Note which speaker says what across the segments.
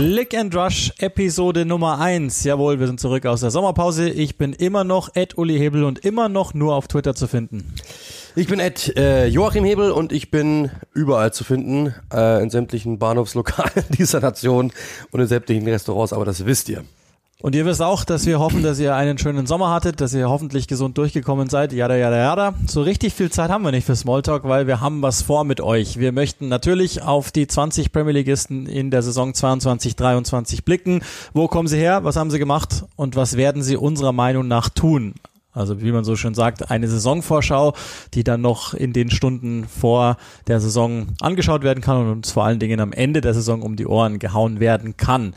Speaker 1: Lick and Rush Episode Nummer 1. Jawohl, wir sind zurück aus der Sommerpause. Ich bin immer noch Ed Uli Hebel und immer noch nur auf Twitter zu finden.
Speaker 2: Ich bin Ed äh, Joachim Hebel und ich bin überall zu finden, äh, in sämtlichen Bahnhofslokalen dieser Nation und in sämtlichen Restaurants, aber das wisst ihr.
Speaker 1: Und ihr wisst auch, dass wir hoffen, dass ihr einen schönen Sommer hattet, dass ihr hoffentlich gesund durchgekommen seid. Jada, jada, jada. So richtig viel Zeit haben wir nicht für Smalltalk, weil wir haben was vor mit euch. Wir möchten natürlich auf die 20 Premier Leagueisten in der Saison 22, 23 blicken. Wo kommen sie her? Was haben sie gemacht? Und was werden sie unserer Meinung nach tun? Also wie man so schön sagt, eine Saisonvorschau, die dann noch in den Stunden vor der Saison angeschaut werden kann und uns vor allen Dingen am Ende der Saison um die Ohren gehauen werden kann.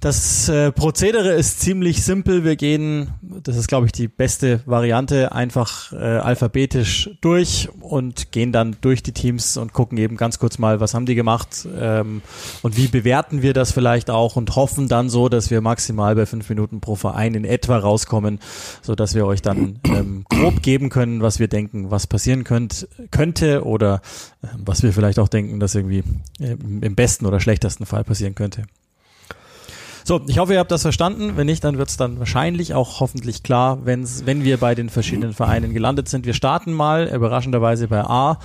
Speaker 1: Das äh, Prozedere ist ziemlich simpel. Wir gehen, das ist glaube ich die beste Variante, einfach äh, alphabetisch durch und gehen dann durch die Teams und gucken eben ganz kurz mal, was haben die gemacht ähm, und wie bewerten wir das vielleicht auch und hoffen dann so, dass wir maximal bei fünf Minuten pro Verein in etwa rauskommen, so dass wir euch dann ähm, grob geben können, was wir denken, was passieren könnt, könnte oder äh, was wir vielleicht auch denken, dass irgendwie im besten oder schlechtesten Fall passieren könnte. So, ich hoffe, ihr habt das verstanden. Wenn nicht, dann wird es dann wahrscheinlich auch hoffentlich klar, wenn's, wenn wir bei den verschiedenen Vereinen gelandet sind. Wir starten mal überraschenderweise bei A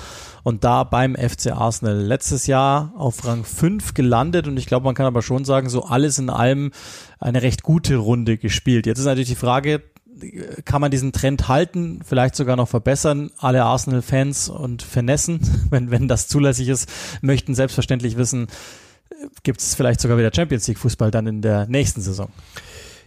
Speaker 1: und da beim FC Arsenal. Letztes Jahr auf Rang 5 gelandet und ich glaube, man kann aber schon sagen, so alles in allem eine recht gute Runde gespielt. Jetzt ist natürlich die Frage, kann man diesen Trend halten, vielleicht sogar noch verbessern. Alle Arsenal-Fans und Finessen, wenn, wenn das zulässig ist, möchten selbstverständlich wissen, gibt es vielleicht sogar wieder Champions League Fußball dann in der nächsten Saison?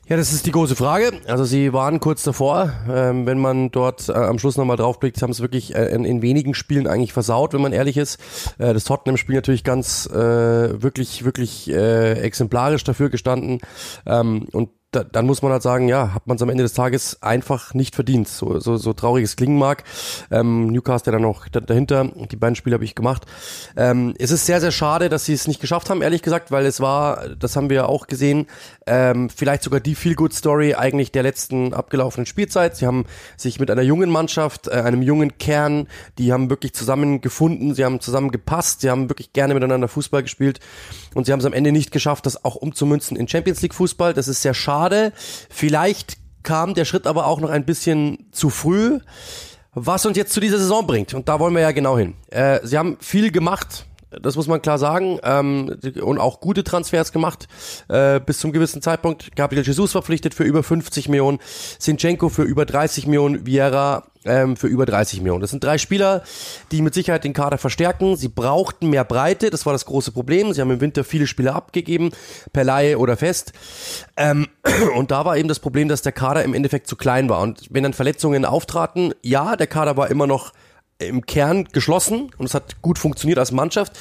Speaker 2: Ja, das ist die große Frage. Also sie waren kurz davor. Ähm, wenn man dort äh, am Schluss nochmal draufblickt, haben es wirklich äh, in, in, wenigen Spielen eigentlich versaut, wenn man ehrlich ist. Äh, das Tottenham-Spiel natürlich ganz äh, wirklich, wirklich äh, exemplarisch dafür gestanden. Ähm, und da, dann muss man halt sagen, ja, hat man es am Ende des Tages einfach nicht verdient. So, so, so traurig es klingen mag. Ähm, Newcastle dann noch dahinter. Die beiden Spiele habe ich gemacht. Ähm, es ist sehr, sehr schade, dass sie es nicht geschafft haben, ehrlich gesagt, weil es war, das haben wir auch gesehen, ähm, vielleicht sogar die Feel-Good-Story eigentlich der letzten abgelaufenen Spielzeit. Sie haben sich mit einer jungen Mannschaft, äh, einem jungen Kern, die haben wirklich zusammengefunden, sie haben zusammen gepasst, sie haben wirklich gerne miteinander Fußball gespielt und sie haben es am Ende nicht geschafft, das auch umzumünzen in Champions League Fußball. Das ist sehr schade. Vielleicht kam der Schritt aber auch noch ein bisschen zu früh, was uns jetzt zu dieser Saison bringt. Und da wollen wir ja genau hin. Äh, sie haben viel gemacht das muss man klar sagen. Ähm, und auch gute Transfers gemacht äh, bis zum gewissen Zeitpunkt. Gabriel Jesus verpflichtet für über 50 Millionen, Sinchenko für über 30 Millionen, Vieira ähm, für über 30 Millionen. Das sind drei Spieler, die mit Sicherheit den Kader verstärken. Sie brauchten mehr Breite, das war das große Problem. Sie haben im Winter viele Spieler abgegeben, per Laie oder fest. Ähm, und da war eben das Problem, dass der Kader im Endeffekt zu klein war. Und wenn dann Verletzungen auftraten, ja, der Kader war immer noch im Kern geschlossen und es hat gut funktioniert als Mannschaft.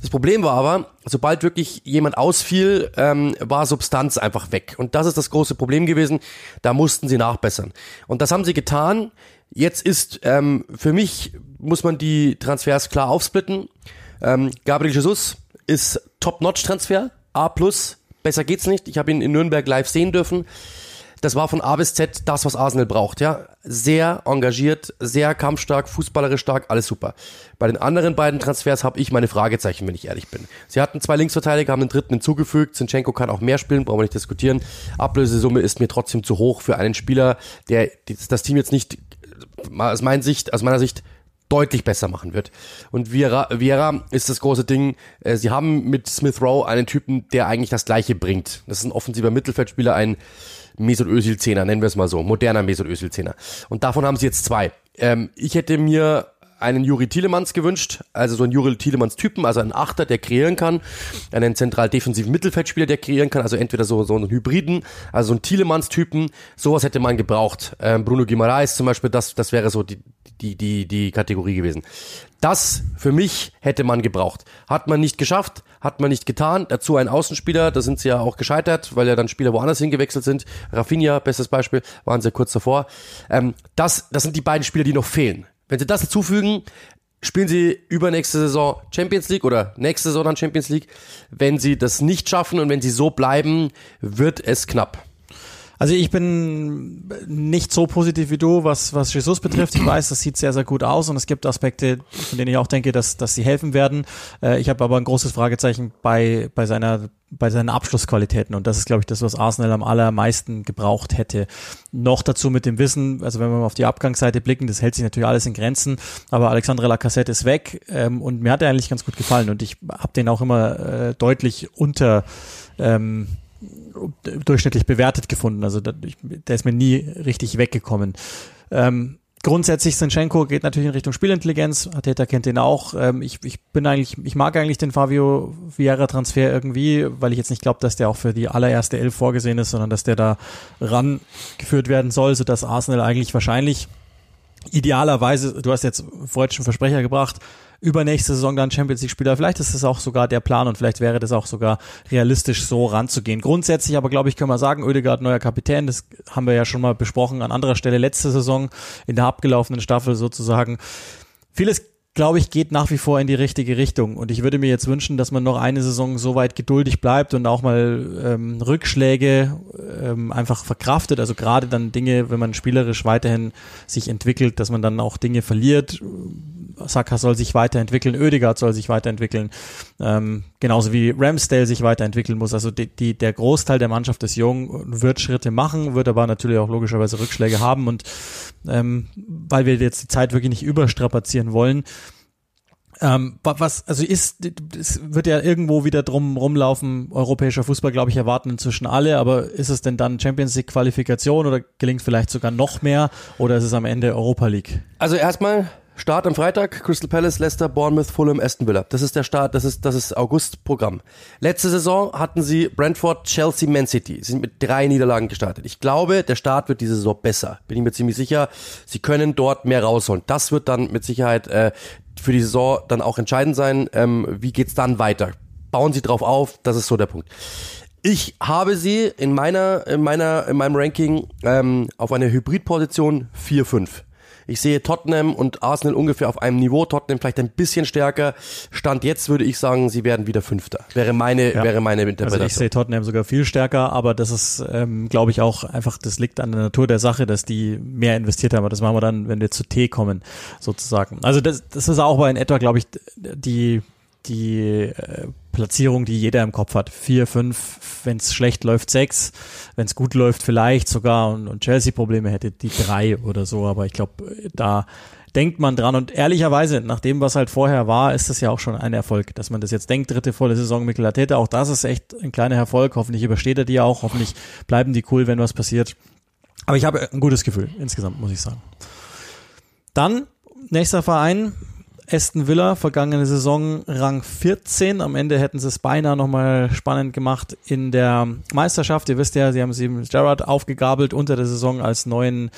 Speaker 2: Das Problem war aber, sobald wirklich jemand ausfiel, ähm, war Substanz einfach weg. Und das ist das große Problem gewesen. Da mussten sie nachbessern. Und das haben sie getan. Jetzt ist ähm, für mich, muss man die Transfers klar aufsplitten. Ähm, Gabriel Jesus ist Top-Notch-Transfer, A+, besser geht's nicht. Ich habe ihn in Nürnberg live sehen dürfen das war von A bis Z das, was Arsenal braucht, ja. Sehr engagiert, sehr kampfstark, fußballerisch stark, alles super. Bei den anderen beiden Transfers habe ich meine Fragezeichen, wenn ich ehrlich bin. Sie hatten zwei Linksverteidiger, haben den dritten hinzugefügt. Zinchenko kann auch mehr spielen, brauchen wir nicht diskutieren. Ablösesumme ist mir trotzdem zu hoch für einen Spieler, der das Team jetzt nicht aus meiner Sicht, aus meiner Sicht deutlich besser machen wird. Und Vieira, Vieira ist das große Ding. Äh, sie haben mit Smith Rowe einen Typen, der eigentlich das Gleiche bringt. Das ist ein offensiver Mittelfeldspieler, ein Mesut Özil Zehner, nennen wir es mal so, moderner Mesut Özil Zehner. Und davon haben sie jetzt zwei. Ähm, ich hätte mir einen Juri Tielemans gewünscht, also so einen Juri Tielemans Typen, also einen Achter, der kreieren kann, einen zentral defensiven Mittelfeldspieler, der kreieren kann, also entweder so, so einen Hybriden, also so einen Tielemans Typen, sowas hätte man gebraucht. Ähm, Bruno Guimaraes zum Beispiel, das, das wäre so die, die, die, die Kategorie gewesen. Das für mich hätte man gebraucht. Hat man nicht geschafft, hat man nicht getan. Dazu ein Außenspieler, da sind sie ja auch gescheitert, weil ja dann Spieler woanders hingewechselt sind. Rafinha, bestes Beispiel, waren sie kurz davor. Ähm, das, das sind die beiden Spieler, die noch fehlen. Wenn sie das hinzufügen, spielen sie übernächste Saison Champions League oder nächste Saison dann Champions League. Wenn sie das nicht schaffen und wenn sie so bleiben, wird es knapp.
Speaker 1: Also ich bin nicht so positiv wie du, was, was Jesus betrifft. Ich weiß, das sieht sehr, sehr gut aus und es gibt Aspekte, von denen ich auch denke, dass, dass sie helfen werden. Äh, ich habe aber ein großes Fragezeichen bei, bei seiner bei seinen Abschlussqualitäten und das ist, glaube ich, das, was Arsenal am allermeisten gebraucht hätte. Noch dazu mit dem Wissen, also wenn wir mal auf die Abgangsseite blicken, das hält sich natürlich alles in Grenzen, aber Alexandre Lacassette ist weg ähm, und mir hat er eigentlich ganz gut gefallen und ich habe den auch immer äh, deutlich unter ähm, durchschnittlich bewertet gefunden. Also der ist mir nie richtig weggekommen. Ähm, grundsätzlich Sinchenko geht natürlich in Richtung Spielintelligenz. Ateta kennt den auch. Ähm, ich, ich bin eigentlich, ich mag eigentlich den Fabio Vieira Transfer irgendwie, weil ich jetzt nicht glaube, dass der auch für die allererste Elf vorgesehen ist, sondern dass der da rangeführt werden soll, sodass Arsenal eigentlich wahrscheinlich idealerweise, du hast jetzt vorhin schon Versprecher gebracht, übernächste Saison dann Champions League Spieler. Vielleicht ist das auch sogar der Plan und vielleicht wäre das auch sogar realistisch so ranzugehen. Grundsätzlich aber glaube ich, können wir sagen, Oedegaard neuer Kapitän, das haben wir ja schon mal besprochen an anderer Stelle letzte Saison in der abgelaufenen Staffel sozusagen. Vieles glaube ich, geht nach wie vor in die richtige Richtung. Und ich würde mir jetzt wünschen, dass man noch eine Saison so weit geduldig bleibt und auch mal ähm, Rückschläge ähm, einfach verkraftet. Also gerade dann Dinge, wenn man spielerisch weiterhin sich entwickelt, dass man dann auch Dinge verliert. Saka soll sich weiterentwickeln, Oedegaard soll sich weiterentwickeln, ähm, genauso wie Ramsdale sich weiterentwickeln muss. Also die, die, der Großteil der Mannschaft ist jung, wird Schritte machen, wird aber natürlich auch logischerweise Rückschläge haben und ähm, weil wir jetzt die Zeit wirklich nicht überstrapazieren wollen, ähm, was, also ist, es wird ja irgendwo wieder drum rumlaufen, europäischer Fußball, glaube ich, erwarten inzwischen alle, aber ist es denn dann Champions League Qualifikation oder gelingt vielleicht sogar noch mehr oder ist es am Ende Europa League?
Speaker 2: Also erstmal Start am Freitag, Crystal Palace, Leicester, Bournemouth, Fulham, Aston Villa. Das ist der Start, das ist, das ist August-Programm. Letzte Saison hatten sie Brentford, Chelsea, Man City. Sie sind mit drei Niederlagen gestartet. Ich glaube, der Start wird diese Saison besser. Bin ich mir ziemlich sicher. Sie können dort mehr rausholen. Das wird dann mit Sicherheit äh, für die Saison dann auch entscheidend sein. Ähm, wie geht's dann weiter? Bauen Sie drauf auf, das ist so der Punkt. Ich habe sie in meiner, in meiner, in meinem Ranking ähm, auf eine Hybridposition 4-5. Ich sehe Tottenham und Arsenal ungefähr auf einem Niveau. Tottenham vielleicht ein bisschen stärker. Stand jetzt würde ich sagen, sie werden wieder Fünfter. Wäre meine, ja. wäre meine Interpretation.
Speaker 1: Also ich sehe Tottenham sogar viel stärker, aber das ist, ähm, glaube ich, auch einfach, das liegt an der Natur der Sache, dass die mehr investiert haben. Aber das machen wir dann, wenn wir zu T kommen, sozusagen. Also das, das ist auch bei in etwa, glaube ich, die die äh, Platzierung, die jeder im Kopf hat. Vier, fünf, wenn es schlecht läuft, sechs, wenn es gut läuft, vielleicht sogar und, und Chelsea Probleme hätte, die drei oder so. Aber ich glaube, da denkt man dran. Und ehrlicherweise, nach dem, was halt vorher war, ist das ja auch schon ein Erfolg, dass man das jetzt denkt, dritte volle Saison mit Arteta. Auch das ist echt ein kleiner Erfolg. Hoffentlich übersteht er die auch. Hoffentlich bleiben die cool, wenn was passiert. Aber ich habe ein gutes Gefühl insgesamt, muss ich sagen. Dann, nächster Verein, Aston Villa, vergangene Saison Rang 14. Am Ende hätten sie es beinahe nochmal spannend gemacht in der Meisterschaft. Ihr wisst ja, sie haben sie Gerrard aufgegabelt unter der Saison als neuen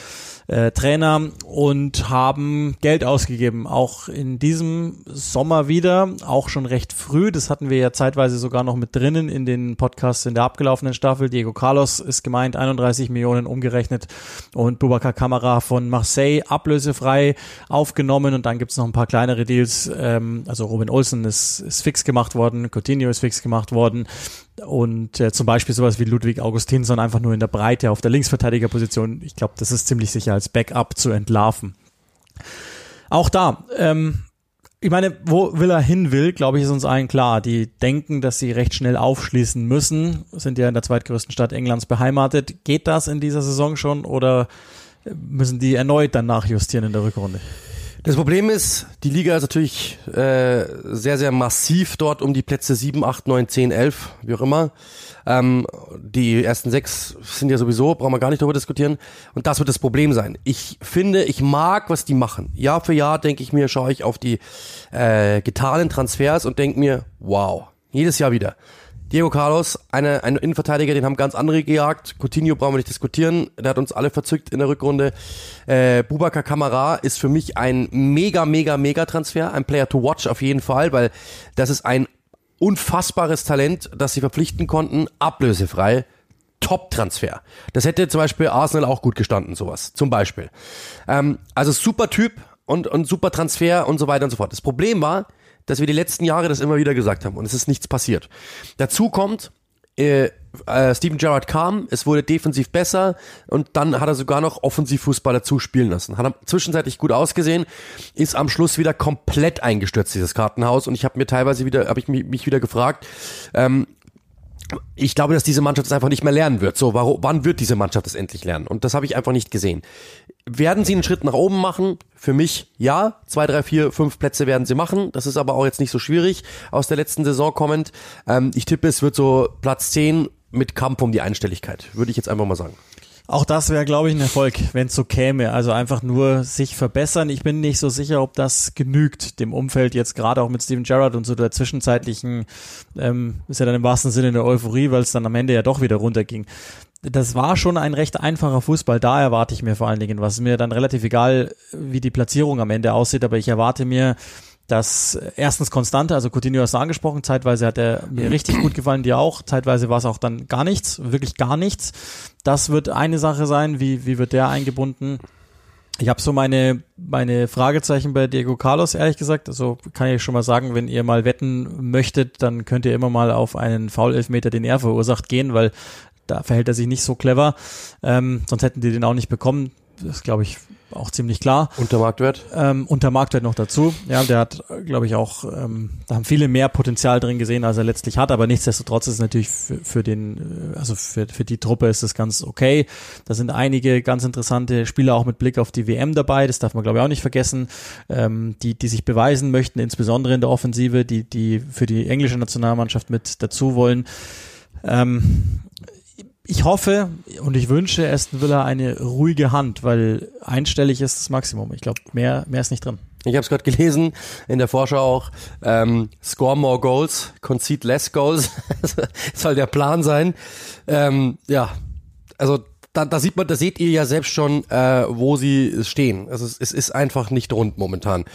Speaker 1: äh, Trainer und haben Geld ausgegeben. Auch in diesem Sommer wieder, auch schon recht früh. Das hatten wir ja zeitweise sogar noch mit drinnen in den Podcasts in der abgelaufenen Staffel. Diego Carlos ist gemeint, 31 Millionen umgerechnet und Bubakar Kamera von Marseille ablösefrei aufgenommen und dann gibt's noch ein paar kleinere Deals. Ähm, also Robin Olsen ist, ist fix gemacht worden, Coutinho ist fix gemacht worden und äh, zum Beispiel sowas wie Ludwig Augustinsson einfach nur in der Breite auf der Linksverteidigerposition. Ich glaube, das ist ziemlich sicher als Backup zu entlarven. Auch da, ähm, ich meine, wo Villa hin will, glaube ich, ist uns allen klar. Die denken, dass sie recht schnell aufschließen müssen, sind ja in der zweitgrößten Stadt Englands beheimatet. Geht das in dieser Saison schon oder müssen die erneut dann nachjustieren in der Rückrunde?
Speaker 2: Das Problem ist, die Liga ist natürlich äh, sehr, sehr massiv dort um die Plätze 7, 8, 9, 10, 11, wie auch immer. Ähm, die ersten sechs sind ja sowieso, brauchen wir gar nicht darüber diskutieren. Und das wird das Problem sein. Ich finde, ich mag, was die machen. Jahr für Jahr denke ich mir, schaue ich auf die äh, getanen Transfers und denke mir, wow, jedes Jahr wieder. Diego Carlos, eine, ein Innenverteidiger, den haben ganz andere gejagt. Coutinho brauchen wir nicht diskutieren. Der hat uns alle verzückt in der Rückrunde. Äh, Bubakar Kamara ist für mich ein mega, mega, mega Transfer. Ein Player to watch auf jeden Fall, weil das ist ein unfassbares Talent, das sie verpflichten konnten, ablösefrei. Top-Transfer. Das hätte zum Beispiel Arsenal auch gut gestanden, sowas. Zum Beispiel. Ähm, also super Typ und, und super Transfer und so weiter und so fort. Das Problem war, dass wir die letzten Jahre das immer wieder gesagt haben und es ist nichts passiert. Dazu kommt, äh, äh, Steven Gerrard kam, es wurde defensiv besser und dann hat er sogar noch Offensivfußball dazu spielen lassen. Hat er zwischenzeitlich gut ausgesehen, ist am Schluss wieder komplett eingestürzt, dieses Kartenhaus. Und ich habe mir teilweise wieder, habe ich mich, mich wieder gefragt, ähm, ich glaube, dass diese Mannschaft es einfach nicht mehr lernen wird. So, warum, wann wird diese Mannschaft es endlich lernen? Und das habe ich einfach nicht gesehen. Werden sie einen Schritt nach oben machen? Für mich ja. Zwei, drei, vier, fünf Plätze werden sie machen. Das ist aber auch jetzt nicht so schwierig aus der letzten Saison kommend. Ähm, ich tippe, es wird so Platz zehn mit Kampf um die Einstelligkeit. Würde ich jetzt einfach mal sagen.
Speaker 1: Auch das wäre, glaube ich, ein Erfolg, wenn es so käme. Also einfach nur sich verbessern. Ich bin nicht so sicher, ob das genügt, dem Umfeld jetzt gerade auch mit Steven Gerrard und so der zwischenzeitlichen, ähm, ist ja dann im wahrsten Sinne eine Euphorie, weil es dann am Ende ja doch wieder runterging. Das war schon ein recht einfacher Fußball. Da erwarte ich mir vor allen Dingen was. Mir dann relativ egal, wie die Platzierung am Ende aussieht, aber ich erwarte mir dass erstens Konstante, also Coutinho hast du angesprochen, zeitweise hat er mir richtig gut gefallen, dir auch, zeitweise war es auch dann gar nichts, wirklich gar nichts. Das wird eine Sache sein, wie, wie wird der eingebunden? Ich habe so meine, meine Fragezeichen bei Diego Carlos, ehrlich gesagt. Also kann ich schon mal sagen, wenn ihr mal wetten möchtet, dann könnt ihr immer mal auf einen Foul-Elfmeter, den er verursacht, gehen, weil da verhält er sich nicht so clever. Ähm, sonst hätten die den auch nicht bekommen. Das glaube ich auch ziemlich klar.
Speaker 2: Unter Marktwert?
Speaker 1: Ähm, unter Marktwert noch dazu. Ja, der hat, glaube ich, auch, ähm, da haben viele mehr Potenzial drin gesehen, als er letztlich hat, aber nichtsdestotrotz ist es natürlich für, für den, äh, also für, für die Truppe ist das ganz okay. Da sind einige ganz interessante Spieler auch mit Blick auf die WM dabei, das darf man, glaube ich, auch nicht vergessen, ähm, die, die sich beweisen möchten, insbesondere in der Offensive, die, die für die englische Nationalmannschaft mit dazu wollen. Ähm, ich hoffe und ich wünsche Aston Villa eine ruhige Hand, weil einstellig ist das Maximum. Ich glaube, mehr, mehr ist nicht drin.
Speaker 2: Ich habe es gerade gelesen, in der Vorschau auch, ähm, score more goals, concede less goals, soll der Plan sein. Ähm, ja, also da, da sieht man, da seht ihr ja selbst schon, äh, wo sie stehen. Also es, es ist einfach nicht rund momentan.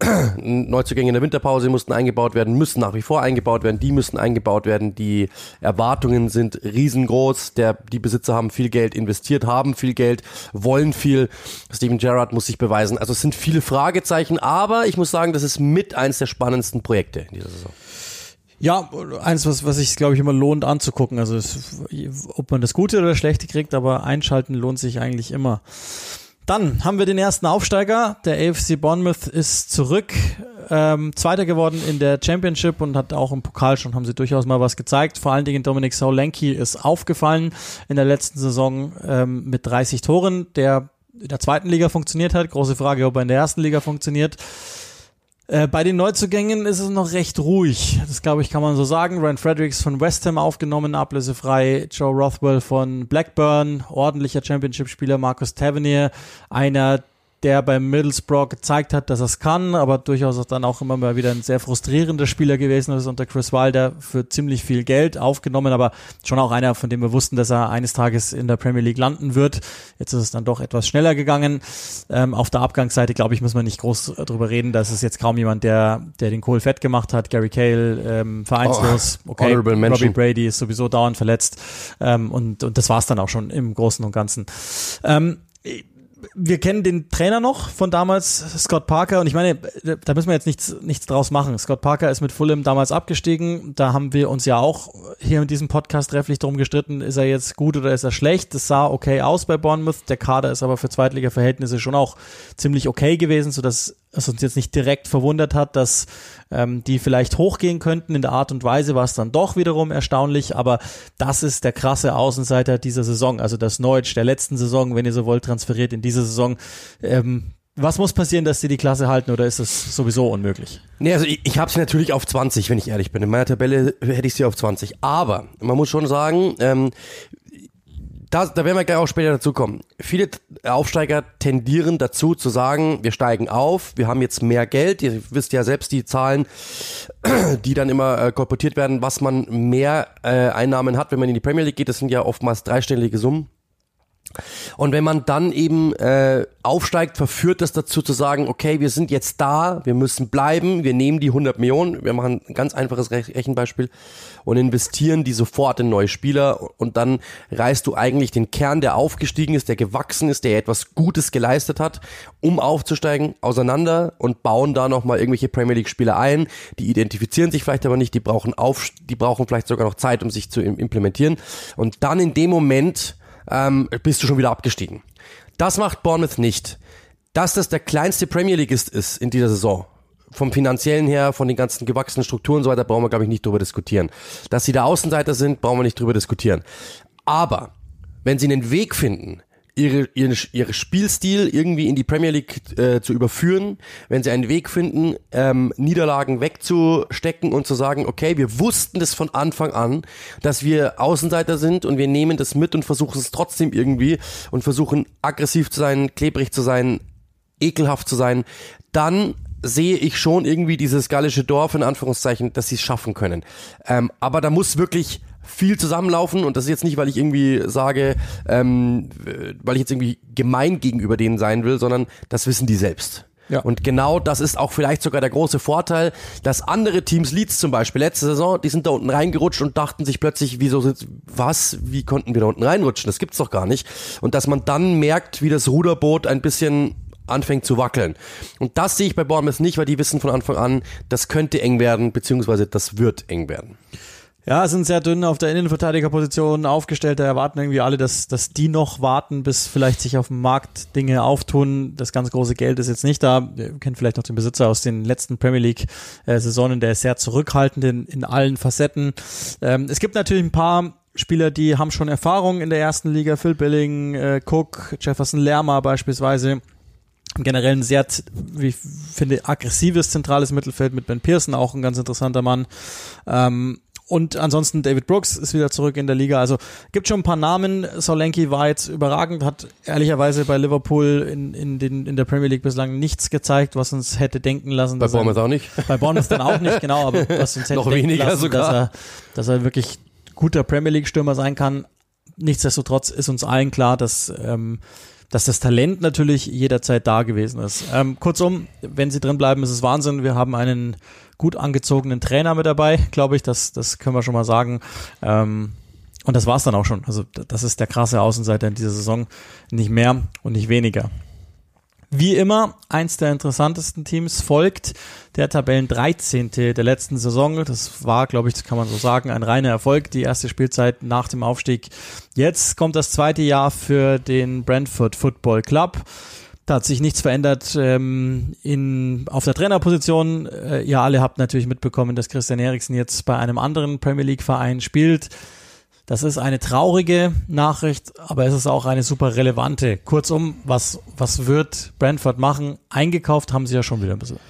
Speaker 2: Neuzugänge in der Winterpause mussten eingebaut werden, müssen nach wie vor eingebaut werden, die müssen eingebaut werden. Die Erwartungen sind riesengroß. Der, die Besitzer haben viel Geld investiert, haben viel Geld, wollen viel. Steven Gerrard muss sich beweisen. Also es sind viele Fragezeichen, aber ich muss sagen, das ist mit eins der spannendsten Projekte in dieser Saison.
Speaker 1: Ja, eins, was, was sich, glaube ich, immer lohnt anzugucken. Also es, ob man das Gute oder das Schlechte kriegt, aber einschalten lohnt sich eigentlich immer. Dann haben wir den ersten Aufsteiger. Der AFC Bournemouth ist zurück. Ähm, Zweiter geworden in der Championship und hat auch im Pokal schon, haben sie durchaus mal was gezeigt. Vor allen Dingen Dominic Solanke ist aufgefallen in der letzten Saison ähm, mit 30 Toren, der in der zweiten Liga funktioniert hat. Große Frage, ob er in der ersten Liga funktioniert. Äh, bei den Neuzugängen ist es noch recht ruhig. Das glaube ich, kann man so sagen. Ryan Fredericks von West Ham aufgenommen, ablösefrei. Joe Rothwell von Blackburn, ordentlicher Championship-Spieler. Marcus Tavernier, einer der beim Middlesbrough gezeigt hat, dass er es kann, aber durchaus dann auch immer mal wieder ein sehr frustrierender Spieler gewesen ist unter Chris Wilder für ziemlich viel Geld aufgenommen, aber schon auch einer, von dem wir wussten, dass er eines Tages in der Premier League landen wird. Jetzt ist es dann doch etwas schneller gegangen. Ähm, auf der Abgangsseite, glaube ich, muss man nicht groß drüber reden. Das ist jetzt kaum jemand, der, der den Kohl fett gemacht hat. Gary Cale, ähm, vereinslos. Oh, okay, Robbie Brady ist sowieso dauernd verletzt. Ähm, und, und das war's dann auch schon im Großen und Ganzen. Ähm, wir kennen den Trainer noch von damals, Scott Parker, und ich meine, da müssen wir jetzt nichts, nichts draus machen. Scott Parker ist mit Fulham damals abgestiegen. Da haben wir uns ja auch hier in diesem Podcast trefflich drum gestritten, ist er jetzt gut oder ist er schlecht. Das sah okay aus bei Bournemouth. Der Kader ist aber für Zweitliga-Verhältnisse schon auch ziemlich okay gewesen, sodass es uns jetzt nicht direkt verwundert hat, dass ähm, die vielleicht hochgehen könnten. In der Art und Weise war es dann doch wiederum erstaunlich, aber das ist der krasse Außenseiter dieser Saison. Also das Neutsch der letzten Saison, wenn ihr so wollt, transferiert in diese Saison. Ähm, was muss passieren, dass sie die Klasse halten oder ist es sowieso unmöglich?
Speaker 2: Nee, also ich, ich habe sie natürlich auf 20, wenn ich ehrlich bin. In meiner Tabelle hätte ich sie auf 20. Aber man muss schon sagen, ähm, da, da werden wir gleich auch später dazu kommen. Viele Aufsteiger tendieren dazu zu sagen, wir steigen auf, wir haben jetzt mehr Geld. Ihr wisst ja selbst die Zahlen, die dann immer äh, kolportiert werden, was man mehr äh, Einnahmen hat, wenn man in die Premier League geht. Das sind ja oftmals dreistellige Summen. Und wenn man dann eben äh, aufsteigt, verführt das dazu zu sagen, okay, wir sind jetzt da, wir müssen bleiben, wir nehmen die 100 Millionen, wir machen ein ganz einfaches Rechenbeispiel und investieren die sofort in neue Spieler und dann reißt du eigentlich den Kern, der aufgestiegen ist, der gewachsen ist, der etwas Gutes geleistet hat, um aufzusteigen, auseinander und bauen da nochmal irgendwelche Premier League Spieler ein, die identifizieren sich vielleicht aber nicht, die brauchen auf, die brauchen vielleicht sogar noch Zeit, um sich zu implementieren. Und dann in dem Moment ähm, bist du schon wieder abgestiegen. Das macht Bournemouth nicht. Dass das der kleinste Premier Leagueist ist in dieser Saison, vom finanziellen her, von den ganzen gewachsenen Strukturen und so weiter, brauchen wir, glaube ich, nicht drüber diskutieren. Dass sie der Außenseiter sind, brauchen wir nicht drüber diskutieren. Aber wenn sie einen Weg finden, ihre, ihre, ihre Spielstil irgendwie in die Premier League äh, zu überführen, wenn sie einen Weg finden, ähm, Niederlagen wegzustecken und zu sagen, okay, wir wussten das von Anfang an, dass wir Außenseiter sind und wir nehmen das mit und versuchen es trotzdem irgendwie und versuchen aggressiv zu sein, klebrig zu sein, ekelhaft zu sein, dann sehe ich schon irgendwie dieses gallische Dorf in Anführungszeichen, dass sie es schaffen können. Ähm, aber da muss wirklich viel zusammenlaufen und das ist jetzt nicht, weil ich irgendwie sage, ähm, weil ich jetzt irgendwie gemein gegenüber denen sein will, sondern das wissen die selbst. Ja. Und genau das ist auch vielleicht sogar der große Vorteil, dass andere Teams, Leeds zum Beispiel, letzte Saison, die sind da unten reingerutscht und dachten sich plötzlich, wieso sind, was, wie konnten wir da unten reinrutschen? Das gibt's doch gar nicht. Und dass man dann merkt, wie das Ruderboot ein bisschen anfängt zu wackeln. Und das sehe ich bei Bournemouth nicht, weil die wissen von Anfang an, das könnte eng werden, beziehungsweise das wird eng werden.
Speaker 1: Ja, sind sehr dünn auf der Innenverteidigerposition aufgestellt. Da erwarten irgendwie alle, dass, dass die noch warten, bis vielleicht sich auf dem Markt Dinge auftun. Das ganz große Geld ist jetzt nicht da. Wir kennen vielleicht noch den Besitzer aus den letzten Premier League äh, der ist sehr zurückhaltend in, in allen Facetten. Ähm, es gibt natürlich ein paar Spieler, die haben schon Erfahrung in der ersten Liga. Phil Billing, äh, Cook, Jefferson Lerma beispielsweise generell ein sehr, wie ich finde, aggressives zentrales Mittelfeld mit Ben Pearson, auch ein ganz interessanter Mann. Ähm, und ansonsten David Brooks ist wieder zurück in der Liga. Also gibt schon ein paar Namen. Solanke war jetzt überragend, hat ehrlicherweise bei Liverpool in, in, den, in der Premier League bislang nichts gezeigt, was uns hätte denken lassen.
Speaker 2: Bei Bournemouth auch nicht.
Speaker 1: Bei Bournemouth dann auch nicht, genau, aber was uns hätte
Speaker 2: Noch denken weniger
Speaker 1: lassen,
Speaker 2: sogar.
Speaker 1: Dass, er, dass er wirklich guter Premier League-Stürmer sein kann. Nichtsdestotrotz ist uns allen klar, dass ähm, dass das Talent natürlich jederzeit da gewesen ist. Ähm, kurzum, wenn sie drin bleiben, ist es Wahnsinn. Wir haben einen gut angezogenen Trainer mit dabei, glaube ich. Das, das können wir schon mal sagen. Ähm, und das war's dann auch schon. Also das ist der krasse Außenseiter in dieser Saison. Nicht mehr und nicht weniger. Wie immer, eins der interessantesten Teams folgt der Tabellen 13. der letzten Saison. Das war, glaube ich, das kann man so sagen, ein reiner Erfolg, die erste Spielzeit nach dem Aufstieg. Jetzt kommt das zweite Jahr für den Brentford Football Club. Da hat sich nichts verändert ähm, in, auf der Trainerposition. Äh, ihr alle habt natürlich mitbekommen, dass Christian Eriksen jetzt bei einem anderen Premier League Verein spielt. Das ist eine traurige Nachricht, aber es ist auch eine super relevante. Kurzum, was, was wird Brentford machen? Eingekauft haben sie ja schon wieder ein bisschen.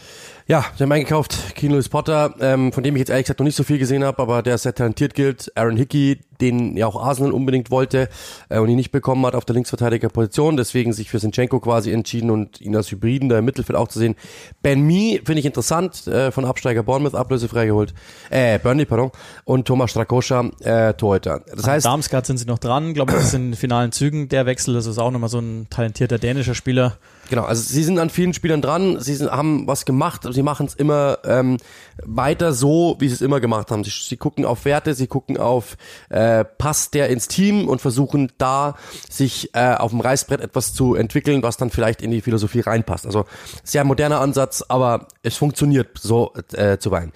Speaker 2: Ja, sie haben eingekauft Keen Lewis Potter, ähm, von dem ich jetzt ehrlich gesagt noch nicht so viel gesehen habe, aber der sehr talentiert gilt. Aaron Hickey, den ja auch Arsenal unbedingt wollte äh, und ihn nicht bekommen hat auf der Linksverteidigerposition, deswegen sich für Sinchenko quasi entschieden und ihn als Hybriden da im Mittelfeld auch zu sehen. Ben Mee finde ich interessant, äh, von Absteiger Bournemouth ablösefrei geholt, äh, Burnley, pardon, und Thomas Strakoscha, äh, Torhüter.
Speaker 1: Das heißt, Darmstadt sind sie noch dran, glaube ich, das sind in den finalen Zügen. Der Wechsel, das ist auch nochmal so ein talentierter dänischer Spieler.
Speaker 2: Genau, also sie sind an vielen Spielern dran, sie sind, haben was gemacht, sie machen es immer ähm, weiter so, wie sie es immer gemacht haben. Sie, sie gucken auf Werte, sie gucken auf äh, passt der ins Team und versuchen da sich äh, auf dem Reißbrett etwas zu entwickeln, was dann vielleicht in die Philosophie reinpasst. Also sehr moderner Ansatz, aber es funktioniert so äh, zuweilen.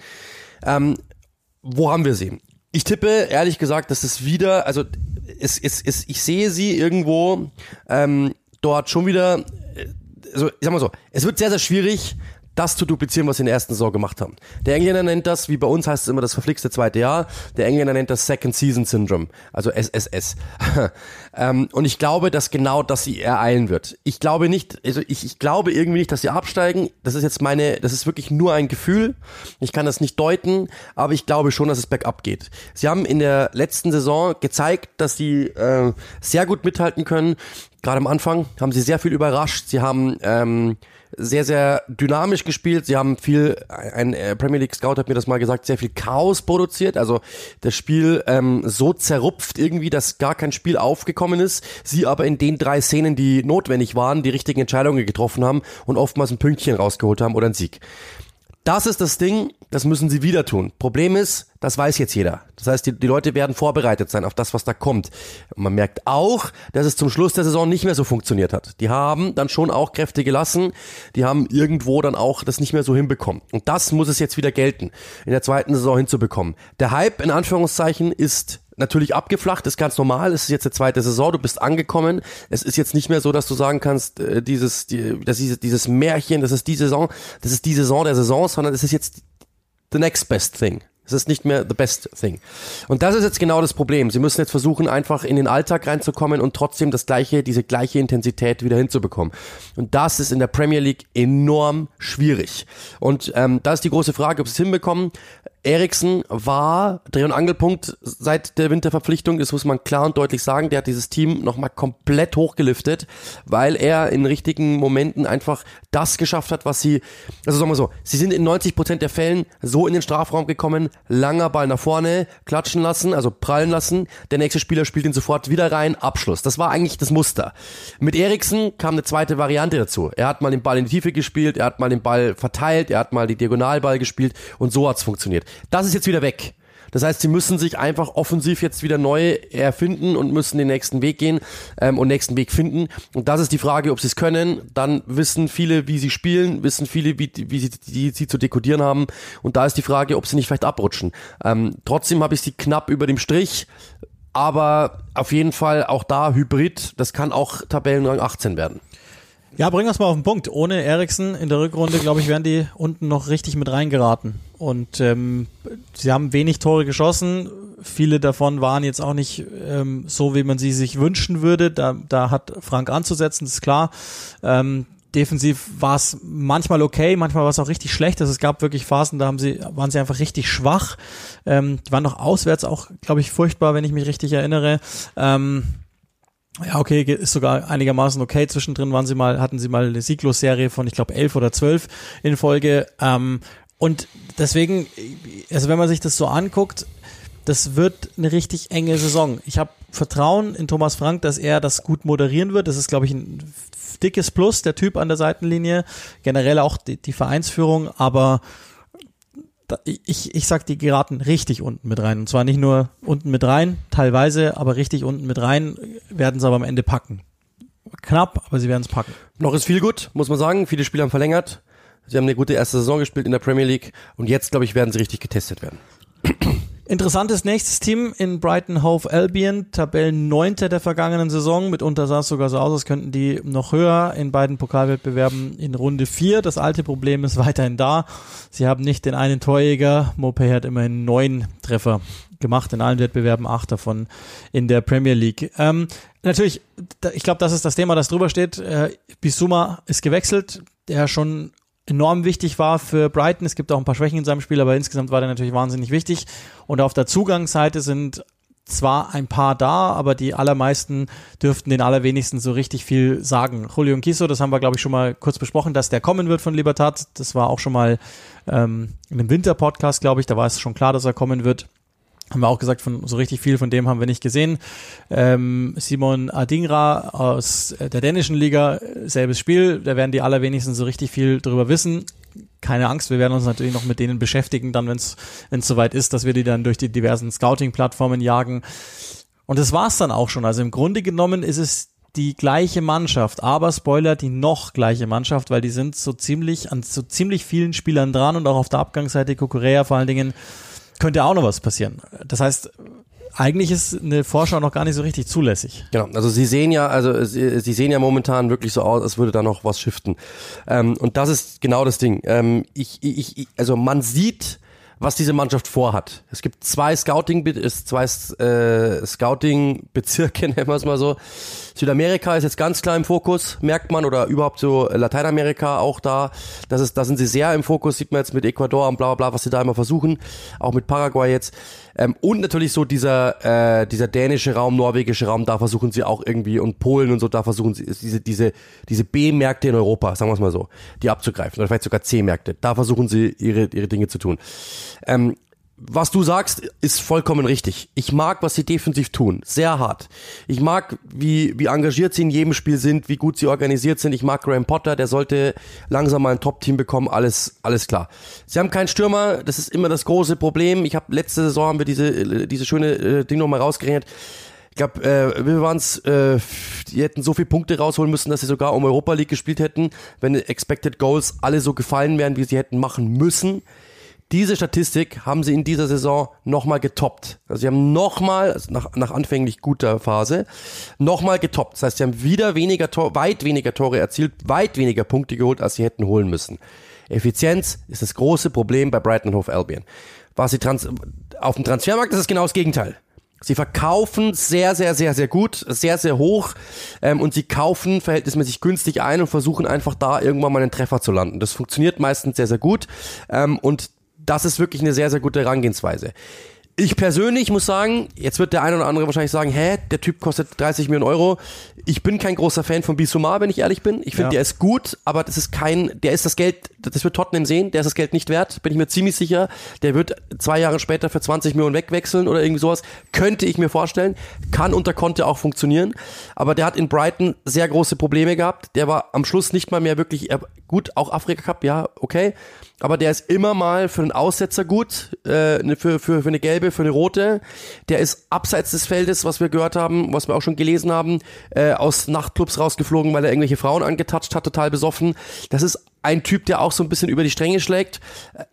Speaker 2: Ähm, wo haben wir sie? Ich tippe, ehrlich gesagt, dass es wieder, also es, es, es, ich sehe sie irgendwo ähm, dort schon wieder also ich sag mal so, es wird sehr, sehr schwierig, das zu duplizieren, was sie in der ersten Saison gemacht haben. Der Engländer nennt das, wie bei uns heißt es immer das verflixte zweite Jahr, der Engländer nennt das Second Season Syndrome, also SSS. ähm, und ich glaube, dass genau das sie ereilen wird. Ich glaube nicht, also ich, ich glaube irgendwie nicht, dass sie absteigen. Das ist jetzt meine, das ist wirklich nur ein Gefühl. Ich kann das nicht deuten, aber ich glaube schon, dass es bergab geht. Sie haben in der letzten Saison gezeigt, dass sie äh, sehr gut mithalten können Gerade am Anfang haben sie sehr viel überrascht. Sie haben ähm, sehr, sehr dynamisch gespielt. Sie haben viel, ein äh, Premier League Scout hat mir das mal gesagt, sehr viel Chaos produziert. Also das Spiel ähm, so zerrupft irgendwie, dass gar kein Spiel aufgekommen ist. Sie aber in den drei Szenen, die notwendig waren, die richtigen Entscheidungen getroffen haben und oftmals ein Pünktchen rausgeholt haben oder einen Sieg. Das ist das Ding, das müssen sie wieder tun. Problem ist, das weiß jetzt jeder. Das heißt, die, die Leute werden vorbereitet sein auf das, was da kommt. Und man merkt auch, dass es zum Schluss der Saison nicht mehr so funktioniert hat. Die haben dann schon auch Kräfte gelassen, die haben irgendwo dann auch das nicht mehr so hinbekommen. Und das muss es jetzt wieder gelten, in der zweiten Saison hinzubekommen. Der Hype, in Anführungszeichen, ist natürlich abgeflacht, ist ganz normal. Es ist jetzt die zweite Saison, du bist angekommen. Es ist jetzt nicht mehr so, dass du sagen kannst, äh, dieses, die, das ist dieses Märchen, das ist die Saison, das ist die Saison der Saison, sondern es ist jetzt the next best thing. Es ist nicht mehr the best thing. Und das ist jetzt genau das Problem. Sie müssen jetzt versuchen, einfach in den Alltag reinzukommen und trotzdem das gleiche, diese gleiche Intensität wieder hinzubekommen. Und das ist in der Premier League enorm schwierig. Und ähm, da ist die große Frage, ob sie es hinbekommen. Eriksen war Dreh- und Angelpunkt seit der Winterverpflichtung, das muss man klar und deutlich sagen. Der hat dieses Team nochmal komplett hochgeliftet, weil er in richtigen Momenten einfach das geschafft hat, was sie, also sagen wir so, sie sind in 90 Prozent der Fällen so in den Strafraum gekommen, langer Ball nach vorne, klatschen lassen, also prallen lassen, der nächste Spieler spielt ihn sofort wieder rein, Abschluss. Das war eigentlich das Muster. Mit Eriksen kam eine zweite Variante dazu. Er hat mal den Ball in die Tiefe gespielt, er hat mal den Ball verteilt, er hat mal die Diagonalball gespielt und so hat's funktioniert. Das ist jetzt wieder weg. Das heißt, sie müssen sich einfach offensiv jetzt wieder neu erfinden und müssen den nächsten Weg gehen ähm, und nächsten Weg finden. Und das ist die Frage, ob sie es können. Dann wissen viele, wie sie spielen, wissen viele, wie, wie sie, die, sie zu dekodieren haben. Und da ist die Frage, ob sie nicht vielleicht abrutschen. Ähm, trotzdem habe ich sie knapp über dem Strich. Aber auf jeden Fall auch da Hybrid. Das kann auch Tabellenrang 18 werden.
Speaker 1: Ja, bring uns mal auf den Punkt. Ohne Eriksen in der Rückrunde, glaube ich, wären die unten noch richtig mit reingeraten. Und ähm, sie haben wenig Tore geschossen. Viele davon waren jetzt auch nicht ähm, so, wie man sie sich wünschen würde. Da, da hat Frank anzusetzen, ist klar. Ähm, defensiv war es manchmal okay, manchmal war es auch richtig schlecht. Also es gab wirklich Phasen, da haben sie, waren sie einfach richtig schwach. Ähm, die waren noch auswärts auch, glaube ich, furchtbar, wenn ich mich richtig erinnere. Ähm, ja, okay, ist sogar einigermaßen okay. Zwischendrin waren sie mal, hatten sie mal eine Sieglos-Serie von, ich glaube, elf oder zwölf in Folge. Ähm, und deswegen, also wenn man sich das so anguckt, das wird eine richtig enge Saison. Ich habe Vertrauen in Thomas Frank, dass er das gut moderieren wird. Das ist, glaube ich, ein dickes Plus, der Typ an der Seitenlinie. Generell auch die, die Vereinsführung, aber ich, ich sag, die geraten richtig unten mit rein. Und zwar nicht nur unten mit rein, teilweise, aber richtig unten mit rein, werden sie aber am Ende packen. Knapp, aber sie werden es packen.
Speaker 2: Noch ist viel gut, muss man sagen. Viele Spieler haben verlängert. Sie haben eine gute erste Saison gespielt in der Premier League und jetzt, glaube ich, werden sie richtig getestet werden.
Speaker 1: Interessantes nächstes Team in Brighton Hove Albion, Tabellen neunter der vergangenen Saison. Mitunter sah es sogar so aus, als könnten die noch höher in beiden Pokalwettbewerben in Runde vier. Das alte Problem ist weiterhin da. Sie haben nicht den einen Torjäger. Mopey hat immerhin neun Treffer gemacht in allen Wettbewerben, acht davon in der Premier League. Ähm, natürlich, ich glaube, das ist das Thema, das drüber steht. Äh, Bisuma ist gewechselt, der schon enorm wichtig war für Brighton. Es gibt auch ein paar Schwächen in seinem Spiel, aber insgesamt war der natürlich wahnsinnig wichtig. Und auf der Zugangsseite sind zwar ein paar da, aber die allermeisten dürften den allerwenigsten so richtig viel sagen. Julio Kiso, das haben wir, glaube ich, schon mal kurz besprochen, dass der kommen wird von Libertad. Das war auch schon mal ähm, in einem Winter-Podcast, glaube ich. Da war es schon klar, dass er kommen wird haben wir auch gesagt, von so richtig viel von dem haben wir nicht gesehen. Ähm, Simon Adingra aus der dänischen Liga, selbes Spiel, da werden die allerwenigsten so richtig viel drüber wissen. Keine Angst, wir werden uns natürlich noch mit denen beschäftigen, dann, wenn es soweit ist, dass wir die dann durch die diversen Scouting-Plattformen jagen. Und das war's dann auch schon. Also im Grunde genommen ist es die gleiche Mannschaft, aber Spoiler, die noch gleiche Mannschaft, weil die sind so ziemlich an so ziemlich vielen Spielern dran und auch auf der Abgangsseite Kukurea vor allen Dingen könnte auch noch was passieren. Das heißt, eigentlich ist eine Vorschau noch gar nicht so richtig zulässig.
Speaker 2: Genau, also sie sehen ja, also sie, sie sehen ja momentan wirklich so aus, als würde da noch was shiften. Ähm, und das ist genau das Ding. Ähm, ich, ich, ich, also man sieht, was diese Mannschaft vorhat. Es gibt zwei Scouting, ist zwei äh, Scouting-Bezirke, nennen wir es mal so. Südamerika ist jetzt ganz klar im Fokus, merkt man, oder überhaupt so Lateinamerika auch da. Das ist, da sind sie sehr im Fokus, sieht man jetzt mit Ecuador und bla bla bla, was sie da immer versuchen, auch mit Paraguay jetzt. Ähm, und natürlich so dieser, äh, dieser dänische Raum, norwegische Raum, da versuchen sie auch irgendwie und Polen und so, da versuchen sie diese, diese, diese B-Märkte in Europa, sagen wir es mal so, die abzugreifen oder vielleicht sogar C-Märkte. Da versuchen sie ihre, ihre Dinge zu tun. Ähm, was du sagst, ist vollkommen richtig. Ich mag, was sie defensiv tun. Sehr hart. Ich mag, wie, wie engagiert sie in jedem Spiel sind, wie gut sie organisiert sind. Ich mag Graham Potter, der sollte langsam mal ein Top-Team bekommen. Alles, alles klar. Sie haben keinen Stürmer. Das ist immer das große Problem. Ich habe letzte Saison haben wir diese, diese schöne äh, Ding nochmal rausgerechnet. Ich glaube, äh, wir waren es, äh, die hätten so viele Punkte rausholen müssen, dass sie sogar um Europa League gespielt hätten, wenn Expected Goals alle so gefallen wären, wie sie hätten machen müssen. Diese Statistik haben sie in dieser Saison nochmal getoppt. Also sie haben nochmal, also nach, nach anfänglich guter Phase, nochmal getoppt. Das heißt, sie haben wieder weniger Tor, weit weniger Tore erzielt, weit weniger Punkte geholt, als sie hätten holen müssen. Effizienz ist das große Problem bei Brighton Hove Albion. Was sie trans auf dem Transfermarkt ist es genau das Gegenteil. Sie verkaufen sehr, sehr, sehr, sehr gut, sehr, sehr hoch ähm, und sie kaufen verhältnismäßig günstig ein und versuchen einfach da irgendwann mal einen Treffer zu landen. Das funktioniert meistens sehr, sehr gut ähm, und das ist wirklich eine sehr, sehr gute Herangehensweise. Ich persönlich muss sagen, jetzt wird der eine oder andere wahrscheinlich sagen, hä, der Typ kostet 30 Millionen Euro. Ich bin kein großer Fan von Bissouma, wenn ich ehrlich bin. Ich finde, ja. der ist gut, aber das ist kein, der ist das Geld, das wird Tottenham sehen, der ist das Geld nicht wert, bin ich mir ziemlich sicher. Der wird zwei Jahre später für 20 Millionen wegwechseln oder irgendwie sowas. Könnte ich mir vorstellen. Kann unter Conte auch funktionieren. Aber der hat in Brighton sehr große Probleme gehabt. Der war am Schluss nicht mal mehr wirklich, gut, auch Afrika Cup, ja, okay aber der ist immer mal für einen Aussetzer gut, äh, ne, für, für, für eine gelbe, für eine rote. Der ist abseits des Feldes, was wir gehört haben, was wir auch schon gelesen haben, äh, aus Nachtclubs rausgeflogen, weil er irgendwelche Frauen angetatscht hat, total besoffen. Das ist ein Typ, der auch so ein bisschen über die Stränge schlägt.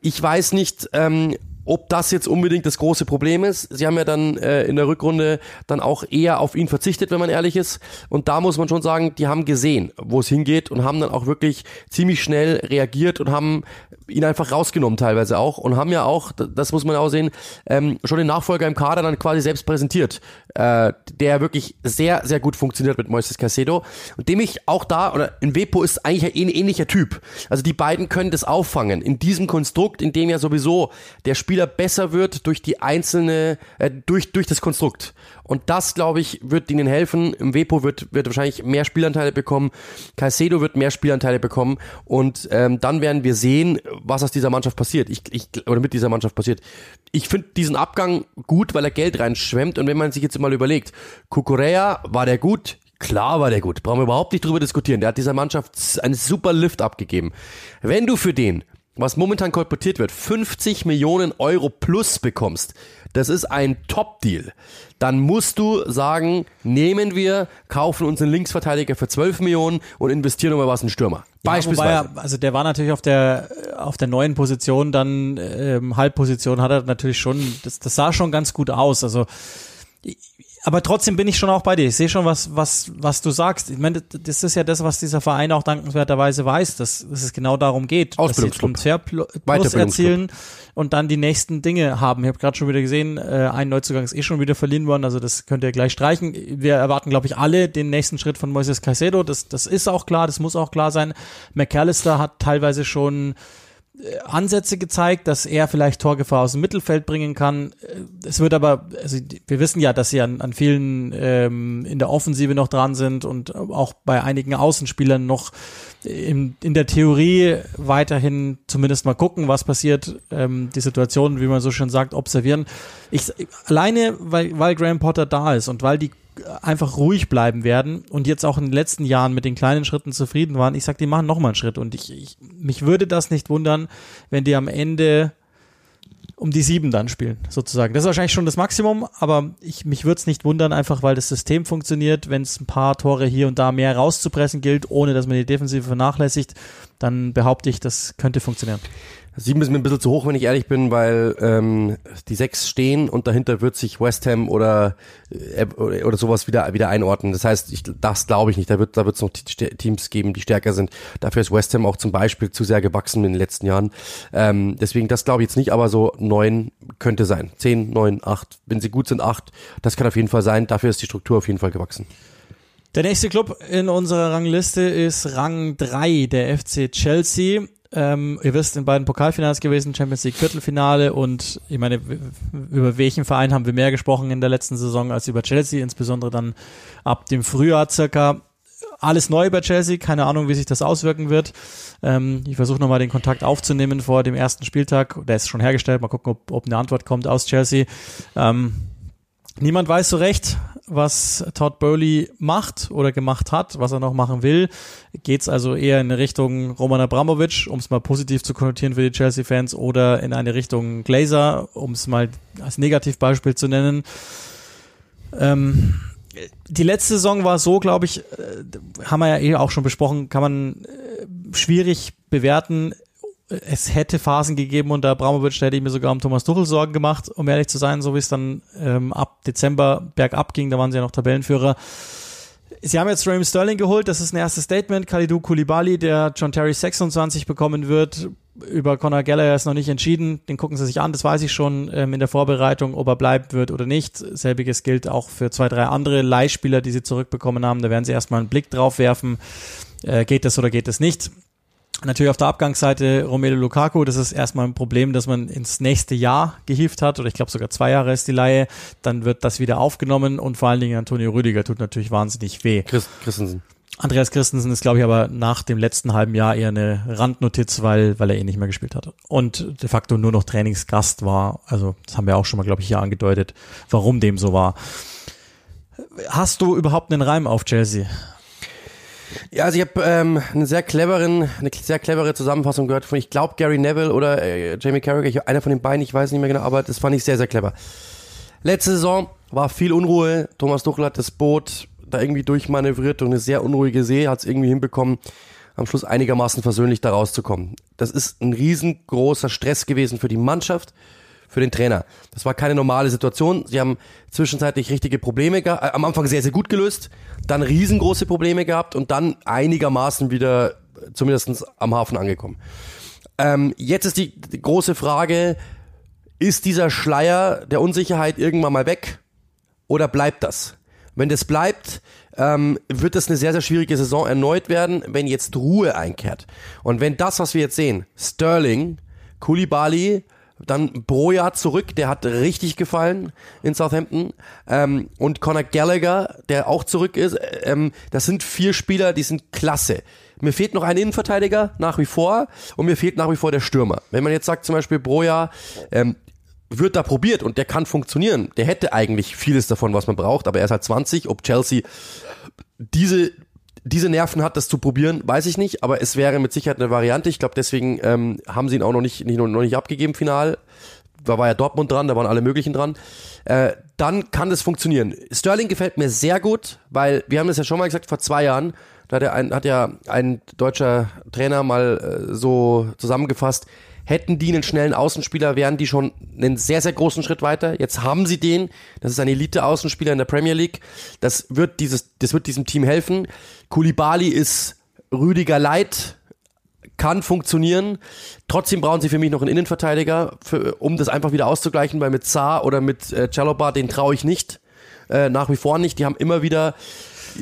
Speaker 2: Ich weiß nicht, ähm, ob das jetzt unbedingt das große Problem ist. Sie haben ja dann äh, in der Rückrunde dann auch eher auf ihn verzichtet, wenn man ehrlich ist. Und da muss man schon sagen, die haben gesehen, wo es hingeht und haben dann auch wirklich ziemlich schnell reagiert und haben ihn einfach rausgenommen teilweise auch und haben ja auch, das muss man auch sehen, ähm, schon den Nachfolger im Kader dann quasi selbst präsentiert, äh, der wirklich sehr, sehr gut funktioniert mit Moises Caicedo und dem ich auch da, oder in Wepo ist eigentlich ein ähnlicher Typ. Also die beiden können das auffangen in diesem Konstrukt, in dem ja sowieso der Spieler Spieler besser wird durch die einzelne, äh, durch, durch das Konstrukt. Und das, glaube ich, wird ihnen helfen. Im Wepo wird, wird wahrscheinlich mehr Spielanteile bekommen. Caicedo wird mehr Spielanteile bekommen. Und ähm, dann werden wir sehen, was aus dieser Mannschaft passiert. Ich, ich, oder mit dieser Mannschaft passiert. Ich finde diesen Abgang gut, weil er Geld reinschwemmt. Und wenn man sich jetzt mal überlegt, Kukurea, war der gut? Klar war der gut. Brauchen wir überhaupt nicht drüber diskutieren. Der hat dieser Mannschaft einen super Lift abgegeben. Wenn du für den was momentan kolportiert wird, 50 Millionen Euro plus bekommst, das ist ein Top-Deal, dann musst du sagen, nehmen wir, kaufen uns einen Linksverteidiger für 12 Millionen und investieren nochmal was in Stürmer.
Speaker 1: Ja, Beispielsweise. Also der war natürlich auf der auf der neuen Position, dann ähm, Halbposition hat er natürlich schon, das, das sah schon ganz gut aus. Also aber trotzdem bin ich schon auch bei dir. Ich sehe schon, was, was, was du sagst. Ich meine, das ist ja das, was dieser Verein auch dankenswerterweise weiß, dass, dass es genau darum geht, dass sie Transfer plus erzielen und dann die nächsten Dinge haben. Ich habe gerade schon wieder gesehen, äh, ein Neuzugang ist eh schon wieder verliehen worden, also das könnt ihr gleich streichen. Wir erwarten, glaube ich, alle den nächsten Schritt von Moises Caicedo. Das, das ist auch klar, das muss auch klar sein. McAllister hat teilweise schon Ansätze gezeigt, dass er vielleicht Torgefahr aus dem Mittelfeld bringen kann. Äh, es wird aber, also wir wissen ja, dass sie an, an vielen ähm, in der Offensive noch dran sind und auch bei einigen Außenspielern noch in, in der Theorie weiterhin zumindest mal gucken, was passiert, ähm, die Situation, wie man so schön sagt, observieren. Ich alleine, weil, weil Graham Potter da ist und weil die einfach ruhig bleiben werden und jetzt auch in den letzten Jahren mit den kleinen Schritten zufrieden waren. Ich sag, die machen nochmal einen Schritt und ich, ich, mich würde das nicht wundern, wenn die am Ende um die sieben dann spielen, sozusagen. Das ist wahrscheinlich schon das Maximum, aber ich, mich würde es nicht wundern, einfach weil das System funktioniert, wenn es ein paar Tore hier und da mehr rauszupressen gilt, ohne dass man die Defensive vernachlässigt, dann behaupte ich, das könnte funktionieren.
Speaker 2: Sieben ist mir ein bisschen zu hoch, wenn ich ehrlich bin, weil ähm, die sechs stehen und dahinter wird sich West Ham oder äh, oder sowas wieder wieder einordnen. Das heißt, ich, das glaube ich nicht. Da wird da wird es noch Teams geben, die stärker sind. Dafür ist West Ham auch zum Beispiel zu sehr gewachsen in den letzten Jahren. Ähm, deswegen das glaube ich jetzt nicht, aber so neun könnte sein. Zehn, neun, acht. Wenn sie gut sind, acht. Das kann auf jeden Fall sein. Dafür ist die Struktur auf jeden Fall gewachsen.
Speaker 1: Der nächste Club in unserer Rangliste ist Rang 3, der FC Chelsea Ähm, ihr wisst, in beiden Pokalfinals gewesen, Champions League Viertelfinale und ich meine, über welchen Verein haben wir mehr gesprochen in der letzten Saison als über Chelsea, insbesondere dann ab dem Frühjahr circa. Alles neu bei Chelsea, keine Ahnung, wie sich das auswirken wird. Ähm, ich versuche nochmal den Kontakt aufzunehmen vor dem ersten Spieltag. Der ist schon hergestellt, mal gucken, ob, ob eine Antwort kommt aus Chelsea. Ähm, Niemand weiß so recht, was Todd Burley macht oder gemacht hat, was er noch machen will. Geht es also eher in Richtung Roman Abramovic, um es mal positiv zu konnotieren für die Chelsea-Fans, oder in eine Richtung Glazer, um es mal als Negativbeispiel zu nennen. Ähm, die letzte Saison war so, glaube ich, äh, haben wir ja eh auch schon besprochen, kann man äh, schwierig bewerten es hätte Phasen gegeben unter Abramovic, da hätte ich mir sogar um Thomas Tuchel Sorgen gemacht, um ehrlich zu sein, so wie es dann ähm, ab Dezember bergab ging, da waren sie ja noch Tabellenführer. Sie haben jetzt Raheem Sterling geholt, das ist ein erstes Statement. Kalidou Koulibaly, der John Terry 26 bekommen wird, über Conor Gallagher ist noch nicht entschieden, den gucken sie sich an, das weiß ich schon ähm, in der Vorbereitung, ob er bleiben wird oder nicht. Selbiges gilt auch für zwei, drei andere Leihspieler, die sie zurückbekommen haben, da werden sie erstmal einen Blick drauf werfen, äh, geht das oder geht das nicht. Natürlich auf der Abgangsseite Romelu Lukaku, das ist erstmal ein Problem, dass man ins nächste Jahr gehieft hat, oder ich glaube sogar zwei Jahre ist die Laie, dann wird das wieder aufgenommen und vor allen Dingen Antonio Rüdiger tut natürlich wahnsinnig weh.
Speaker 2: Christ Christensen.
Speaker 1: Andreas Christensen ist, glaube ich, aber nach dem letzten halben Jahr eher eine Randnotiz, weil, weil er eh nicht mehr gespielt hat. Und de facto nur noch Trainingsgast war. Also, das haben wir auch schon mal, glaube ich, hier angedeutet, warum dem so war. Hast du überhaupt einen Reim auf Chelsea?
Speaker 2: Ja, also ich habe ähm, einen sehr cleveren, eine sehr clevere Zusammenfassung gehört von, ich glaube, Gary Neville oder äh, Jamie Carragher, einer von den beiden, ich weiß nicht mehr genau, aber das fand ich sehr, sehr clever. Letzte Saison war viel Unruhe. Thomas Tuchel hat das Boot da irgendwie durchmanövriert und eine sehr unruhige See hat es irgendwie hinbekommen, am Schluss einigermaßen versöhnlich da rauszukommen. Das ist ein riesengroßer Stress gewesen für die Mannschaft, für den Trainer. Das war keine normale Situation. Sie haben zwischenzeitlich richtige Probleme gehabt, äh, am Anfang sehr, sehr gut gelöst, dann riesengroße Probleme gehabt und dann einigermaßen wieder zumindest am Hafen angekommen. Ähm, jetzt ist die, die große Frage, ist dieser Schleier der Unsicherheit irgendwann mal weg oder bleibt das? Wenn das bleibt, ähm, wird das eine sehr, sehr schwierige Saison erneut werden, wenn jetzt Ruhe einkehrt. Und wenn das, was wir jetzt sehen, Sterling, Kulibali, dann Broja zurück, der hat richtig gefallen in Southampton. Ähm, und Conor Gallagher, der auch zurück ist. Ähm, das sind vier Spieler, die sind klasse. Mir fehlt noch ein Innenverteidiger nach wie vor und mir fehlt nach wie vor der Stürmer. Wenn man jetzt sagt zum Beispiel Broja, ähm, wird da probiert und der kann funktionieren. Der hätte eigentlich vieles davon, was man braucht, aber er ist halt 20. Ob Chelsea diese diese Nerven hat, das zu probieren, weiß ich nicht, aber es wäre mit Sicherheit eine Variante. Ich glaube, deswegen ähm, haben sie ihn auch noch nicht, nicht, noch nicht abgegeben final. Da war ja Dortmund dran, da waren alle möglichen dran. Äh, dann kann das funktionieren. Sterling gefällt mir sehr gut, weil wir haben das ja schon mal gesagt vor zwei Jahren. Da hat, ein, hat ja ein deutscher Trainer mal äh, so zusammengefasst, Hätten die einen schnellen Außenspieler, wären die schon einen sehr, sehr großen Schritt weiter. Jetzt haben sie den. Das ist ein Elite-Außenspieler in der Premier League. Das wird dieses, das wird diesem Team helfen. Kulibali ist Rüdiger Leid, kann funktionieren. Trotzdem brauchen sie für mich noch einen Innenverteidiger, für, um das einfach wieder auszugleichen, weil mit Saar oder mit äh, Chaloba, den traue ich nicht. Äh, nach wie vor nicht. Die haben immer wieder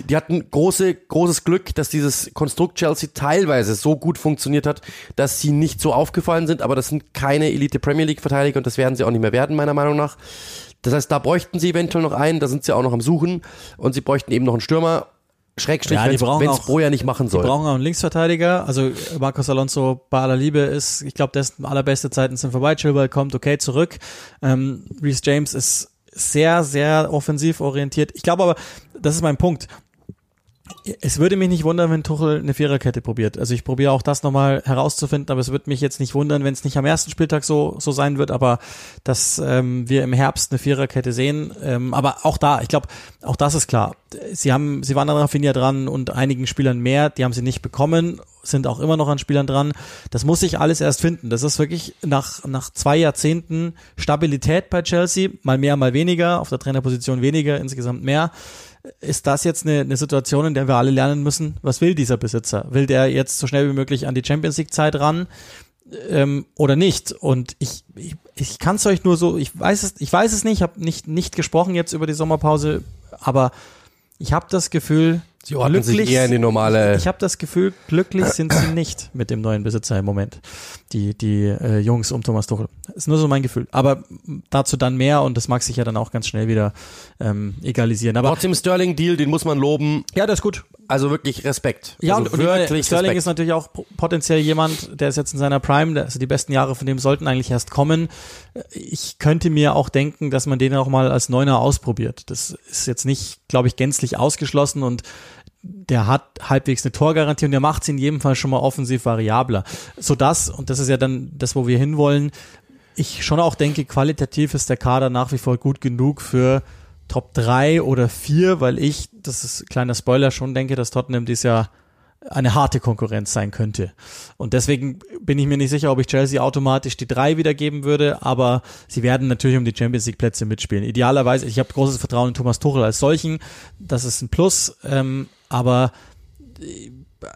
Speaker 2: die hatten große, großes Glück, dass dieses Konstrukt Chelsea teilweise so gut funktioniert hat, dass sie nicht so aufgefallen sind, aber das sind keine Elite Premier League Verteidiger und das werden sie auch nicht mehr werden, meiner Meinung nach. Das heißt, da bräuchten sie eventuell noch einen, da sind sie auch noch am Suchen und sie bräuchten eben noch einen Stürmer. Schrägstrich, ja, wenn es Broja nicht machen soll.
Speaker 1: Die brauchen auch einen Linksverteidiger. Also Marcos Alonso bei aller Liebe ist, ich glaube, dessen allerbeste Zeiten sind vorbei. Chilwell kommt okay zurück. Ähm, Reece James ist sehr, sehr offensiv orientiert. Ich glaube aber, das ist mein Punkt. Es würde mich nicht wundern, wenn Tuchel eine Viererkette probiert. Also ich probiere auch das nochmal herauszufinden, aber es würde mich jetzt nicht wundern, wenn es nicht am ersten Spieltag so, so sein wird, aber dass ähm, wir im Herbst eine Viererkette sehen. Ähm, aber auch da, ich glaube, auch das ist klar. Sie haben, sie waren an Rafinha dran und einigen Spielern mehr, die haben sie nicht bekommen, sind auch immer noch an Spielern dran. Das muss sich alles erst finden. Das ist wirklich nach, nach zwei Jahrzehnten Stabilität bei Chelsea, mal mehr, mal weniger, auf der Trainerposition weniger, insgesamt mehr ist das jetzt eine, eine Situation, in der wir alle lernen müssen, was will dieser Besitzer? Will der jetzt so schnell wie möglich an die Champions League Zeit ran ähm, oder nicht? Und ich, ich, ich kann es euch nur so, ich weiß es, ich weiß es nicht, ich habe nicht, nicht gesprochen jetzt über die Sommerpause, aber ich habe das Gefühl,
Speaker 2: Sie ordnen sich eher in die normale.
Speaker 1: Ich habe das Gefühl, glücklich sind sie nicht mit dem neuen Besitzer im Moment. Die, die äh, Jungs um Thomas Tuchel. Ist nur so mein Gefühl. Aber dazu dann mehr und das mag sich ja dann auch ganz schnell wieder ähm, egalisieren. Aber
Speaker 2: Trotzdem Sterling-Deal, den muss man loben.
Speaker 1: Ja, das ist gut.
Speaker 2: Also wirklich Respekt.
Speaker 1: Ja,
Speaker 2: also
Speaker 1: und, und wirklich Sterling Respekt. ist natürlich auch potenziell jemand, der ist jetzt in seiner Prime, also die besten Jahre von dem sollten eigentlich erst kommen. Ich könnte mir auch denken, dass man den auch mal als Neuner ausprobiert. Das ist jetzt nicht, glaube ich, gänzlich ausgeschlossen und der hat halbwegs eine Torgarantie und der macht es in jedem Fall schon mal offensiv variabler. Sodass, und das ist ja dann das, wo wir hinwollen, ich schon auch denke, qualitativ ist der Kader nach wie vor gut genug für Top 3 oder 4, weil ich, das ist kleiner Spoiler, schon denke, dass Tottenham dieses Jahr eine harte Konkurrenz sein könnte. Und deswegen bin ich mir nicht sicher, ob ich Chelsea automatisch die drei wiedergeben würde, aber sie werden natürlich um die Champions League Plätze mitspielen. Idealerweise, ich habe großes Vertrauen in Thomas Tuchel als solchen, das ist ein Plus, ähm, aber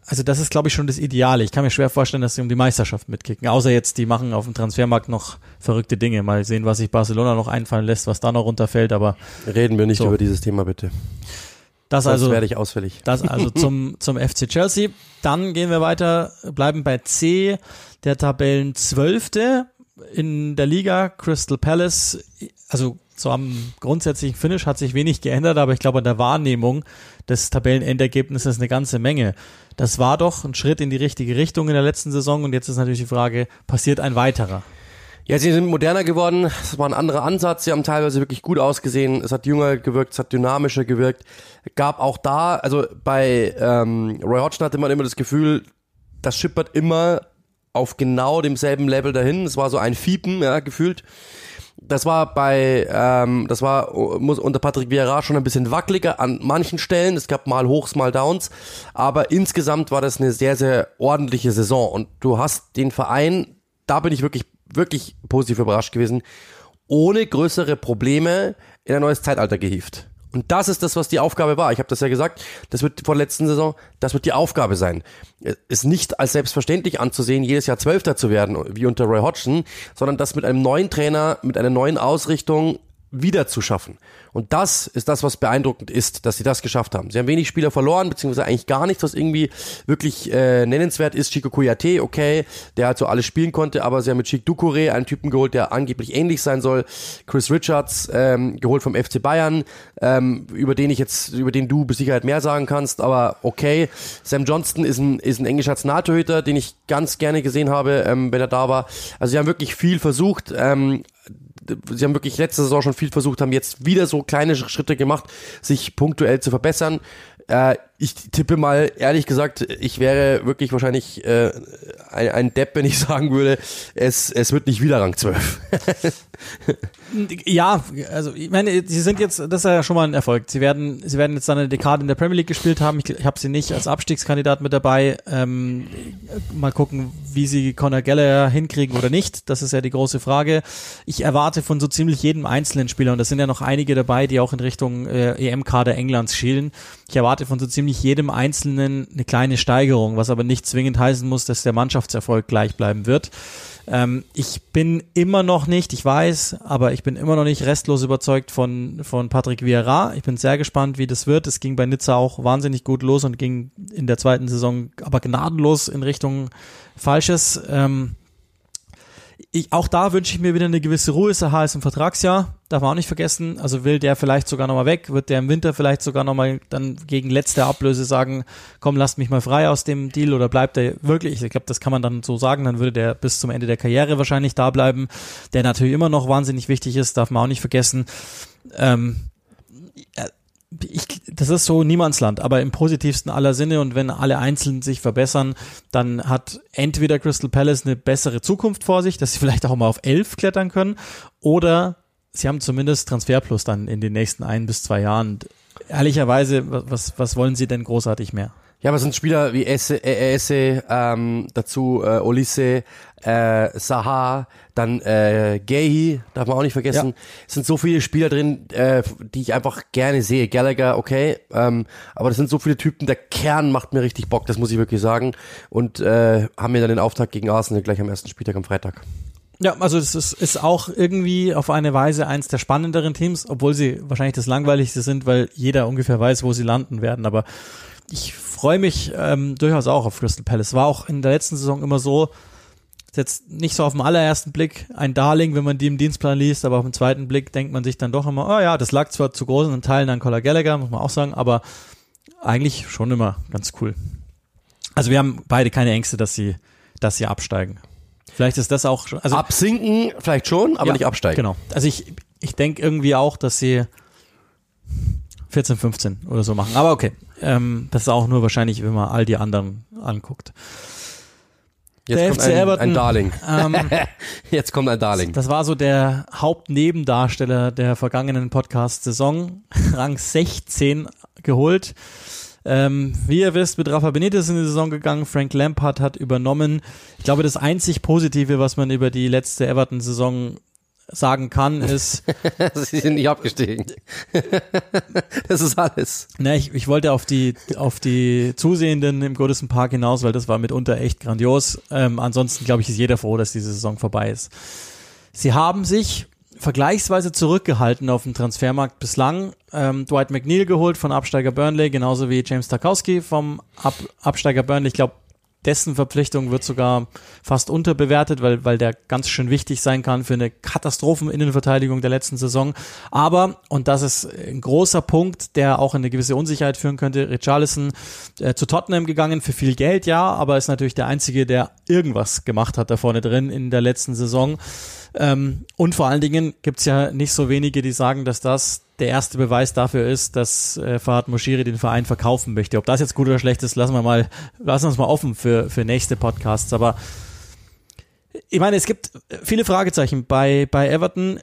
Speaker 1: also das ist, glaube ich, schon das Ideale. Ich kann mir schwer vorstellen, dass sie um die Meisterschaft mitkicken. Außer jetzt, die machen auf dem Transfermarkt noch verrückte Dinge. Mal sehen, was sich Barcelona noch einfallen lässt, was da noch runterfällt. Aber
Speaker 2: reden wir nicht so. über dieses Thema, bitte.
Speaker 1: Das Sonst also
Speaker 2: werde ich ausfällig.
Speaker 1: Das also zum zum FC Chelsea. Dann gehen wir weiter, bleiben bei C, der Tabellen Zwölfte in der Liga Crystal Palace. Also so am grundsätzlichen Finish hat sich wenig geändert, aber ich glaube an der Wahrnehmung des Tabellenendergebnisses eine ganze Menge. Das war doch ein Schritt in die richtige Richtung in der letzten Saison und jetzt ist natürlich die Frage, passiert ein weiterer?
Speaker 2: Ja, sie sind moderner geworden, es war ein anderer Ansatz, sie haben teilweise wirklich gut ausgesehen, es hat jünger gewirkt, es hat dynamischer gewirkt. Gab auch da, also bei ähm, Roy Hodgson hatte man immer das Gefühl, das schippert immer auf genau demselben Level dahin. Es war so ein Fiepen, ja, gefühlt das war bei, ähm, das war muss unter Patrick Vieira schon ein bisschen wackeliger an manchen Stellen. Es gab mal Hochs, mal Downs, aber insgesamt war das eine sehr, sehr ordentliche Saison. Und du hast den Verein, da bin ich wirklich, wirklich positiv überrascht gewesen, ohne größere Probleme in ein neues Zeitalter gehievt. Und das ist das, was die Aufgabe war. Ich habe das ja gesagt, das wird vor der letzten Saison, das wird die Aufgabe sein. Es nicht als selbstverständlich anzusehen, jedes Jahr Zwölfter zu werden, wie unter Roy Hodgson, sondern das mit einem neuen Trainer, mit einer neuen Ausrichtung wieder zu schaffen. Und das ist das, was beeindruckend ist, dass sie das geschafft haben. Sie haben wenig Spieler verloren, beziehungsweise eigentlich gar nichts, was irgendwie wirklich äh, nennenswert ist. Chico Kouyaté, okay, der halt so alles spielen konnte, aber sie haben mit Chic Ducouré einen Typen geholt, der angeblich ähnlich sein soll. Chris Richards, ähm, geholt vom FC Bayern, ähm, über den ich jetzt, über den du mit Sicherheit mehr sagen kannst, aber okay. Sam Johnston ist ein, ist ein englischer Nationaltorhüter, den ich ganz gerne gesehen habe, ähm, wenn er da war. Also sie haben wirklich viel versucht, ähm, sie haben wirklich letzte Saison schon viel versucht, haben jetzt wieder so kleine Schritte gemacht, sich punktuell zu verbessern. Äh, ich tippe mal, ehrlich gesagt, ich wäre wirklich wahrscheinlich äh, ein, ein Depp, wenn ich sagen würde, es, es wird nicht wieder Rang 12.
Speaker 1: ja, also ich meine, sie sind jetzt, das ist ja schon mal ein Erfolg. Sie werden, sie werden jetzt eine Dekade in der Premier League gespielt haben. Ich, ich habe sie nicht als Abstiegskandidat mit dabei. Ähm, mal gucken, wie sie Conor Gallagher hinkriegen oder nicht. Das ist ja die große Frage. Ich erwarte von so ziemlich jedem einzelnen Spieler, und da sind ja noch einige dabei, die auch in Richtung äh, EM-Kader Englands schielen. Ich erwarte von so ziemlich jedem Einzelnen eine kleine Steigerung, was aber nicht zwingend heißen muss, dass der Mannschaftserfolg gleich bleiben wird. Ähm, ich bin immer noch nicht, ich weiß, aber ich bin immer noch nicht restlos überzeugt von, von Patrick Vieira. Ich bin sehr gespannt, wie das wird. Es ging bei Nizza auch wahnsinnig gut los und ging in der zweiten Saison aber gnadenlos in Richtung Falsches. Ähm, ich, auch da wünsche ich mir wieder eine gewisse Ruhe. Ist der im Vertragsjahr, darf man auch nicht vergessen. Also will der vielleicht sogar nochmal weg, wird der im Winter vielleicht sogar nochmal dann gegen letzte Ablöse sagen, komm, lasst mich mal frei aus dem Deal oder bleibt er wirklich? Ich glaube, das kann man dann so sagen. Dann würde der bis zum Ende der Karriere wahrscheinlich da bleiben, der natürlich immer noch wahnsinnig wichtig ist, darf man auch nicht vergessen. Ähm, ich, das ist so Niemandsland, aber im positivsten aller Sinne und wenn alle einzeln sich verbessern, dann hat entweder Crystal Palace eine bessere Zukunft vor sich, dass sie vielleicht auch mal auf elf klettern können oder sie haben zumindest Transferplus dann in den nächsten ein bis zwei Jahren. Ehrlicherweise, was, was wollen sie denn großartig mehr?
Speaker 2: Ja, aber es sind Spieler wie Esse, äh, Esse ähm, dazu äh, Olise, äh, Saha, dann äh, Gehi, darf man auch nicht vergessen. Ja. Es sind so viele Spieler drin, äh, die ich einfach gerne sehe. Gallagher, okay, ähm, aber das sind so viele Typen. Der Kern macht mir richtig Bock, das muss ich wirklich sagen. Und äh, haben mir dann den Auftakt gegen Arsenal gleich am ersten Spieltag am Freitag.
Speaker 1: Ja, also es ist, ist auch irgendwie auf eine Weise eins der spannenderen Teams, obwohl sie wahrscheinlich das langweiligste sind, weil jeder ungefähr weiß, wo sie landen werden. Aber ich freue mich ähm, durchaus auch auf Crystal Palace. War auch in der letzten Saison immer so, jetzt nicht so auf den allerersten Blick ein Darling, wenn man die im Dienstplan liest, aber auf den zweiten Blick denkt man sich dann doch immer, oh ja, das lag zwar zu großen Teilen an Collar Gallagher, muss man auch sagen, aber eigentlich schon immer ganz cool. Also wir haben beide keine Ängste, dass sie, dass sie absteigen. Vielleicht ist das auch schon. Also,
Speaker 2: Absinken vielleicht schon, aber
Speaker 1: ja,
Speaker 2: nicht absteigen.
Speaker 1: Genau. Also ich, ich denke irgendwie auch, dass sie 14, 15 oder so machen. Aber okay. Ähm, das ist auch nur wahrscheinlich, wenn man all die anderen anguckt.
Speaker 2: Jetzt
Speaker 1: Der
Speaker 2: kommt
Speaker 1: FC
Speaker 2: ein,
Speaker 1: Everton,
Speaker 2: ein Darling.
Speaker 1: Ähm,
Speaker 2: Jetzt kommt ein Darling.
Speaker 1: das war so der Hauptnebendarsteller der vergangenen Podcast-Saison. Rang 16 geholt. Ähm, wie ihr wisst, mit Rafa Benitez in die Saison gegangen. Frank Lampard hat übernommen. Ich glaube, das einzig Positive, was man über die letzte Everton-Saison sagen kann, ist,
Speaker 2: Sie sind nicht abgestiegen. das ist alles.
Speaker 1: Na, ich, ich wollte auf die, auf die Zusehenden im Goodison Park hinaus, weil das war mitunter echt grandios. Ähm, ansonsten, glaube ich, ist jeder froh, dass diese Saison vorbei ist. Sie haben sich vergleichsweise zurückgehalten auf dem Transfermarkt bislang. Ähm, Dwight McNeil geholt von Absteiger Burnley, genauso wie James Tarkowski vom Ab Absteiger Burnley. Ich glaube, dessen Verpflichtung wird sogar fast unterbewertet, weil, weil der ganz schön wichtig sein kann für eine Katastropheninnenverteidigung der letzten Saison. Aber, und das ist ein großer Punkt, der auch in eine gewisse Unsicherheit führen könnte, Richarlison äh, zu Tottenham gegangen für viel Geld, ja, aber ist natürlich der Einzige, der irgendwas gemacht hat da vorne drin in der letzten Saison. Ähm, und vor allen Dingen gibt's ja nicht so wenige, die sagen, dass das der erste Beweis dafür ist, dass äh, Fahad Moshiri den Verein verkaufen möchte. Ob das jetzt gut oder schlecht ist, lassen wir mal, lassen wir uns mal offen für, für nächste Podcasts. Aber ich meine, es gibt viele Fragezeichen bei, bei Everton.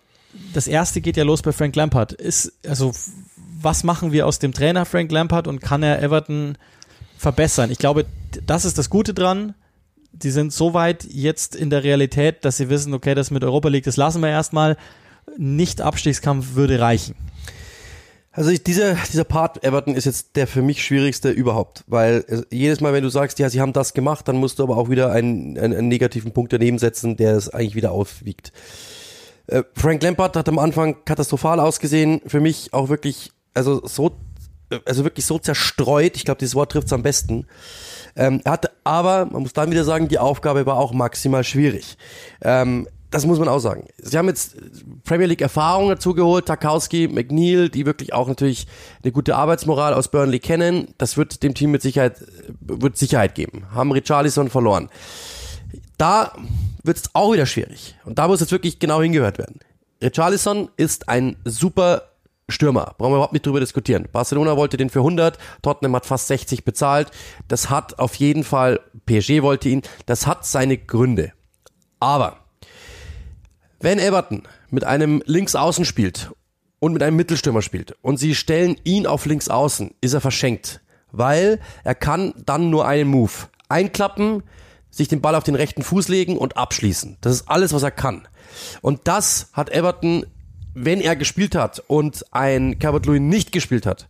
Speaker 1: Das erste geht ja los bei Frank Lampard. Ist, also, was machen wir aus dem Trainer Frank Lampard und kann er Everton verbessern? Ich glaube, das ist das Gute dran die sind so weit jetzt in der Realität, dass sie wissen, okay, das mit Europa League, das lassen wir erstmal. Nicht Abstiegskampf würde reichen.
Speaker 2: Also ich, dieser, dieser Part Everton ist jetzt der für mich schwierigste überhaupt, weil es, jedes Mal, wenn du sagst, ja, sie haben das gemacht, dann musst du aber auch wieder einen, einen, einen negativen Punkt daneben setzen, der es eigentlich wieder aufwiegt. Äh, Frank Lampard hat am Anfang katastrophal ausgesehen, für mich auch wirklich, also so, also wirklich so zerstreut, ich glaube, dieses Wort trifft es am besten. Ähm, er hatte aber, man muss dann wieder sagen, die Aufgabe war auch maximal schwierig. Ähm, das muss man auch sagen. Sie haben jetzt Premier League Erfahrung dazu geholt, Tarkowski, McNeil, die wirklich auch natürlich eine gute Arbeitsmoral aus Burnley kennen. Das wird dem Team mit Sicherheit, wird Sicherheit geben. Haben Richarlison verloren. Da wird es auch wieder schwierig. Und da muss jetzt wirklich genau hingehört werden. Richarlison ist ein super Stürmer. Brauchen wir überhaupt nicht drüber diskutieren. Barcelona wollte den für 100, Tottenham hat fast 60 bezahlt. Das hat auf jeden Fall, PSG wollte ihn, das hat seine Gründe. Aber wenn Everton mit einem Linksaußen spielt und mit einem Mittelstürmer spielt und sie stellen ihn auf Linksaußen, ist er verschenkt, weil er kann dann nur einen Move einklappen, sich den Ball auf den rechten Fuß legen und abschließen. Das ist alles, was er kann. Und das hat Everton wenn er gespielt hat und ein Calvert Lewin nicht gespielt hat,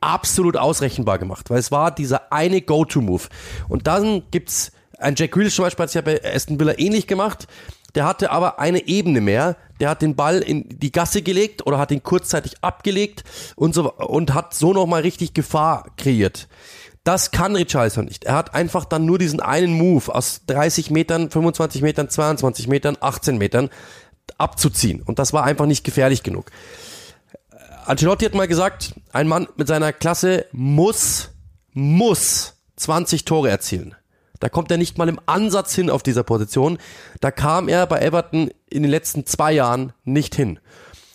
Speaker 2: absolut ausrechenbar gemacht, weil es war dieser eine Go-To-Move. Und dann gibt's ein Jack Grealish zum Beispiel hat es ja bei Aston Villa ähnlich gemacht. Der hatte aber eine Ebene mehr. Der hat den Ball in die Gasse gelegt oder hat ihn kurzzeitig abgelegt und so und hat so nochmal richtig Gefahr kreiert. Das kann Richarlison nicht. Er hat einfach dann nur diesen einen Move aus 30 Metern, 25 Metern, 22 Metern, 18 Metern abzuziehen. Und das war einfach nicht gefährlich genug. Ancelotti hat mal gesagt, ein Mann mit seiner Klasse muss, muss 20 Tore erzielen. Da kommt er nicht mal im Ansatz hin auf dieser Position. Da kam er bei Everton in den letzten zwei Jahren nicht hin.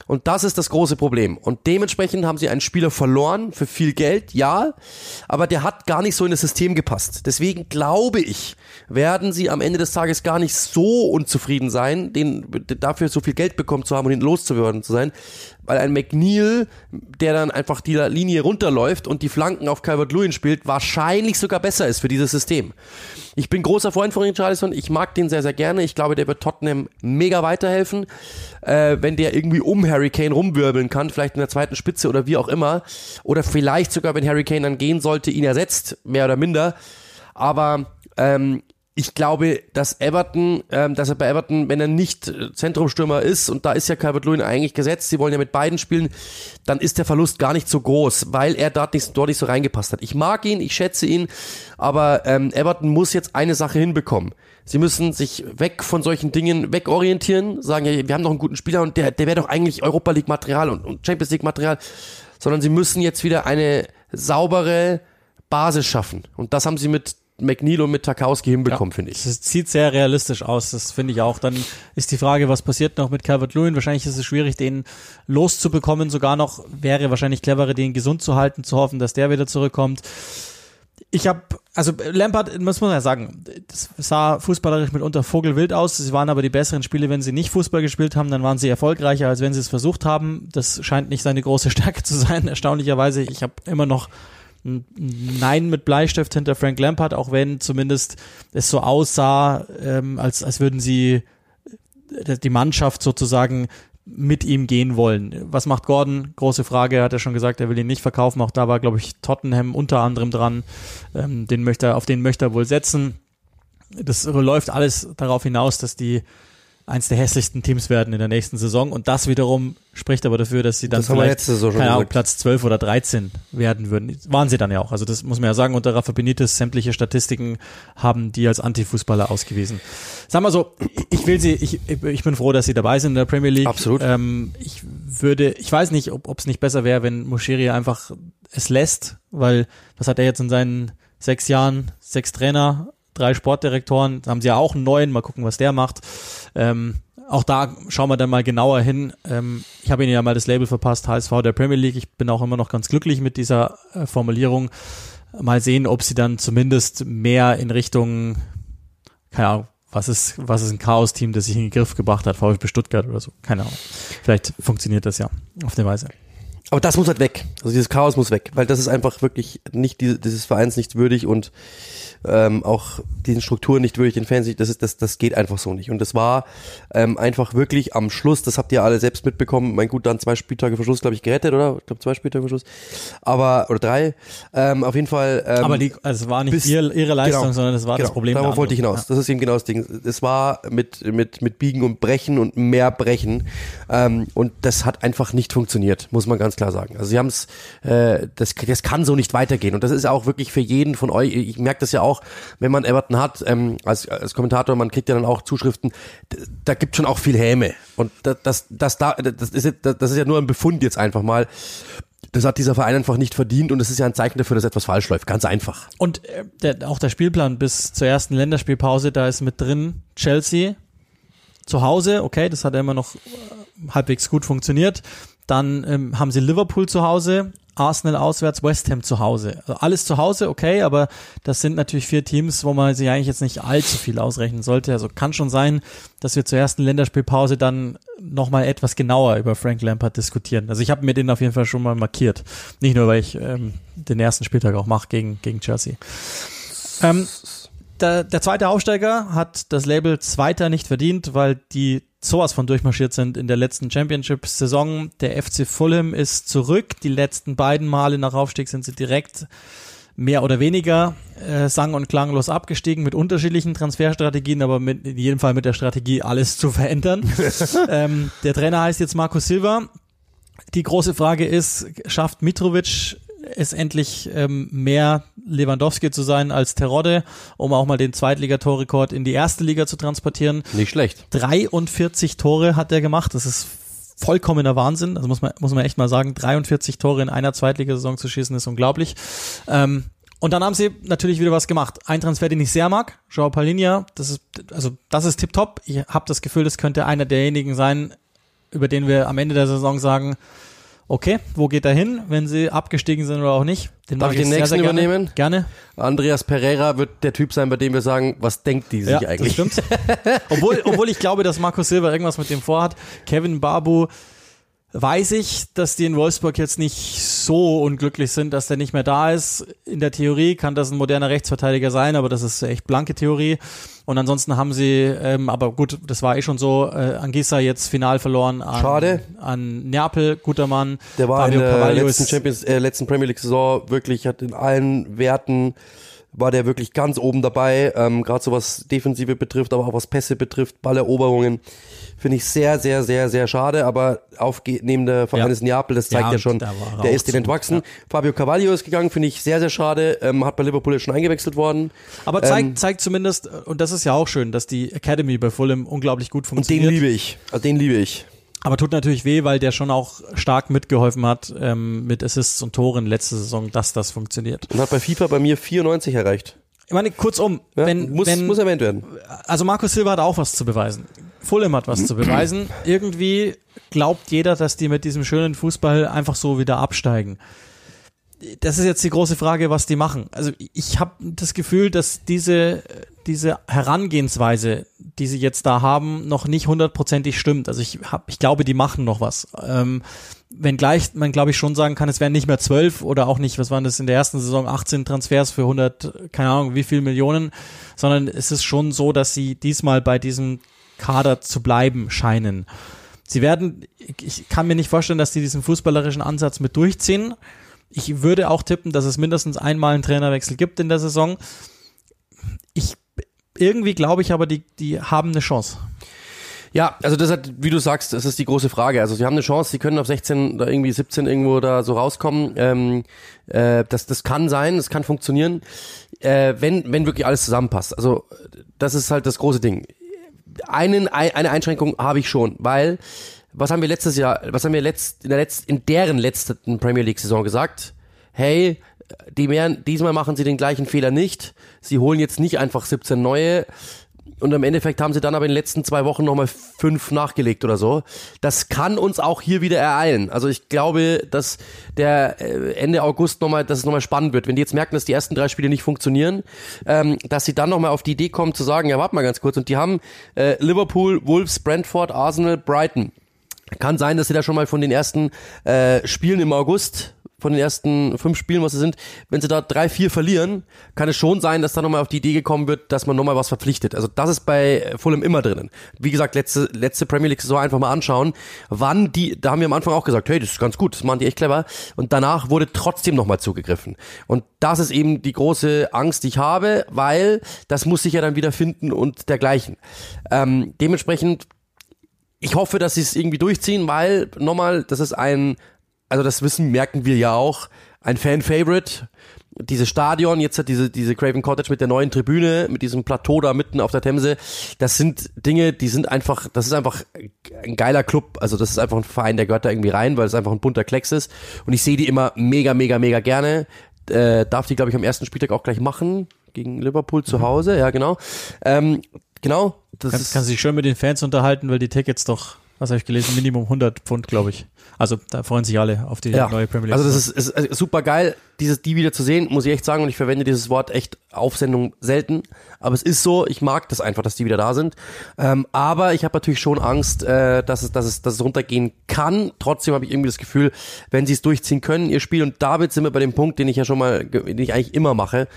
Speaker 2: Und das ist das große Problem. Und dementsprechend haben sie einen Spieler verloren für viel Geld, ja, aber der hat gar nicht so in das System gepasst. Deswegen glaube ich, werden sie am Ende des Tages gar nicht so unzufrieden sein, den dafür so viel Geld bekommen zu haben und ihn loszuwerden zu sein, weil ein McNeil, der dann einfach die Linie runterläuft und die Flanken auf Calvert-Lewin spielt, wahrscheinlich sogar besser ist für dieses System. Ich bin großer Freund von Richarlison, ich mag den sehr, sehr gerne. Ich glaube, der wird Tottenham mega weiterhelfen, äh, wenn der irgendwie um Harry Kane rumwirbeln kann, vielleicht in der zweiten Spitze oder wie auch immer. Oder vielleicht sogar, wenn Harry Kane dann gehen sollte, ihn ersetzt, mehr oder minder. Aber ähm, ich glaube, dass Everton, ähm, dass er bei Everton, wenn er nicht äh, Zentrumstürmer ist, und da ist ja Calvert-Lewin eigentlich gesetzt, sie wollen ja mit beiden spielen, dann ist der Verlust gar nicht so groß, weil er dort nicht, dort nicht so reingepasst hat. Ich mag ihn, ich schätze ihn, aber ähm, Everton muss jetzt eine Sache hinbekommen. Sie müssen sich weg von solchen Dingen wegorientieren, sagen, ja, wir haben noch einen guten Spieler und der, der wäre doch eigentlich Europa League Material und, und Champions League Material, sondern sie müssen jetzt wieder eine saubere Basis schaffen. Und das haben sie mit McNeil und mit Tarkowski hinbekommen, ja, finde ich.
Speaker 1: Das sieht sehr realistisch aus, das finde ich auch. Dann ist die Frage, was passiert noch mit Calvert-Lewin? Wahrscheinlich ist es schwierig, den loszubekommen. Sogar noch wäre wahrscheinlich cleverer, den gesund zu halten, zu hoffen, dass der wieder zurückkommt ich habe, also Lampard, muss man ja sagen, das sah fußballerisch mitunter vogelwild aus. Sie waren aber die besseren Spiele, wenn sie nicht Fußball gespielt haben, dann waren sie erfolgreicher, als wenn sie es versucht haben. Das scheint nicht seine große Stärke zu sein, erstaunlicherweise. Ich habe immer noch Nein mit Bleistift hinter Frank Lampard, auch wenn zumindest es so aussah, ähm, als, als würden sie die Mannschaft sozusagen mit ihm gehen wollen. Was macht Gordon? Große Frage. Er hat ja schon gesagt, er will ihn nicht verkaufen. Auch da war, glaube ich, Tottenham unter anderem dran. Ähm, den möchte er, auf den möchte er wohl setzen. Das läuft alles darauf hinaus, dass die eins der hässlichsten Teams werden in der nächsten Saison. Und das wiederum spricht aber dafür, dass sie dann
Speaker 2: das
Speaker 1: vielleicht
Speaker 2: keine
Speaker 1: Ahnung, Platz 12 oder 13 werden würden. Waren sie dann ja auch. Also das muss man ja sagen. Unter Rafa Benitez sämtliche Statistiken haben die als Antifußballer ausgewiesen. Sag mal so, ich will sie, ich, ich bin froh, dass sie dabei sind in der Premier League.
Speaker 2: Absolut.
Speaker 1: Ähm, ich würde, ich weiß nicht, ob es nicht besser wäre, wenn Moschiri einfach es lässt, weil was hat er jetzt in seinen sechs Jahren, sechs Trainer, drei Sportdirektoren, haben sie ja auch einen neuen, mal gucken, was der macht. Ähm, auch da schauen wir dann mal genauer hin. Ähm, ich habe Ihnen ja mal das Label verpasst, HSV der Premier League. Ich bin auch immer noch ganz glücklich mit dieser äh, Formulierung. Mal sehen, ob sie dann zumindest mehr in Richtung, keine Ahnung, was ist, was ist ein Chaos-Team, das sich in den Griff gebracht hat, VfB Stuttgart oder so. Keine Ahnung. Vielleicht funktioniert das ja auf der Weise.
Speaker 2: Aber das muss halt weg. Also dieses Chaos muss weg, weil das ist einfach wirklich nicht dieses Vereins nicht würdig und ähm, auch diesen Strukturen nicht würdig, den Fans das ist, das, das geht einfach so nicht. Und das war ähm, einfach wirklich am Schluss, das habt ihr alle selbst mitbekommen, mein gut, dann zwei Spieltage Verschluss, glaube ich, gerettet, oder? Ich glaube zwei Spieltage Verschluss. Aber, oder drei. Ähm, auf jeden Fall. Ähm,
Speaker 1: Aber die, also es war nicht bis, ihre, ihre Leistung, genau, sondern das war genau, das Problem.
Speaker 2: Darauf wollte ich hinaus. Ja. Das ist eben genau das Ding. Es war mit, mit, mit Biegen und Brechen und mehr Brechen. Ähm, und das hat einfach nicht funktioniert, muss man ganz klar sagen. Also sie haben es, äh, das, das kann so nicht weitergehen. Und das ist auch wirklich für jeden von euch, ich merke das ja auch, wenn man Everton hat, ähm, als, als Kommentator, man kriegt ja dann auch Zuschriften, da gibt schon auch viel Häme. Und das, das, das, da, das, ist, das ist ja nur ein Befund jetzt einfach mal. Das hat dieser Verein einfach nicht verdient und es ist ja ein Zeichen dafür, dass etwas falsch läuft. Ganz einfach.
Speaker 1: Und äh, der, auch der Spielplan bis zur ersten Länderspielpause, da ist mit drin Chelsea zu Hause, okay, das hat ja immer noch äh, halbwegs gut funktioniert. Dann ähm, haben sie Liverpool zu Hause, Arsenal auswärts, West Ham zu Hause. Also alles zu Hause, okay, aber das sind natürlich vier Teams, wo man sich eigentlich jetzt nicht allzu viel ausrechnen sollte. Also kann schon sein, dass wir zur ersten Länderspielpause dann nochmal etwas genauer über Frank Lampard diskutieren. Also ich habe mir den auf jeden Fall schon mal markiert. Nicht nur, weil ich ähm, den ersten Spieltag auch mache gegen, gegen Chelsea. Ähm, der, der zweite Aufsteiger hat das Label Zweiter nicht verdient, weil die sowas von durchmarschiert sind in der letzten Championship-Saison. Der FC Fulham ist zurück. Die letzten beiden Male nach Aufstieg sind sie direkt mehr oder weniger äh, sang- und klanglos abgestiegen mit unterschiedlichen Transferstrategien, aber mit, in jedem Fall mit der Strategie, alles zu verändern. ähm, der Trainer heißt jetzt Marco Silva. Die große Frage ist, schafft Mitrovic es endlich ähm, mehr Lewandowski zu sein als Terodde, um auch mal den Zweitligatorrekord in die erste Liga zu transportieren.
Speaker 2: Nicht schlecht.
Speaker 1: 43 Tore hat er gemacht. Das ist vollkommener Wahnsinn. Also muss man, muss man echt mal sagen, 43 Tore in einer Zweitligasaison zu schießen, ist unglaublich. Ähm, und dann haben sie natürlich wieder was gemacht. Ein Transfer, den ich sehr mag, Joao Palinha, das ist, also, das ist tipptopp. Ich habe das Gefühl, das könnte einer derjenigen sein, über den wir am Ende der Saison sagen, Okay, wo geht er hin, wenn sie abgestiegen sind oder auch nicht?
Speaker 2: Den Darf ich den nächsten sehr, sehr
Speaker 1: gerne.
Speaker 2: übernehmen?
Speaker 1: Gerne.
Speaker 2: Andreas Pereira wird der Typ sein, bei dem wir sagen, was denkt die sich ja, eigentlich?
Speaker 1: Das stimmt. obwohl, obwohl ich glaube, dass Marco Silva irgendwas mit dem vorhat. Kevin Babu weiß ich, dass die in Wolfsburg jetzt nicht so unglücklich sind, dass der nicht mehr da ist. In der Theorie kann das ein moderner Rechtsverteidiger sein, aber das ist echt blanke Theorie. Und ansonsten haben sie, ähm, aber gut, das war eh schon so, äh, Angisa jetzt final verloren an,
Speaker 2: Schade.
Speaker 1: an Neapel, guter Mann.
Speaker 2: Der war Fabio in der letzten, Champions, äh, letzten Premier League Saison wirklich, hat in allen Werten war der wirklich ganz oben dabei, ähm, gerade so was Defensive betrifft, aber auch was Pässe betrifft, Balleroberungen. Finde ich sehr, sehr, sehr, sehr schade, aber aufnehmender Vereines ja. Neapel, das zeigt ja, ja schon, der ist den entwachsen. Ja. Fabio Cavaglio ist gegangen, finde ich sehr, sehr schade, ähm, hat bei Liverpool schon eingewechselt worden.
Speaker 1: Aber zeigt, ähm, zeigt zumindest, und das ist ja auch schön, dass die Academy bei Fulham unglaublich gut funktioniert.
Speaker 2: Und den liebe ich, also den liebe ich.
Speaker 1: Aber tut natürlich weh, weil der schon auch stark mitgeholfen hat ähm, mit Assists und Toren letzte Saison, dass das funktioniert.
Speaker 2: Und hat bei FIFA bei mir 94 erreicht.
Speaker 1: Ich meine, kurzum, ja, wenn,
Speaker 2: muss,
Speaker 1: wenn,
Speaker 2: muss erwähnt werden.
Speaker 1: Also Markus Silva hat auch was zu beweisen. Fulham hat was zu beweisen. Irgendwie glaubt jeder, dass die mit diesem schönen Fußball einfach so wieder absteigen. Das ist jetzt die große Frage, was die machen. Also ich habe das Gefühl, dass diese diese Herangehensweise, die sie jetzt da haben, noch nicht hundertprozentig stimmt. Also ich hab, ich glaube, die machen noch was. Ähm, wenngleich man, glaube ich, schon sagen kann, es werden nicht mehr zwölf oder auch nicht, was waren das in der ersten Saison, 18 Transfers für 100, keine Ahnung, wie viel Millionen, sondern es ist schon so, dass sie diesmal bei diesem Kader zu bleiben scheinen. Sie werden, ich kann mir nicht vorstellen, dass sie diesen fußballerischen Ansatz mit durchziehen. Ich würde auch tippen, dass es mindestens einmal einen Trainerwechsel gibt in der Saison. Ich irgendwie glaube ich aber, die, die haben eine Chance.
Speaker 2: Ja, also das hat, wie du sagst, das ist die große Frage. Also sie haben eine Chance, sie können auf 16 oder irgendwie 17 irgendwo da so rauskommen. Ähm, äh, das, das kann sein, das kann funktionieren, äh, wenn, wenn wirklich alles zusammenpasst. Also das ist halt das große Ding. Einen, eine Einschränkung habe ich schon, weil was haben wir letztes Jahr, was haben wir letzt, in der letzten, in deren letzten Premier League Saison gesagt? Hey, die mehr, diesmal machen sie den gleichen Fehler nicht. Sie holen jetzt nicht einfach 17 neue. Und im Endeffekt haben sie dann aber in den letzten zwei Wochen nochmal fünf nachgelegt oder so. Das kann uns auch hier wieder ereilen. Also ich glaube, dass der äh, Ende August nochmal, dass es nochmal spannend wird. Wenn die jetzt merken, dass die ersten drei Spiele nicht funktionieren, ähm, dass sie dann nochmal auf die Idee kommen zu sagen, ja, warte mal ganz kurz. Und die haben äh, Liverpool, Wolves, Brentford, Arsenal, Brighton. Kann sein, dass sie da schon mal von den ersten äh, Spielen im August von den ersten fünf Spielen, was sie sind, wenn sie da drei, vier verlieren, kann es schon sein, dass da nochmal auf die Idee gekommen wird, dass man nochmal was verpflichtet. Also das ist bei Fulham immer drinnen. Wie gesagt, letzte, letzte Premier League Saison einfach mal anschauen, wann die, da haben wir am Anfang auch gesagt, hey, das ist ganz gut, das machen die echt clever. Und danach wurde trotzdem nochmal zugegriffen. Und das ist eben die große Angst, die ich habe, weil das muss sich ja dann wieder finden und dergleichen. Ähm, dementsprechend ich hoffe, dass sie es irgendwie durchziehen, weil nochmal, das ist ein also das wissen, merken wir ja auch, ein Fan-Favorite. Dieses Stadion, jetzt hat diese, diese Craven Cottage mit der neuen Tribüne, mit diesem Plateau da mitten auf der Themse, das sind Dinge, die sind einfach, das ist einfach ein geiler Club. Also das ist einfach ein Verein, der gehört da irgendwie rein, weil es einfach ein bunter Klecks ist. Und ich sehe die immer mega, mega, mega gerne. Äh, darf die, glaube ich, am ersten Spieltag auch gleich machen. Gegen Liverpool zu mhm. Hause, ja, genau. Ähm, genau.
Speaker 1: Das Kann, kannst du dich schön mit den Fans unterhalten, weil die Tickets doch was habe ich gelesen? Minimum 100 Pfund, glaube ich. Also da freuen sich alle auf die ja. neue Premier League.
Speaker 2: Also das ist, ist, ist super geil, dieses die wieder zu sehen, muss ich echt sagen. Und ich verwende dieses Wort echt auf Sendung selten. Aber es ist so, ich mag das einfach, dass die wieder da sind. Ähm, aber ich habe natürlich schon Angst, äh, dass, es, dass, es, dass es runtergehen kann. Trotzdem habe ich irgendwie das Gefühl, wenn sie es durchziehen können, ihr Spiel. Und damit sind wir bei dem Punkt, den ich ja schon mal, den ich eigentlich immer mache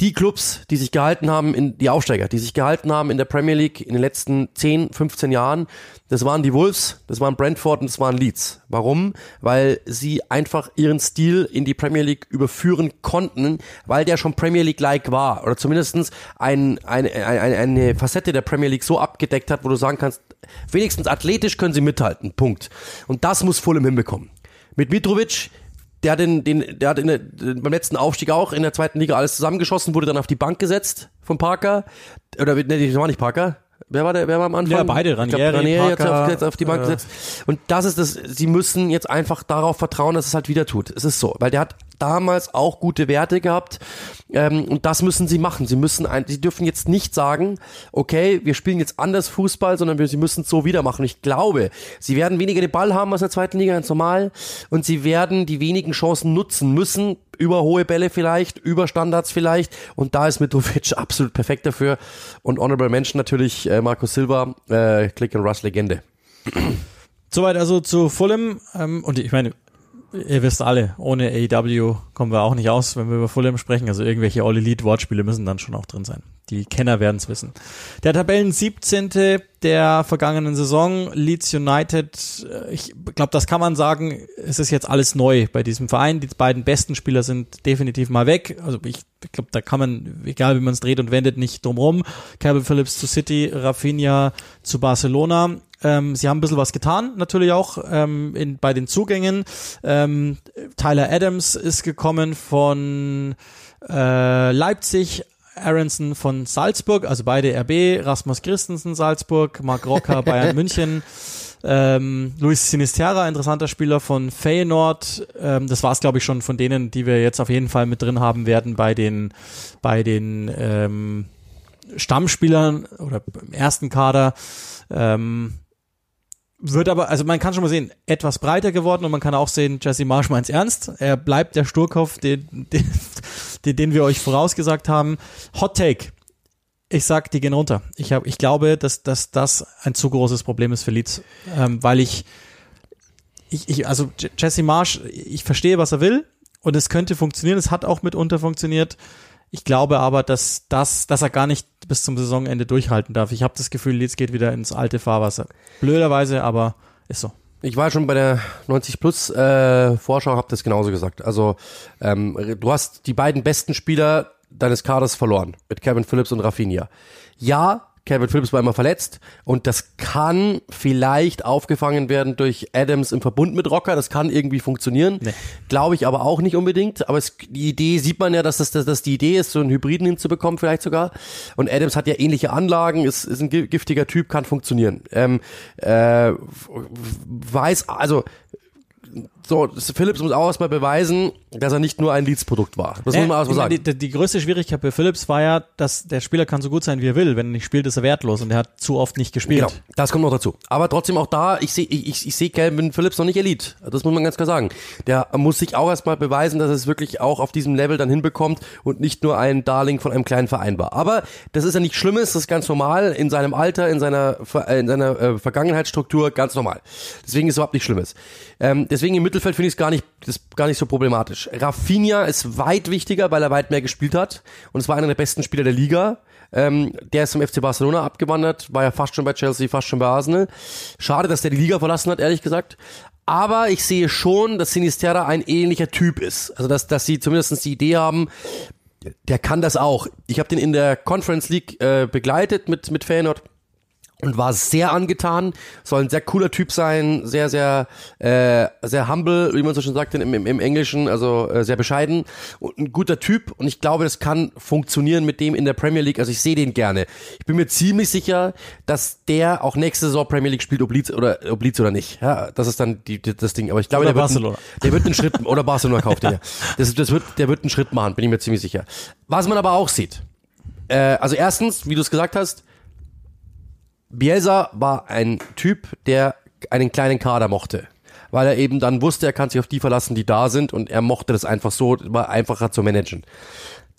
Speaker 2: die Clubs, die sich gehalten haben, in die Aufsteiger, die sich gehalten haben in der Premier League in den letzten 10, 15 Jahren, das waren die Wolves, das waren Brentford und das waren Leeds. Warum? Weil sie einfach ihren Stil in die Premier League überführen konnten, weil der schon Premier League-like war oder zumindestens ein, ein, ein, eine Facette der Premier League so abgedeckt hat, wo du sagen kannst, wenigstens athletisch können sie mithalten. Punkt. Und das muss Fulham hinbekommen. Mit Mitrovic der hat, den, den, der hat in der, beim letzten Aufstieg auch in der zweiten Liga alles zusammengeschossen, wurde dann auf die Bank gesetzt von Parker. Oder, ne, das war nicht Parker. Wer war der, wer war am Anfang?
Speaker 1: Ja, beide,
Speaker 2: Ranieri, glaub, Ranieri Parker, jetzt auf, jetzt auf die Bank äh, gesetzt. Und das ist das, sie müssen jetzt einfach darauf vertrauen, dass es halt wieder tut. Es ist so, weil der hat damals auch gute Werte gehabt ähm, und das müssen sie machen. Sie müssen, ein, sie dürfen jetzt nicht sagen, okay, wir spielen jetzt anders Fußball, sondern wir, sie müssen es so wieder machen. Ich glaube, sie werden weniger den Ball haben als in der zweiten Liga ganz normal und sie werden die wenigen Chancen nutzen müssen, über hohe Bälle vielleicht, über Standards vielleicht und da ist Mitrovic absolut perfekt dafür und Honorable Mention natürlich äh, Marco Silva, äh, Click and Rush Legende.
Speaker 1: Soweit also zu Fulham ähm, und ich meine, ihr wisst alle, ohne AEW kommen wir auch nicht aus, wenn wir über Fulham sprechen. Also irgendwelche All Elite Wortspiele müssen dann schon auch drin sein. Die Kenner werden es wissen. Der Tabellen 17. der vergangenen Saison, Leeds United, äh, ich glaube, das kann man sagen, es ist jetzt alles neu bei diesem Verein. Die beiden besten Spieler sind definitiv mal weg. Also ich, ich glaube, da kann man, egal wie man es dreht und wendet, nicht drumrum. Calvin Phillips zu City, Rafinha zu Barcelona. Ähm, sie haben ein bisschen was getan, natürlich auch ähm, in, bei den Zugängen. Ähm, Tyler Adams ist gekommen von äh, Leipzig, Aronson von Salzburg, also beide RB, Rasmus Christensen Salzburg, Marc Rocker Bayern München, ähm, Luis Sinisterra, interessanter Spieler von Feyenoord. Ähm, das war es, glaube ich, schon von denen, die wir jetzt auf jeden Fall mit drin haben werden bei den, bei den ähm, Stammspielern oder im ersten Kader. Ähm, wird aber, also man kann schon mal sehen, etwas breiter geworden und man kann auch sehen, Jesse Marsch meint's ernst. Er bleibt der Sturkopf, den, den, den wir euch vorausgesagt haben. Hot Take. Ich sag, die gehen runter. Ich, hab, ich glaube, dass, dass das ein zu großes Problem ist für Leeds, ähm, weil ich, ich, ich, also Jesse Marsch, ich verstehe, was er will und es könnte funktionieren. Es hat auch mitunter funktioniert. Ich glaube aber, dass das, dass er gar nicht bis zum Saisonende durchhalten darf. Ich habe das Gefühl, Leeds geht wieder ins alte Fahrwasser. Blöderweise, aber ist so.
Speaker 2: Ich war schon bei der 90 Plus äh, Vorschau, habe das genauso gesagt. Also ähm, du hast die beiden besten Spieler deines Kaders verloren mit Kevin Phillips und Rafinha. Ja, Kevin Phillips war immer verletzt und das kann vielleicht aufgefangen werden durch Adams im Verbund mit Rocker. Das kann irgendwie funktionieren. Nee. Glaube ich aber auch nicht unbedingt. Aber es, die Idee sieht man ja, dass das, dass das die Idee ist, so einen Hybriden hinzubekommen vielleicht sogar. Und Adams hat ja ähnliche Anlagen, ist, ist ein giftiger Typ, kann funktionieren. Ähm, äh, weiß, also so, Philips muss auch erstmal beweisen, dass er nicht nur ein Leads-Produkt war. Das
Speaker 1: äh,
Speaker 2: muss man erstmal sagen.
Speaker 1: Die, die, größte Schwierigkeit bei Philips war ja, dass der Spieler kann so gut sein, wie er will. Wenn er nicht spielt, ist er wertlos und er hat zu oft nicht gespielt. Genau,
Speaker 2: das kommt noch dazu. Aber trotzdem auch da, ich sehe ich, ich, ich seh Calvin Phillips noch nicht Elite. Das muss man ganz klar sagen. Der muss sich auch erstmal beweisen, dass er es wirklich auch auf diesem Level dann hinbekommt und nicht nur ein Darling von einem kleinen Verein war. Aber das ist ja nichts Schlimmes, das ist ganz normal in seinem Alter, in seiner, in seiner äh, Vergangenheitsstruktur, ganz normal. Deswegen ist es überhaupt nichts Schlimmes. Ähm, deswegen im Mittelfeld finde ich es gar nicht, das ist gar nicht so problematisch. Rafinha ist weit wichtiger, weil er weit mehr gespielt hat und es war einer der besten Spieler der Liga. Ähm, der ist zum FC Barcelona abgewandert, war ja fast schon bei Chelsea, fast schon bei Arsenal. Schade, dass der die Liga verlassen hat, ehrlich gesagt. Aber ich sehe schon, dass Sinisterra ein ähnlicher Typ ist. Also, dass, dass sie zumindest die Idee haben, der kann das auch. Ich habe den in der Conference League äh, begleitet mit, mit Feyenoord und war sehr angetan. Soll ein sehr cooler Typ sein, sehr, sehr, äh, sehr humble, wie man so schon sagt im, im, im Englischen, also äh, sehr bescheiden und ein guter Typ. Und ich glaube, das kann funktionieren mit dem in der Premier League. Also ich sehe den gerne. Ich bin mir ziemlich sicher, dass der auch nächste Saison Premier League spielt, ob Leeds oder, ob Leeds oder nicht. Ja, das ist dann die, das Ding. Aber ich glaube, der wird, einen, der wird einen Schritt, oder Barcelona kauft den ja. Das, das wird, der wird einen Schritt machen, bin ich mir ziemlich sicher. Was man aber auch sieht, äh, also erstens, wie du es gesagt hast, Bielsa war ein Typ, der einen kleinen Kader mochte. Weil er eben dann wusste, er kann sich auf die verlassen, die da sind und er mochte das einfach so, war einfacher zu managen.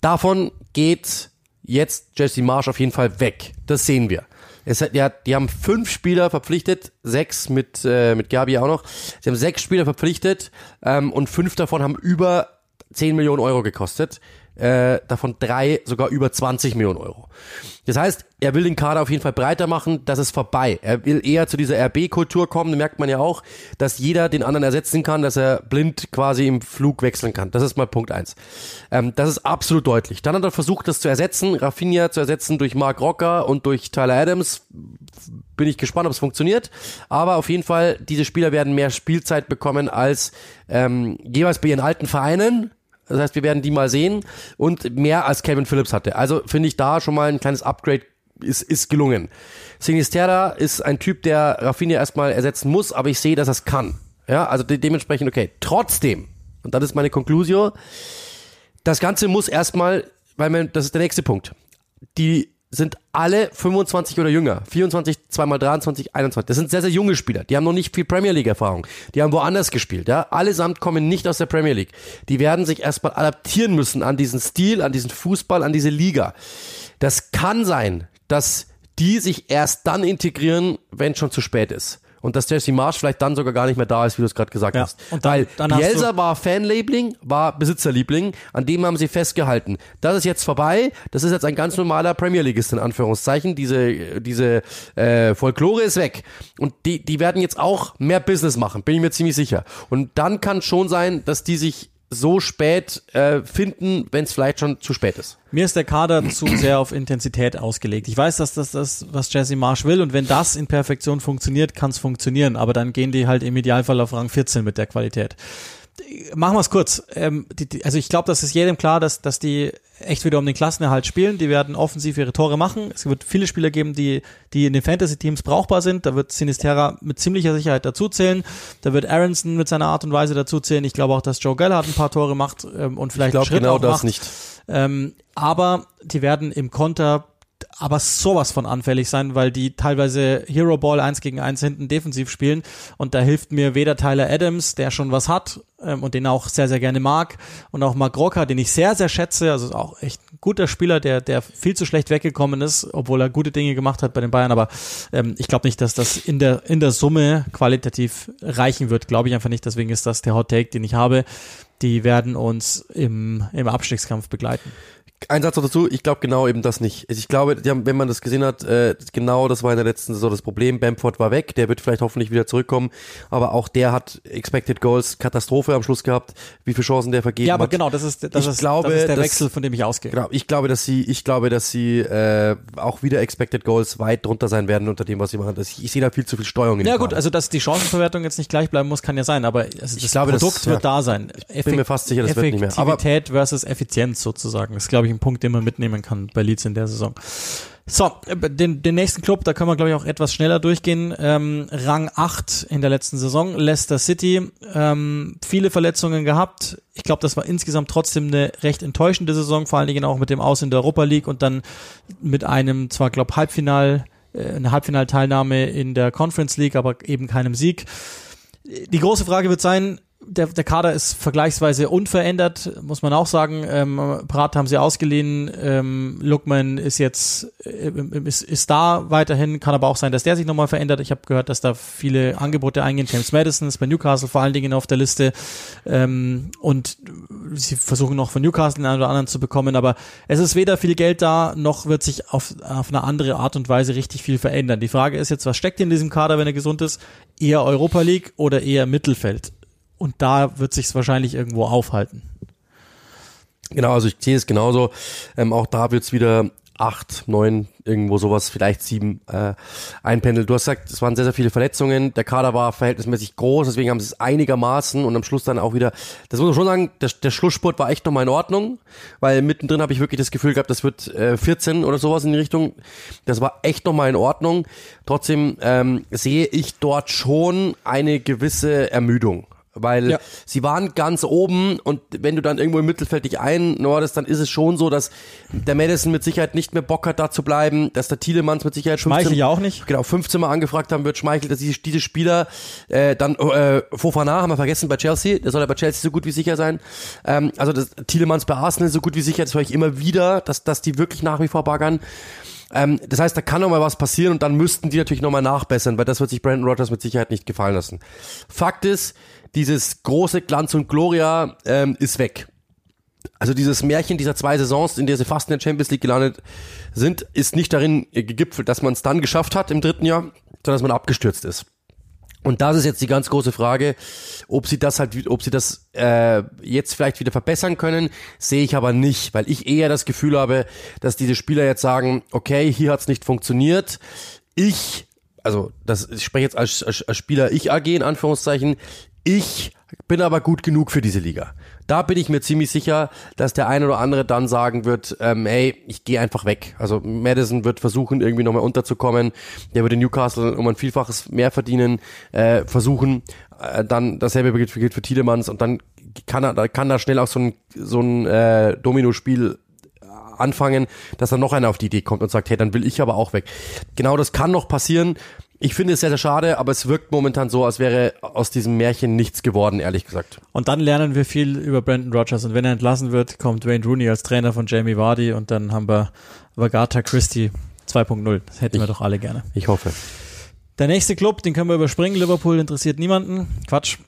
Speaker 2: Davon geht jetzt Jesse Marsh auf jeden Fall weg. Das sehen wir. Es hat, ja, die haben fünf Spieler verpflichtet, sechs mit, äh, mit Gabi auch noch. Sie haben sechs Spieler verpflichtet ähm, und fünf davon haben über 10 Millionen Euro gekostet äh, davon drei sogar über 20 Millionen Euro. Das heißt, er will den Kader auf jeden Fall breiter machen, das ist vorbei. Er will eher zu dieser RB-Kultur kommen, da merkt man ja auch, dass jeder den anderen ersetzen kann, dass er blind quasi im Flug wechseln kann. Das ist mal Punkt eins. Ähm, das ist absolut deutlich. Dann hat er versucht, das zu ersetzen, Rafinha zu ersetzen durch Mark Rocker und durch Tyler Adams. Bin ich gespannt, ob es funktioniert. Aber auf jeden Fall, diese Spieler werden mehr Spielzeit bekommen als ähm, jeweils bei ihren alten Vereinen das heißt, wir werden die mal sehen und mehr als Kevin Phillips hatte. Also finde ich da schon mal ein kleines Upgrade ist, ist gelungen. Sinisterra ist ein Typ, der Rafinha erstmal ersetzen muss, aber ich sehe, dass er es kann. Ja, also de dementsprechend okay. Trotzdem, und das ist meine Conclusio, das Ganze muss erstmal, weil man, das ist der nächste Punkt. Die sind alle 25 oder jünger. 24, zweimal 23, 21. Das sind sehr, sehr junge Spieler. Die haben noch nicht viel Premier League Erfahrung. Die haben woanders gespielt, ja. Allesamt kommen nicht aus der Premier League. Die werden sich erstmal adaptieren müssen an diesen Stil, an diesen Fußball, an diese Liga. Das kann sein, dass die sich erst dann integrieren, wenn schon zu spät ist. Und dass Jesse Marsch vielleicht dann sogar gar nicht mehr da ist, wie du es gerade gesagt
Speaker 1: Ja,
Speaker 2: hast.
Speaker 1: und dann-
Speaker 2: Weil
Speaker 1: dann
Speaker 2: Bielsa war Fanliebling, war Besitzerliebling, an dem haben sie festgehalten. Das ist jetzt vorbei, das ist jetzt ein ganz normaler Premier Leagueist in Anführungszeichen, diese, diese äh, Folklore ist weg. Und die, die werden jetzt auch mehr Business machen, bin ich mir ziemlich sicher. Und dann kann schon sein, dass die sich so spät äh, finden, wenn es vielleicht schon zu spät ist.
Speaker 1: Mir ist der Kader zu sehr auf Intensität ausgelegt. Ich weiß, dass das das, was Jesse Marsch will und wenn das in Perfektion funktioniert, kann es funktionieren, aber dann gehen die halt im Idealfall auf Rang 14 mit der Qualität. Machen wir es kurz. Ähm, die, die, also ich glaube, das ist jedem klar, dass, dass die echt wieder um den Klassenerhalt spielen. Die werden offensiv ihre Tore machen. Es wird viele Spieler geben, die, die in den Fantasy-Teams brauchbar sind. Da wird Sinisterra mit ziemlicher Sicherheit dazuzählen. Da wird Aronson mit seiner Art und Weise dazuzählen. Ich glaube auch, dass Joe Geller ein paar Tore macht ähm, und vielleicht
Speaker 2: Ich
Speaker 1: einen Schritt
Speaker 2: genau
Speaker 1: auch
Speaker 2: das
Speaker 1: macht.
Speaker 2: nicht.
Speaker 1: Ähm, aber die werden im Konter aber sowas von anfällig sein, weil die teilweise Hero Ball 1 gegen 1 hinten defensiv spielen. Und da hilft mir weder Tyler Adams, der schon was hat ähm, und den auch sehr, sehr gerne mag und auch Mark Rocker, den ich sehr, sehr schätze, also auch echt ein guter Spieler, der, der viel zu schlecht weggekommen ist, obwohl er gute Dinge gemacht hat bei den Bayern, aber ähm, ich glaube nicht, dass das in der, in der Summe qualitativ reichen wird, glaube ich einfach nicht, deswegen ist das der Hot Take, den ich habe. Die werden uns im, im Abstiegskampf begleiten.
Speaker 2: Ein Satz noch dazu, ich glaube genau eben das nicht. Ich glaube, die haben, wenn man das gesehen hat, äh, genau das war in der letzten Saison das Problem. Bamford war weg, der wird vielleicht hoffentlich wieder zurückkommen, aber auch der hat Expected Goals Katastrophe am Schluss gehabt, wie viele Chancen der vergeben
Speaker 1: Ja, aber
Speaker 2: hat.
Speaker 1: genau, das ist, das
Speaker 2: Ich
Speaker 1: ist,
Speaker 2: glaube,
Speaker 1: das ist der
Speaker 2: dass-
Speaker 1: Wechsel, von dem ich ausgehe.
Speaker 2: Genau, ich glaube, dass sie, ich glaube, dass sie äh, auch wieder Expected Goals weit drunter sein werden unter dem, was sie machen. Das, ich, ich sehe da viel zu viel Steuerung in
Speaker 1: Ja gut,
Speaker 2: Kader.
Speaker 1: also dass die Chancenverwertung jetzt nicht gleich bleiben muss, kann ja sein, aber also das
Speaker 2: glaube, das-
Speaker 1: Produkt
Speaker 2: ja.
Speaker 1: wird da sein.
Speaker 2: Ich bin mir fast sicher, das wird nicht mehr. Aber-
Speaker 1: Effektivität versus Effizienz sozusagen. Das glaube ich, ein Punkt, den man mitnehmen kann bei Leeds in der Saison. So, äh, den, den nächsten Club, da können wir, glaube ich, auch etwas schneller durchgehen. Ähm, Rang 8 in der letzten Saison, Leicester City. Ähm, viele Verletzungen gehabt. Ich glaube, das war insgesamt trotzdem eine recht enttäuschende Saison, vor allen Dingen auch mit dem Aus in der Europa League und dann mit einem, zwar, glaube Halbfinal, äh, eine Halbfinalteilnahme in der Conference League, aber eben keinem Sieg. Die große Frage wird sein, der, der Kader ist vergleichsweise unverändert, muss man auch sagen. Ähm, Prat haben sie ausgeliehen, ähm, Lookman ist jetzt äh, ist, ist da weiterhin, kann aber auch sein, dass der sich nochmal verändert. Ich habe gehört, dass da viele Angebote eingehen. James Madison ist bei Newcastle vor allen Dingen auf der Liste ähm, und sie versuchen noch von Newcastle den einen oder anderen zu bekommen, aber es ist weder viel Geld da, noch wird sich auf, auf eine andere Art und Weise richtig viel verändern. Die Frage ist jetzt, was steckt in diesem Kader, wenn er gesund ist? Eher Europa League oder eher Mittelfeld? Und da wird sich's wahrscheinlich irgendwo aufhalten.
Speaker 2: Genau, also ich sehe es genauso. Ähm, auch da wird's wieder acht, neun, irgendwo sowas, vielleicht sieben äh, einpendeln. Du hast gesagt, es waren sehr, sehr viele Verletzungen. Der Kader war verhältnismäßig groß, deswegen haben sie es einigermaßen und am Schluss dann auch wieder, das muss man schon sagen, der, der Schlussspurt war echt nochmal in Ordnung, weil mittendrin habe ich wirklich das Gefühl gehabt, das wird äh, 14 oder sowas in die Richtung. Das war echt nochmal in Ordnung. Trotzdem ähm, sehe ich dort schon eine gewisse Ermüdung. Weil
Speaker 1: Ja.
Speaker 2: sie waren ganz oben und wenn du dann irgendwo im Mittelfeld dich einnordest, dann ist es schon so, dass der Madison mit Sicherheit nicht mehr Bock hat, da zu bleiben, dass der Thielemanns mit Sicherheit 15,
Speaker 1: Schmeichel ja auch nicht.
Speaker 2: genau 15 Mal angefragt haben wird, Schmeichel, dass diese, diese Spieler äh, dann äh, Fofana haben wir vergessen bei Chelsea, der soll ja bei Chelsea so gut wie sicher sein. Ähm, also das Thielemanns bei Arsenal so gut wie sicher, das höre ich immer wieder, dass dass die wirklich nach wie vor baggern. Ähm, das heißt, da kann noch mal was passieren und dann müssten die natürlich noch mal nachbessern, weil das wird sich Brandon Rodgers mit Sicherheit nicht gefallen lassen. Fakt ist, dieses große Glanz und Gloria ähm, ist weg. Also dieses Märchen dieser zwei Saisons, in der sie fast in der Champions League gelandet sind, ist nicht darin gegipfelt, dass man es dann geschafft hat im dritten Jahr, sondern dass man abgestürzt ist. Und das ist jetzt die ganz große Frage, ob sie das halt, ob sie das äh, jetzt vielleicht wieder verbessern können, sehe ich aber nicht, weil ich eher das Gefühl habe, dass diese Spieler jetzt sagen, okay, hier hat's nicht funktioniert, ich, also das ich spreche jetzt als, als, als Spieler ich AG in Anführungszeichen, ich bin aber gut genug für diese Liga. Da bin ich mir ziemlich sicher, dass der eine oder andere dann sagen wird, ähm, hey, ich gehe einfach weg. Also Madison wird versuchen, irgendwie nochmal unterzukommen. Der würde Newcastle um ein Vielfaches mehr verdienen, äh, versuchen. Äh, dann dasselbe gilt für, für Tiedemanns und dann kann er, kann da schnell auch so ein, so ein äh, Domino-Spiel anfangen, dass dann noch einer auf die Idee kommt und sagt, hey, dann will ich aber auch weg. Genau das kann noch passieren. Ich finde es sehr, sehr schade, aber es wirkt momentan so, als wäre aus diesem Märchen nichts geworden, ehrlich gesagt.
Speaker 1: Und dann lernen wir viel über Brandon Rogers. Und wenn er entlassen wird, kommt Wayne Rooney als Trainer von Jamie Vardy und dann haben wir Vagata Christie 2.0. Das hätten wir doch alle gerne.
Speaker 2: Ich hoffe.
Speaker 1: Der nächste Club, den können wir überspringen. Liverpool interessiert niemanden. Quatsch.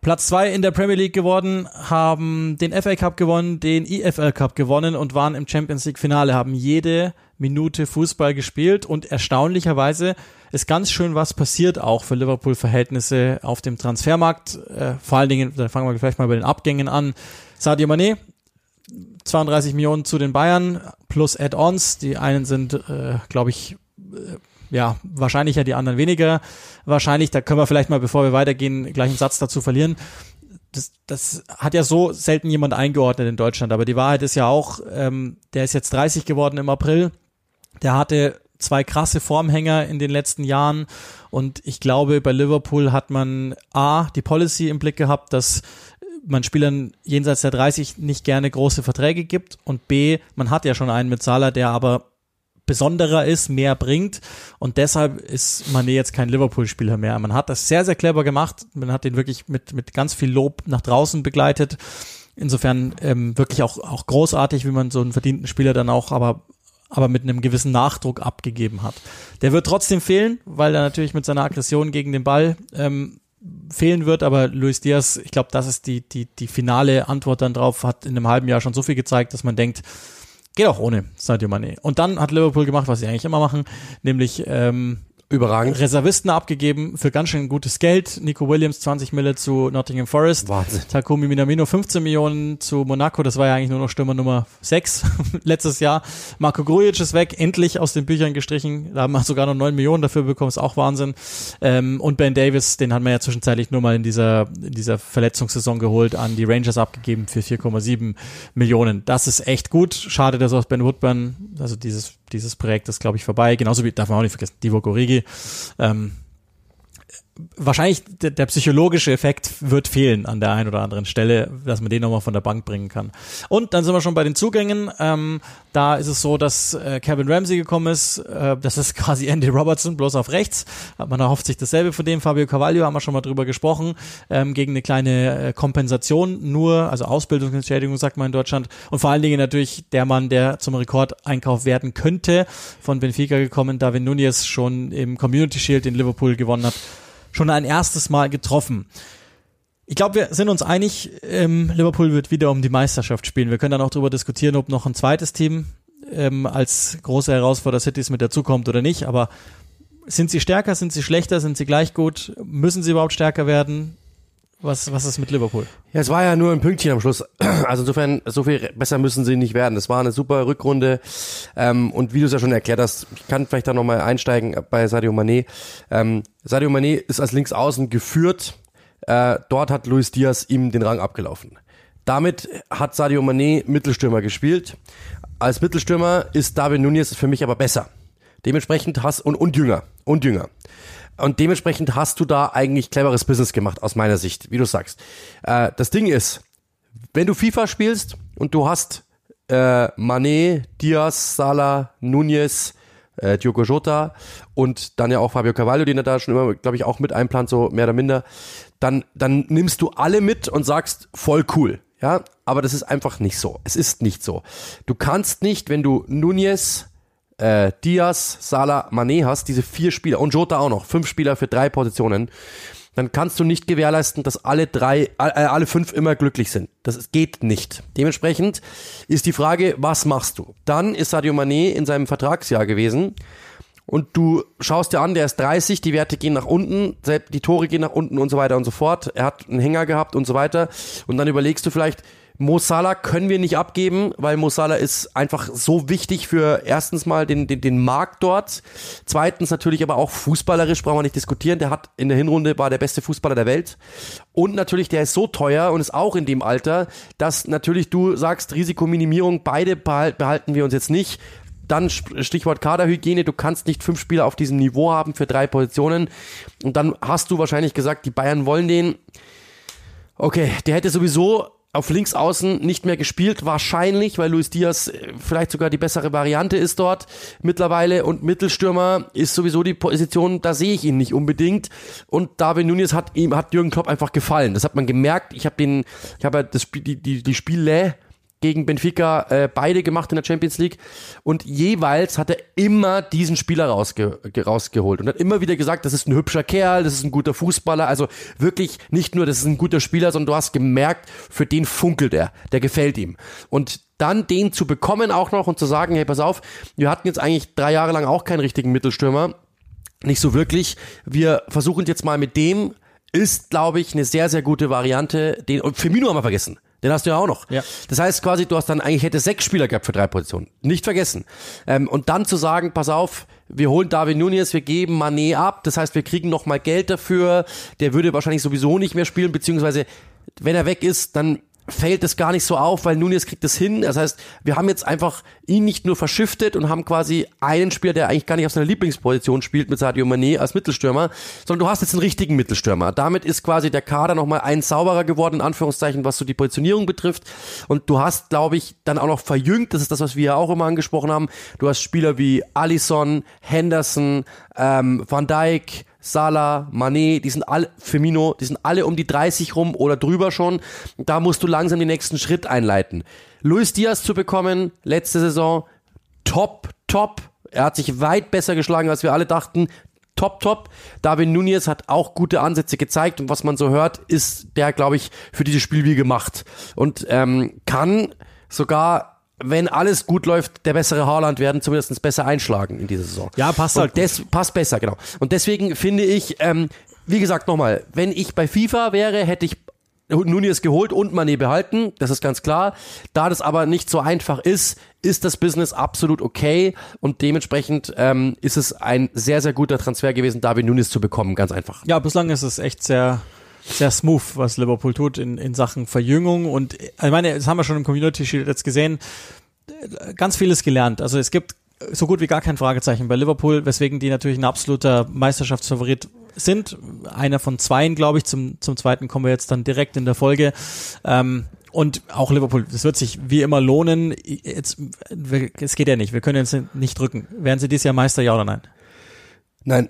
Speaker 1: Platz zwei in der Premier League geworden, haben den FA Cup gewonnen, den EFL Cup gewonnen und waren im Champions League Finale, haben jede Minute Fußball gespielt und erstaunlicherweise ist ganz schön was passiert auch für Liverpool Verhältnisse auf dem Transfermarkt. Äh, vor allen Dingen, da fangen wir vielleicht mal bei den Abgängen an. Sadio Mané, 32 Millionen zu den Bayern plus Add-ons. Die einen sind, äh, glaube ich, äh, ja, wahrscheinlich ja die anderen weniger wahrscheinlich. Da können wir vielleicht mal, bevor wir weitergehen, gleich einen Satz dazu verlieren. Das, das hat ja so selten jemand eingeordnet in Deutschland, aber die Wahrheit ist ja auch, ähm, der ist jetzt 30 geworden im April. Der hatte zwei krasse Formhänger in den letzten Jahren und ich glaube, bei Liverpool hat man A, die Policy im Blick gehabt, dass man Spielern jenseits der 30 nicht gerne große Verträge gibt und B, man hat ja schon einen mit Salah, der aber besonderer ist, mehr bringt und deshalb ist Mané jetzt kein Liverpool-Spieler mehr. Man hat das sehr, sehr clever gemacht. Man hat ihn wirklich mit, mit ganz viel Lob nach draußen begleitet. Insofern ähm, wirklich auch, auch großartig, wie man so einen verdienten Spieler dann auch aber aber mit einem gewissen Nachdruck abgegeben hat. Der wird trotzdem fehlen, weil er natürlich mit seiner Aggression gegen den Ball ähm, fehlen wird, aber Luis Diaz, ich glaube, das ist die, die, die finale Antwort dann drauf, hat in einem halben Jahr schon so viel gezeigt, dass man denkt, Geht auch ohne Sadio Mané. Und dann hat Liverpool gemacht, was sie eigentlich immer machen, nämlich ähm,
Speaker 2: Überragend.
Speaker 1: Reservisten abgegeben für ganz schön gutes Geld. Nico Williams 20 Mille zu Nottingham Forest.
Speaker 2: Wahnsinn.
Speaker 1: Takumi Minamino 15 Millionen zu Monaco. Das war ja eigentlich nur noch Stürmer Nummer 6 letztes Jahr. Marco Grujic ist weg, endlich aus den Büchern gestrichen. Da haben wir sogar noch 9 Millionen dafür bekommen, ist auch Wahnsinn. Ähm, und Ben Davis, den haben wir ja zwischenzeitlich nur mal in dieser, in dieser Verletzungssaison geholt, an die Rangers abgegeben für 4,7 Millionen. Das ist echt gut. Schade, dass auch Ben Woodburn, also dieses dieses Projekt ist, glaube ich, vorbei. Genauso wie, darf man auch nicht vergessen, Divo Gorigi. Ähm, wahrscheinlich der, der, psychologische Effekt wird fehlen an der einen oder anderen Stelle, dass man den nochmal von der Bank bringen kann. Und dann sind wir schon bei den Zugängen. Ähm, da ist es so, dass äh, Kevin Ramsey gekommen ist. Äh, das ist quasi Andy Robertson, bloß auf rechts. Man erhofft sich dasselbe von dem. Fabio Cavaglio haben wir schon mal drüber gesprochen. Ähm, gegen eine kleine äh, Kompensation nur, also Ausbildungsentschädigung sagt man in Deutschland. Und vor allen Dingen natürlich der Mann, der zum Rekordeinkauf werden könnte, von Benfica gekommen, David Nunez schon im Community Shield in Liverpool gewonnen hat schon ein erstes Mal getroffen. Ich glaube, wir sind uns einig, ähm, Liverpool wird wieder um die Meisterschaft spielen. Wir können dann auch darüber diskutieren, ob noch ein zweites Team ähm, als große Herausforderer Cities mit dazukommt oder nicht. Aber sind sie stärker, sind sie schlechter, sind sie gleich gut? Müssen sie überhaupt stärker werden? Was, was ist mit Liverpool?
Speaker 2: Ja, es war ja nur ein Pünktchen am Schluss. Also insofern, so viel besser müssen sie nicht werden. Das war eine super Rückrunde. Ähm, und wie du es ja schon erklärt hast, ich kann vielleicht da nochmal einsteigen bei Sadio Mané. Ähm, Sadio Mané ist als Linksaußen geführt. Äh, dort hat Luis Diaz ihm den Rang abgelaufen. Damit hat Sadio Mané Mittelstürmer gespielt. Als Mittelstürmer ist David Nunez für mich aber besser. Dementsprechend hast und, und jünger und jünger. Und dementsprechend hast du da eigentlich cleveres Business gemacht, aus meiner Sicht, wie du sagst. Äh, das Ding ist, wenn du FIFA spielst und du hast äh, Mané, Diaz, Salah, Nunez, äh, Diogo Jota und dann ja auch Fabio Cavallo, den er da schon immer, glaube ich, auch mit einplant, so mehr oder minder, dann, dann nimmst du alle mit und sagst, voll cool. Ja, aber das ist einfach nicht so. Es ist nicht so. Du kannst nicht, wenn du Nunez, äh, Diaz, Salah, Mané hast, diese vier Spieler und Jota auch noch, fünf Spieler für drei Positionen, dann kannst du nicht gewährleisten, dass alle drei, äh, alle fünf immer glücklich sind. Das geht nicht. Dementsprechend ist die Frage, was machst du? Dann ist Sadio Mané in seinem Vertragsjahr gewesen und du schaust dir an, der ist 30, die Werte gehen nach unten, die Tore gehen nach unten und so weiter und so fort. Er hat einen Hänger gehabt und so weiter. Und dann überlegst du vielleicht, Mo Salah können wir nicht abgeben, weil Mo Salah ist einfach so wichtig für erstens mal den, den, den Markt dort. Zweitens natürlich aber auch fußballerisch brauchen wir nicht diskutieren. Der hat in der Hinrunde war der beste Fußballer der Welt. Und natürlich, der ist so teuer und ist auch in dem Alter, dass natürlich du sagst, Risikominimierung, beide behalten wir uns jetzt nicht. Dann Stichwort Kaderhygiene, du kannst nicht fünf Spieler auf diesem Niveau haben für drei Positionen. Und dann hast du wahrscheinlich gesagt, die Bayern wollen den. Okay, der hätte sowieso auf links außen nicht mehr gespielt, wahrscheinlich, weil Luis Diaz äh, vielleicht sogar die bessere Variante ist dort mittlerweile und Mittelstürmer ist sowieso die Position, da sehe ich ihn nicht unbedingt und David Nunez hat ihm hat Jürgen Klopp einfach gefallen. Das hat man gemerkt. Ich habe den ich habe das Spiel die die, die Spiele gegen Benfica äh, beide gemacht in der Champions League und jeweils hat er immer diesen Spieler rausge rausgeholt und hat immer wieder gesagt, das ist ein hübscher Kerl, das ist ein guter Fußballer, also wirklich nicht nur, das ist ein guter Spieler, sondern du hast gemerkt, für den funkelt er, der gefällt ihm. Und dann den zu bekommen auch noch und zu sagen, hey, pass auf, wir hatten jetzt eigentlich drei Jahre lang auch keinen richtigen Mittelstürmer, nicht so wirklich. Wir versuchen jetzt mal mit dem, ist, glaube ich, eine sehr, sehr gute Variante. Den, und Firmino haben wir vergessen. Den hast du ja auch noch.
Speaker 1: Ja.
Speaker 2: Das heißt quasi, du hast dann eigentlich hätte sechs Spieler gehabt für drei Positionen. Nicht vergessen. Ähm, und dann zu sagen, pass auf, wir holen David Nunez, wir geben Manet ab. Das heißt, wir kriegen noch mal Geld dafür. Der würde wahrscheinlich sowieso nicht mehr spielen, beziehungsweise wenn er weg ist, dann fällt es gar nicht so auf, weil Nunez kriegt es hin. Das heißt, wir haben jetzt einfach ihn nicht nur verschiftet und haben quasi einen Spieler, der eigentlich gar nicht auf seiner Lieblingsposition spielt mit Sadio Mané als Mittelstürmer, sondern du hast jetzt einen richtigen Mittelstürmer. Damit ist quasi der Kader nochmal ein sauberer geworden, in Anführungszeichen, was so die Positionierung betrifft. Und du hast, glaube ich, dann auch noch verjüngt, das ist das, was wir ja auch immer angesprochen haben. Du hast Spieler wie Alisson, Henderson, ähm, Van Dijk, Salah, Mané, die sind alle, Firmino, die sind alle um die 30 rum oder drüber schon. Da musst du langsam den nächsten Schritt einleiten. Luis Diaz zu bekommen, letzte Saison, top, top. Er hat sich weit besser geschlagen, als wir alle dachten. Top, top. David Nunez hat auch gute Ansätze gezeigt und was man so hört, ist der, glaube ich, für dieses Spiel wie gemacht und ähm, kann sogar wenn alles gut läuft, der bessere Haaland werden, zumindest besser einschlagen in dieser Saison.
Speaker 1: Ja, passt halt.
Speaker 2: Des, passt besser, genau. Und deswegen finde ich, ähm, wie gesagt, nochmal, wenn ich bei FIFA wäre, hätte ich Nunez geholt und Mané behalten, das ist ganz klar. Da das aber nicht so einfach ist, ist das Business absolut okay und dementsprechend ähm, ist es ein sehr, sehr guter Transfer gewesen, David Nunes zu bekommen, ganz einfach.
Speaker 1: Ja, bislang ist es echt sehr sehr smooth, was Liverpool tut in, in Sachen Verjüngung. Und ich meine, das haben wir schon im Community Shield jetzt gesehen, ganz vieles gelernt. Also es gibt so gut wie gar kein Fragezeichen bei Liverpool, weswegen die natürlich ein absoluter Meisterschaftsfavorit sind. Einer von zweien, glaube ich. Zum, zum zweiten kommen wir jetzt dann direkt in der Folge. Ähm, und auch Liverpool, das wird sich wie immer lohnen. Jetzt, es geht ja nicht, wir können jetzt nicht drücken. Werden sie dieses Jahr Meister, ja oder nein?
Speaker 2: Nein.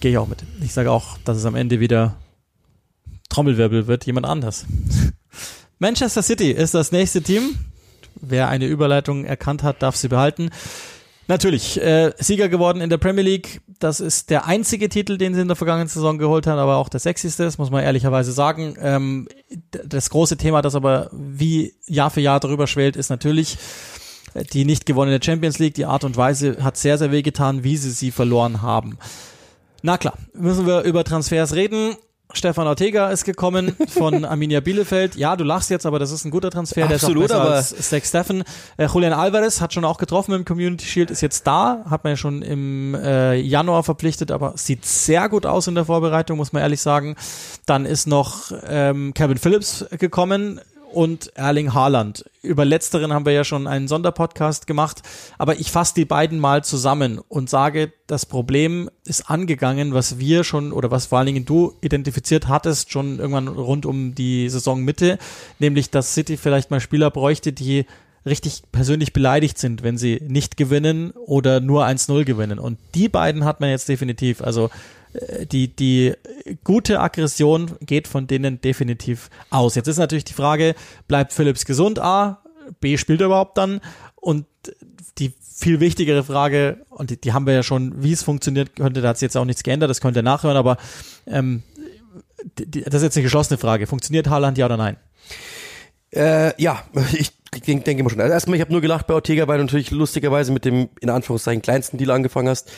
Speaker 1: Gehe ich auch mit. Ich sage auch, dass es am Ende wieder Trommelwirbel wird jemand anders. Manchester City ist das nächste Team. Wer eine Überleitung erkannt hat, darf sie behalten. Natürlich, äh, Sieger geworden in der Premier League. Das ist der einzige Titel, den sie in der vergangenen Saison geholt haben, aber auch der sechzigste, das muss man ehrlicherweise sagen. Ähm, das große Thema, das aber wie Jahr für Jahr darüber schwelt, ist natürlich die nicht gewonnene Champions League. Die Art und Weise hat sehr, sehr wehgetan, wie sie sie verloren haben. Na klar, müssen wir über Transfers reden. Stefan Ortega ist gekommen von Arminia Bielefeld. Ja, du lachst jetzt, aber das ist ein guter Transfer.
Speaker 2: Absolut,
Speaker 1: der ist auch
Speaker 2: aber
Speaker 1: als Zach Steffen. Äh, Julian Alvarez hat schon auch getroffen im Community Shield, ist jetzt da, hat man ja schon im äh, Januar verpflichtet, aber sieht sehr gut aus in der Vorbereitung, muss man ehrlich sagen. Dann ist noch ähm, Kevin Phillips gekommen, und Erling Haaland. Über letzteren haben wir ja schon einen Sonderpodcast gemacht, aber ich fasse die beiden mal zusammen und sage, das Problem ist angegangen, was wir schon oder was vor allen Dingen du identifiziert hattest, schon irgendwann rund um die Saisonmitte, nämlich dass City vielleicht mal Spieler bräuchte, die richtig persönlich beleidigt sind, wenn sie nicht gewinnen oder nur 1-0 gewinnen. Und die beiden hat man jetzt definitiv. Also die, die gute Aggression geht von denen definitiv aus. Jetzt ist natürlich die Frage, bleibt Phillips gesund? A, B, spielt er überhaupt dann? Und die viel wichtigere Frage, und die, die haben wir ja schon, wie es funktioniert könnte, da hat sich jetzt auch nichts geändert, das könnt ihr nachhören, aber ähm, die, das ist jetzt eine geschlossene Frage. Funktioniert Haaland ja oder nein?
Speaker 2: Äh, ja, ich denke denk immer schon. Also erstmal, ich habe nur gelacht bei Ortega, weil du natürlich lustigerweise mit dem, in Anführungszeichen, kleinsten Deal angefangen hast.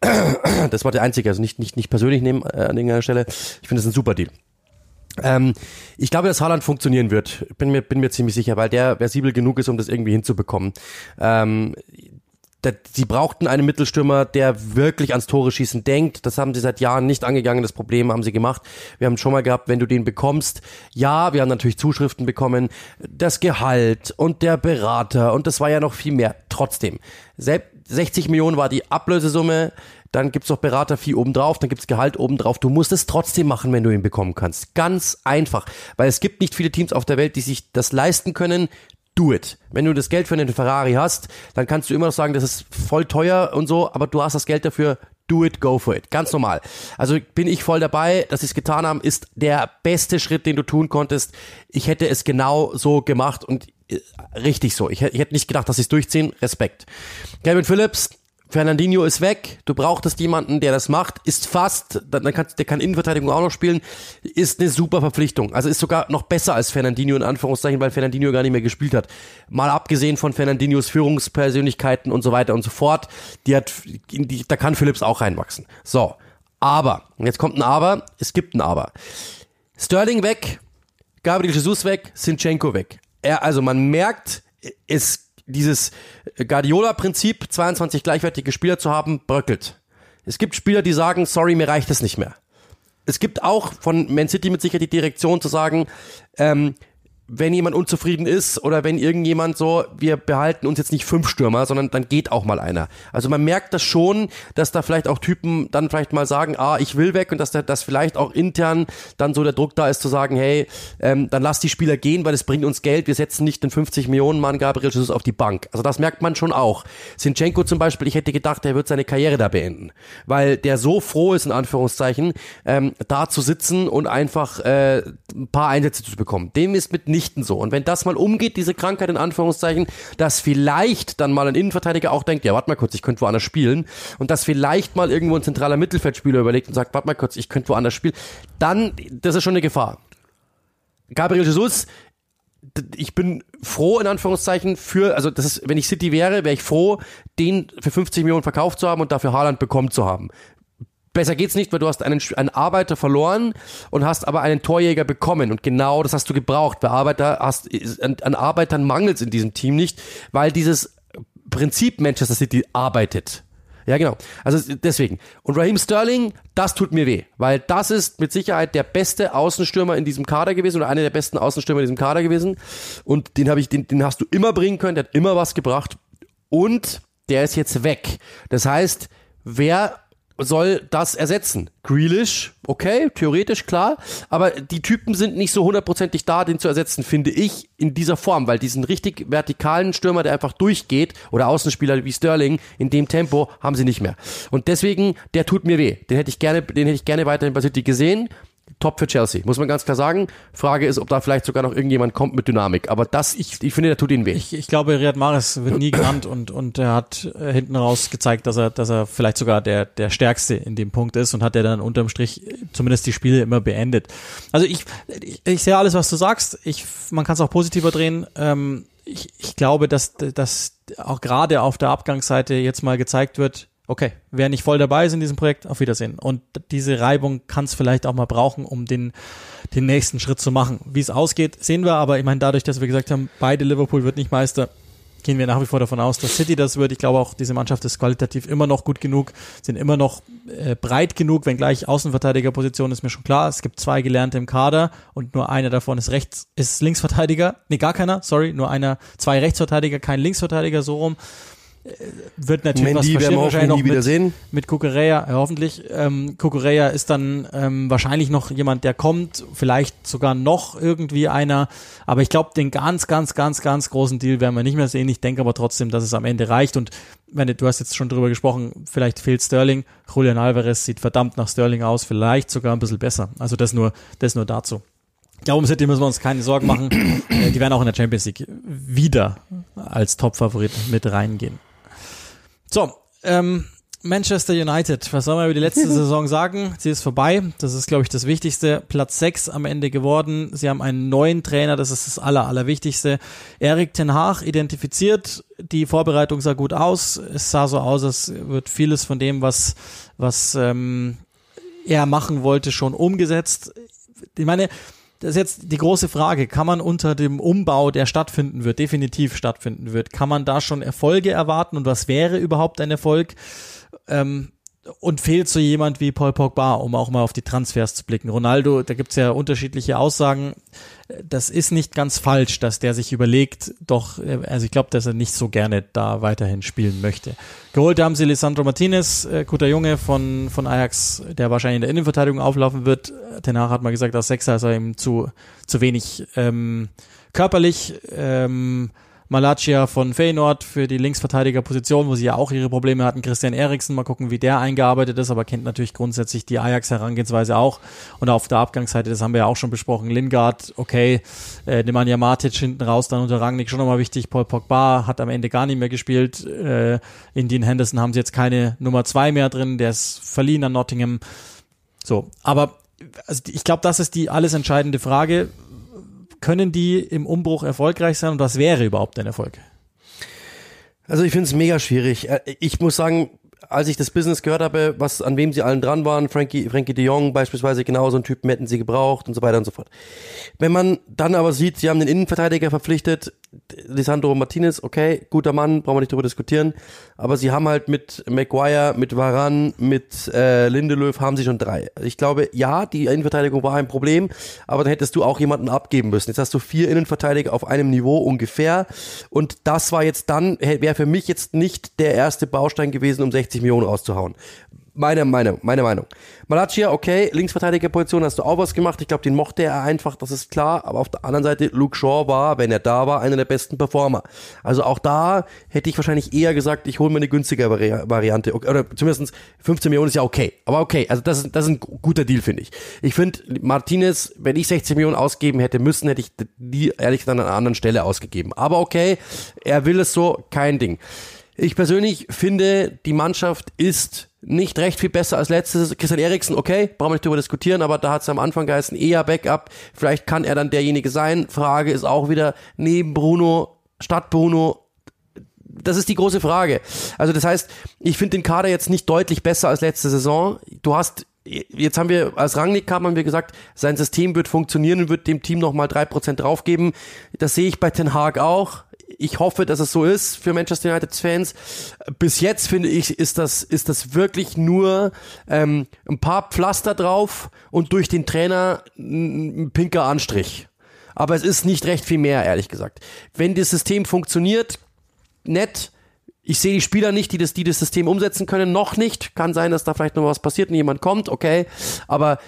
Speaker 2: Das war der einzige, also nicht, nicht, nicht persönlich nehmen äh, an irgendeiner Stelle. Ich finde das ein super Deal. Ähm, ich glaube, dass Haaland funktionieren wird. Bin mir, bin mir ziemlich sicher, weil der versibel genug ist, um das irgendwie hinzubekommen. Ähm, sie brauchten einen Mittelstürmer, der wirklich ans Tore schießen denkt. Das haben sie seit Jahren nicht angegangen. Das Problem haben sie gemacht. Wir haben schon mal gehabt, wenn du den bekommst. Ja, wir haben natürlich Zuschriften bekommen. Das Gehalt und der Berater und das war ja noch viel mehr. Trotzdem, 60 Millionen war die Ablösesumme. Dann gibt's noch Beratervieh obendrauf, dann gibt's Gehalt obendrauf. Du musst es trotzdem machen, wenn du ihn bekommen kannst. Ganz einfach. Weil es gibt nicht viele Teams auf der Welt, die sich das leisten können, do it. Wenn du das Geld für einen Ferrari hast, dann kannst du immer noch sagen, das ist voll teuer und so, aber du hast das Geld dafür, do it, go for it. Ganz normal. Also bin ich voll dabei, dass sie es getan haben, ist der beste Schritt, den du tun konntest. Ich hätte es genau so gemacht und äh, richtig so. Ich, ich hätte nicht gedacht, dass sie es durchziehen. Respekt. Calvin Phillips, Fernandinho ist weg, du brauchtest jemanden, der das macht, ist fast, dann kann, der kann Innenverteidigung auch noch spielen, ist eine super Verpflichtung. Also ist sogar noch besser als Fernandinho in Anführungszeichen, weil Fernandinho gar nicht mehr gespielt hat. Mal abgesehen von Fernandinhos Führungspersönlichkeiten und so weiter und so fort, die hat, die, da kann Phillips auch reinwachsen. So. Aber, jetzt kommt ein Aber, es gibt ein Aber. Sterling weg, Gabriel Jesus weg, Sinchenko weg. Er, also man merkt, es dieses Guardiola-Prinzip, 22 gleichwertige Spieler zu haben, bröckelt. Es gibt Spieler, die sagen, sorry, mir reicht das nicht mehr. Es gibt auch von Man City mit Sicherheit die Direktion zu sagen, ähm, wenn jemand unzufrieden ist oder wenn irgendjemand so, wir behalten uns jetzt nicht fünf Stürmer, sondern dann geht auch mal einer. Also man merkt das schon, dass da vielleicht auch Typen dann vielleicht mal sagen, ah, ich will weg und dass da, dass vielleicht auch intern dann so der Druck da ist zu sagen, hey, ähm, dann lass die Spieler gehen, weil es bringt uns Geld, wir setzen nicht den 50 Millionen Mann Gabriel Jesus auf die Bank. Also das merkt man schon auch. Sinchenko zum Beispiel, ich hätte gedacht, er wird seine Karriere da beenden, weil der so froh ist, in Anführungszeichen, ähm, da zu sitzen und einfach äh, ein paar Einsätze zu bekommen. Dem ist mit mitnichten so. Und wenn das mal umgeht, diese Krankheit in Anführungszeichen, dass vielleicht dann mal ein Innenverteidiger auch denkt, ja, warte mal kurz, ich könnte woanders spielen und dass vielleicht mal irgendwo ein zentraler Mittelfeldspieler überlegt und sagt, warte mal kurz, ich könnte woanders spielen, dann, das ist schon eine Gefahr. Gabriel Jesus ich bin froh, in Anführungszeichen, für, also das ist, wenn ich City wäre, wäre ich froh, den für 50 Millionen verkauft zu haben und dafür Haaland bekommen zu haben. Besser geht's nicht, weil du hast einen, einen Arbeiter verloren und hast aber einen Torjäger bekommen. Und genau das hast du gebraucht. Bei Arbeiter hast, an, an Arbeitern mangelt in diesem Team nicht, weil dieses Prinzip Manchester City arbeitet. Ja, genau. Also deswegen. Und Raheem Sterling, das tut mir weh, weil das ist mit Sicherheit der beste Außenstürmer in diesem Kader gewesen oder einer der besten Außenstürmer in diesem Kader gewesen. Und den ich, den, den hast du immer bringen können, der hat immer was gebracht. Und der ist jetzt weg. Das heißt, wer soll das ersetzen. Grealish, okay, theoretisch klar, aber die Typen sind nicht so hundertprozentig da, den zu ersetzen, finde ich, in dieser Form, weil diesen richtig vertikalen Stürmer, der einfach durchgeht, oder Außenspieler wie Sterling, in dem Tempo haben sie nicht mehr. Und deswegen, der tut mir weh. Den hätte ich gerne, den hätte ich gerne weiterhin bei City gesehen top für Chelsea, muss man ganz klar sagen. Frage ist, ob da vielleicht sogar noch irgendjemand kommt mit Dynamik. Aber das, ich, ich finde, der tut ihnen weh.
Speaker 1: Ich, ich glaube, Riyad Mahrez wird nie genannt und, und er hat äh, hinten raus gezeigt, dass er, dass er vielleicht sogar der, der Stärkste in dem Punkt ist und hat er dann unterm Strich zumindest die Spiele immer beendet. Also ich, ich, ich sehe alles, was du sagst. Ich, man kann es auch positiver drehen. Ähm, ich, ich glaube, dass, dass auch gerade auf der Abgangsseite jetzt mal gezeigt wird, okay, wer nicht voll dabei ist in diesem Projekt, auf Wiedersehen. Und diese Reibung kann es vielleicht auch mal brauchen, um den, den nächsten Schritt zu machen. Wie es ausgeht, sehen wir, aber ich meine, dadurch, dass wir gesagt haben, beide Liverpool wird nicht Meister, gehen wir nach wie vor davon aus, dass City das wird. Ich glaube auch, diese Mannschaft ist qualitativ immer noch gut genug, sind immer noch äh, breit genug, wenngleich Außenverteidigerposition ist mir schon klar. Es gibt zwei Gelernte im Kader und nur einer davon ist rechts, ist Linksverteidiger. Nee, gar keiner, sorry, nur einer, zwei Rechtsverteidiger, kein Linksverteidiger, so rum wird natürlich
Speaker 2: Mendy
Speaker 1: was passieren, wahrscheinlich noch
Speaker 2: mit, sehen.
Speaker 1: mit Kukureya, ja, hoffentlich. Ähm, Kukureya ist dann ähm, wahrscheinlich noch jemand, der kommt, vielleicht sogar noch irgendwie einer, aber ich glaube, den ganz, ganz, ganz, ganz großen Deal werden wir nicht mehr sehen. Ich denke aber trotzdem, dass es am Ende reicht und wenn du hast jetzt schon drüber gesprochen, vielleicht fehlt Sterling. Julian Alvarez sieht verdammt nach Sterling aus, vielleicht sogar ein bisschen besser. Also das nur, das nur dazu. Ich glaube, um City müssen wir uns keine Sorgen machen. Äh, die werden auch in der Champions League wieder als Top-Favorit mit reingehen. So, ähm, Manchester United, was soll man über die letzte Saison sagen? Sie ist vorbei. Das ist, glaube ich, das Wichtigste. Platz 6 am Ende geworden. Sie haben einen neuen Trainer, das ist das Aller, Allerwichtigste. Erik Ten Haag identifiziert. Die Vorbereitung sah gut aus. Es sah so aus, als wird vieles von dem, was, was ähm, er machen wollte, schon umgesetzt. Ich meine, das ist jetzt die große Frage. Kann man unter dem Umbau, der stattfinden wird, definitiv stattfinden wird, kann man da schon Erfolge erwarten und was wäre überhaupt ein Erfolg? Ähm, und fehlt so jemand wie Paul Pogba, um auch mal auf die Transfers zu blicken. Ronaldo, da gibt's ja unterschiedliche Aussagen. Das ist nicht ganz falsch, dass der sich überlegt, doch, äh, also ich glaube, dass er nicht so gerne da weiterhin spielen möchte. Geholt haben sie Lisandro Martinez, äh, guter Junge von, von Ajax, der wahrscheinlich in der Innenverteidigung auflaufen wird. Danach hat man gesagt, als Sechser ist er ihm zu, zu wenig ähm, körperlich. Ähm, Malacia von Feyenoord für die Linksverteidigerposition, wo sie ja auch ihre Probleme hatten. Christian Eriksen, mal gucken, wie der eingearbeitet ist, aber kennt natürlich grundsätzlich die Ajax-Herangehensweise auch. Und auf der Abgangsseite, das haben wir ja auch schon besprochen, Lingard, okay, äh, Nemanja Matic hinten raus, dann unter Rangnick schon nochmal wichtig. Paul Pogba hat am Ende gar nicht mehr gespielt. Äh, in Dean Henderson haben sie jetzt keine Nummer zwei mehr drin, der ist verliehen an Nottingham. So, aber also ich glaube, das ist die alles entscheidende Frage können die im Umbruch erfolgreich sein und was wäre überhaupt ein Erfolg?
Speaker 2: Also ich finde es mega schwierig. Äh, ich muss sagen, als ich das Business gehört habe, was an wem sie allen dran waren, Frankie, Frankie de Jong beispielsweise, genau so einen Typen hätten sie gebraucht und so weiter und so fort. Wenn man dann aber sieht, sie haben den Innenverteidiger verpflichtet, Lisandro Martinez, okay, guter Mann, brauchen wir nicht drüber diskutieren, aber sie haben halt mit Maguire, mit Varan, mit äh, Lindelöf haben sie schon drei. Ich glaube, ja, die Innenverteidigung war ein Problem, aber da hättest du auch jemanden abgeben müssen. Jetzt hast du vier Innenverteidiger auf einem Niveau ungefähr und das war jetzt dann, wäre für mich jetzt nicht der erste Baustein gewesen, um 60 Millionen rauszuhauen meine Meinung, meine Meinung. Malacia, okay, Linksverteidigerposition hast du auch was gemacht. Ich glaube, den mochte er einfach, das ist klar. Aber auf der anderen Seite, Luke Shaw war, wenn er da war, einer der besten Performer. Also auch da hätte ich wahrscheinlich eher gesagt, ich hole mir eine günstige Vari Variante. Oder zumindest 15 Millionen ist ja okay. Aber okay, also das ist, das ist ein guter Deal, finde ich. Ich finde, Martinez, wenn ich 60 Millionen ausgeben hätte müssen, hätte ich die ehrlich gesagt an einer anderen Stelle ausgegeben. Aber okay, er will es so, kein Ding. Ich persönlich finde, die Mannschaft ist nicht recht viel besser als letztes. Christian Eriksen, okay, brauchen wir nicht drüber diskutieren, aber da hat es am Anfang geheißen, eher Backup. Vielleicht kann er dann derjenige sein. Frage ist auch wieder, neben Bruno, statt Bruno, das ist die große Frage. Also das heißt, ich finde den Kader jetzt nicht deutlich besser als letzte Saison. Du hast Jetzt haben wir, als Rangnick kam, haben wir gesagt, sein System wird funktionieren und wird dem Team nochmal drei Prozent draufgeben. Das sehe ich bei Ten Hag auch ich hoffe, dass es so ist für Manchester United Fans. Bis jetzt finde ich, ist das, ist das wirklich nur ähm, ein paar Pflaster drauf und durch den Trainer ein pinker Anstrich. Aber es ist nicht recht viel mehr, ehrlich gesagt. Wenn das System funktioniert, nett, ich sehe die Spieler nicht, die das, die das System umsetzen können, noch nicht. Kann sein, dass da vielleicht noch was passiert und jemand kommt, okay. Aber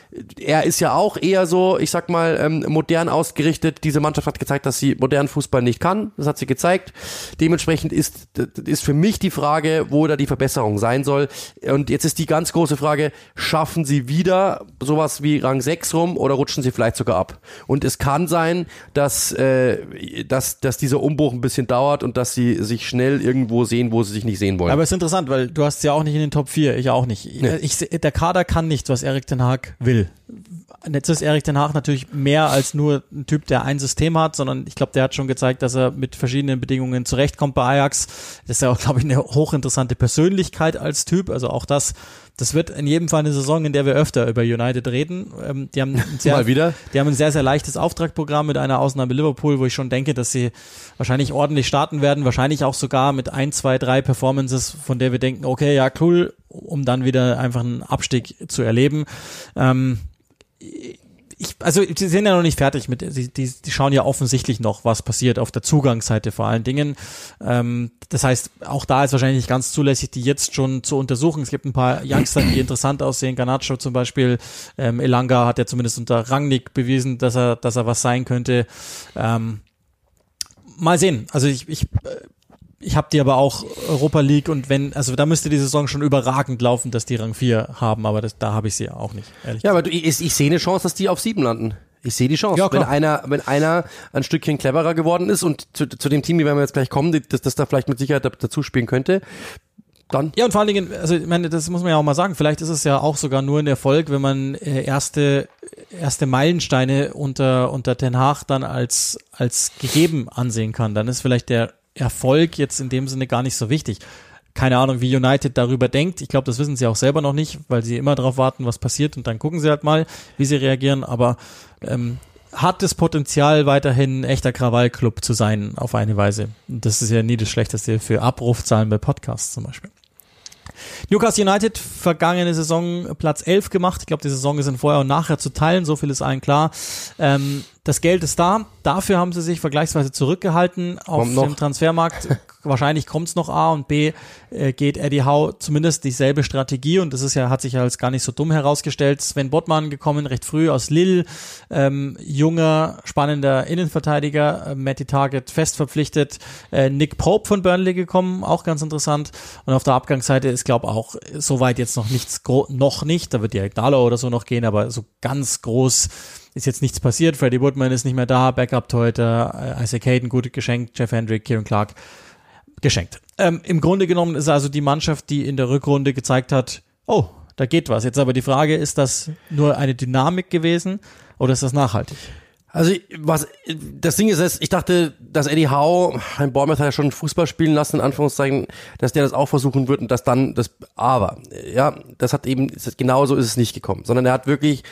Speaker 2: er ist ja auch eher so, ich sag mal, ähm, modern ausgerichtet. Diese Mannschaft hat gezeigt, dass sie modernen Fußball nicht kann. Das hat sie gezeigt. Dementsprechend ist, ist für mich die Frage, wo da die Verbesserung sein soll. Und jetzt ist die ganz große Frage, schaffen sie wieder sowas wie Rang 6 rum oder rutschen sie vielleicht sogar ab? Und es kann sein, dass, äh, dass, dass dieser Umbruch ein bisschen dauert und dass sie sich schnell irgendwo sehen, wo sie sich nicht sehen wollen.
Speaker 1: Aber es ist interessant, weil du hast ja auch nicht in den Top 4, ich auch nicht. Nee. Ich, der Kader kann nichts, was Erik Den Haag will. Jetzt ist Erik Den Haag natürlich mehr als nur ein Typ, der ein System hat, sondern ich glaube, der hat schon gezeigt, dass er mit verschiedenen Bedingungen zurechtkommt bei Ajax. Das ist ja auch, glaube ich, eine hochinteressante Persönlichkeit als Typ. Also auch das das wird in jedem Fall eine Saison, in der wir öfter über United reden. Ähm, die haben ein sehr,
Speaker 2: Mal wieder.
Speaker 1: Die haben ein sehr, sehr leichtes Auftragprogramm mit einer Ausnahme Liverpool, wo ich schon denke, dass sie wahrscheinlich ordentlich starten werden, wahrscheinlich auch sogar mit ein, zwei, drei Performances, von der wir denken, okay, ja, cool, um dann wieder einfach einen Abstieg zu erleben. Ähm, ich, also sie sind ja noch nicht fertig mit, die, die, die schauen ja offensichtlich noch, was passiert auf der Zugangsseite vor allen Dingen. Ähm, das heißt, auch da ist wahrscheinlich nicht ganz zulässig, die jetzt schon zu untersuchen. Es gibt ein paar Youngster, die interessant aussehen. Garnacho zum Beispiel, ähm, Elanga hat ja zumindest unter Rangnick bewiesen, dass er, dass er was sein könnte. Ähm, mal sehen. Also ich, ich äh, ich habe die aber auch Europa League und wenn, also da müsste die Saison schon überragend laufen, dass die Rang 4 haben, aber das, da habe ich sie auch nicht,
Speaker 2: ehrlich Ja, aber du, ich, ich sehe eine Chance, dass die auf 7 landen. Ich sehe die Chance. Ja, wenn einer, wenn einer ein Stückchen cleverer geworden ist und zu, zu dem Team, wie wir jetzt gleich kommen, dass das da vielleicht mit Sicherheit dazu spielen könnte, dann.
Speaker 1: Ja, und vor allen Dingen, also ich meine, das muss man ja auch mal sagen, vielleicht ist es ja auch sogar nur ein Erfolg, wenn man äh, erste, erste Meilensteine unter, unter Ten Hag dann als, als gegeben ansehen kann. Dann ist vielleicht der Erfolg jetzt in dem Sinne gar nicht so wichtig. Keine Ahnung, wie United darüber denkt. Ich glaube, das wissen sie auch selber noch nicht, weil sie immer darauf warten, was passiert und dann gucken sie halt mal, wie sie reagieren. Aber ähm, hat das Potenzial, weiterhin ein echter Krawallclub zu sein, auf eine Weise. Das ist ja nie das Schlechteste für Abrufzahlen bei Podcasts zum Beispiel. Newcastle United, vergangene Saison Platz 11 gemacht. Ich glaube, die Saison ist in vorher und nachher zu teilen, so viel ist allen klar. Ähm, das Geld ist da. Dafür haben sie sich vergleichsweise zurückgehalten auf dem Transfermarkt. Wahrscheinlich kommt's noch A und B äh, geht Eddie Howe zumindest dieselbe Strategie und das ist ja hat sich ja als gar nicht so dumm herausgestellt. Sven Bottmann gekommen recht früh aus Lille, ähm, junger spannender Innenverteidiger, äh, Matty Target fest verpflichtet, äh, Nick Pope von Burnley gekommen, auch ganz interessant und auf der Abgangsseite ist glaube auch soweit jetzt noch nichts noch nicht. Da wird ja Ignalo oder so noch gehen, aber so ganz groß ist jetzt nichts passiert. Freddie Woodman ist nicht mehr da, Backup-Torhüter, äh, Isaac Hayden gut geschenkt, Jeff Hendrick, Kieran Clark geschenkt. Ähm, Im Grunde genommen ist also die Mannschaft, die in der Rückrunde gezeigt hat, oh, da geht was. Jetzt aber die Frage, ist das nur eine Dynamik gewesen oder ist das nachhaltig?
Speaker 2: Also was das Ding ist, ich dachte, dass Eddie Howe, ein Bournemouth hat ja schon Fußball spielen lassen, in Anführungszeichen, dass der das auch versuchen wird und dass dann das aber, ja, das hat eben, genauso ist es nicht gekommen, sondern er hat wirklich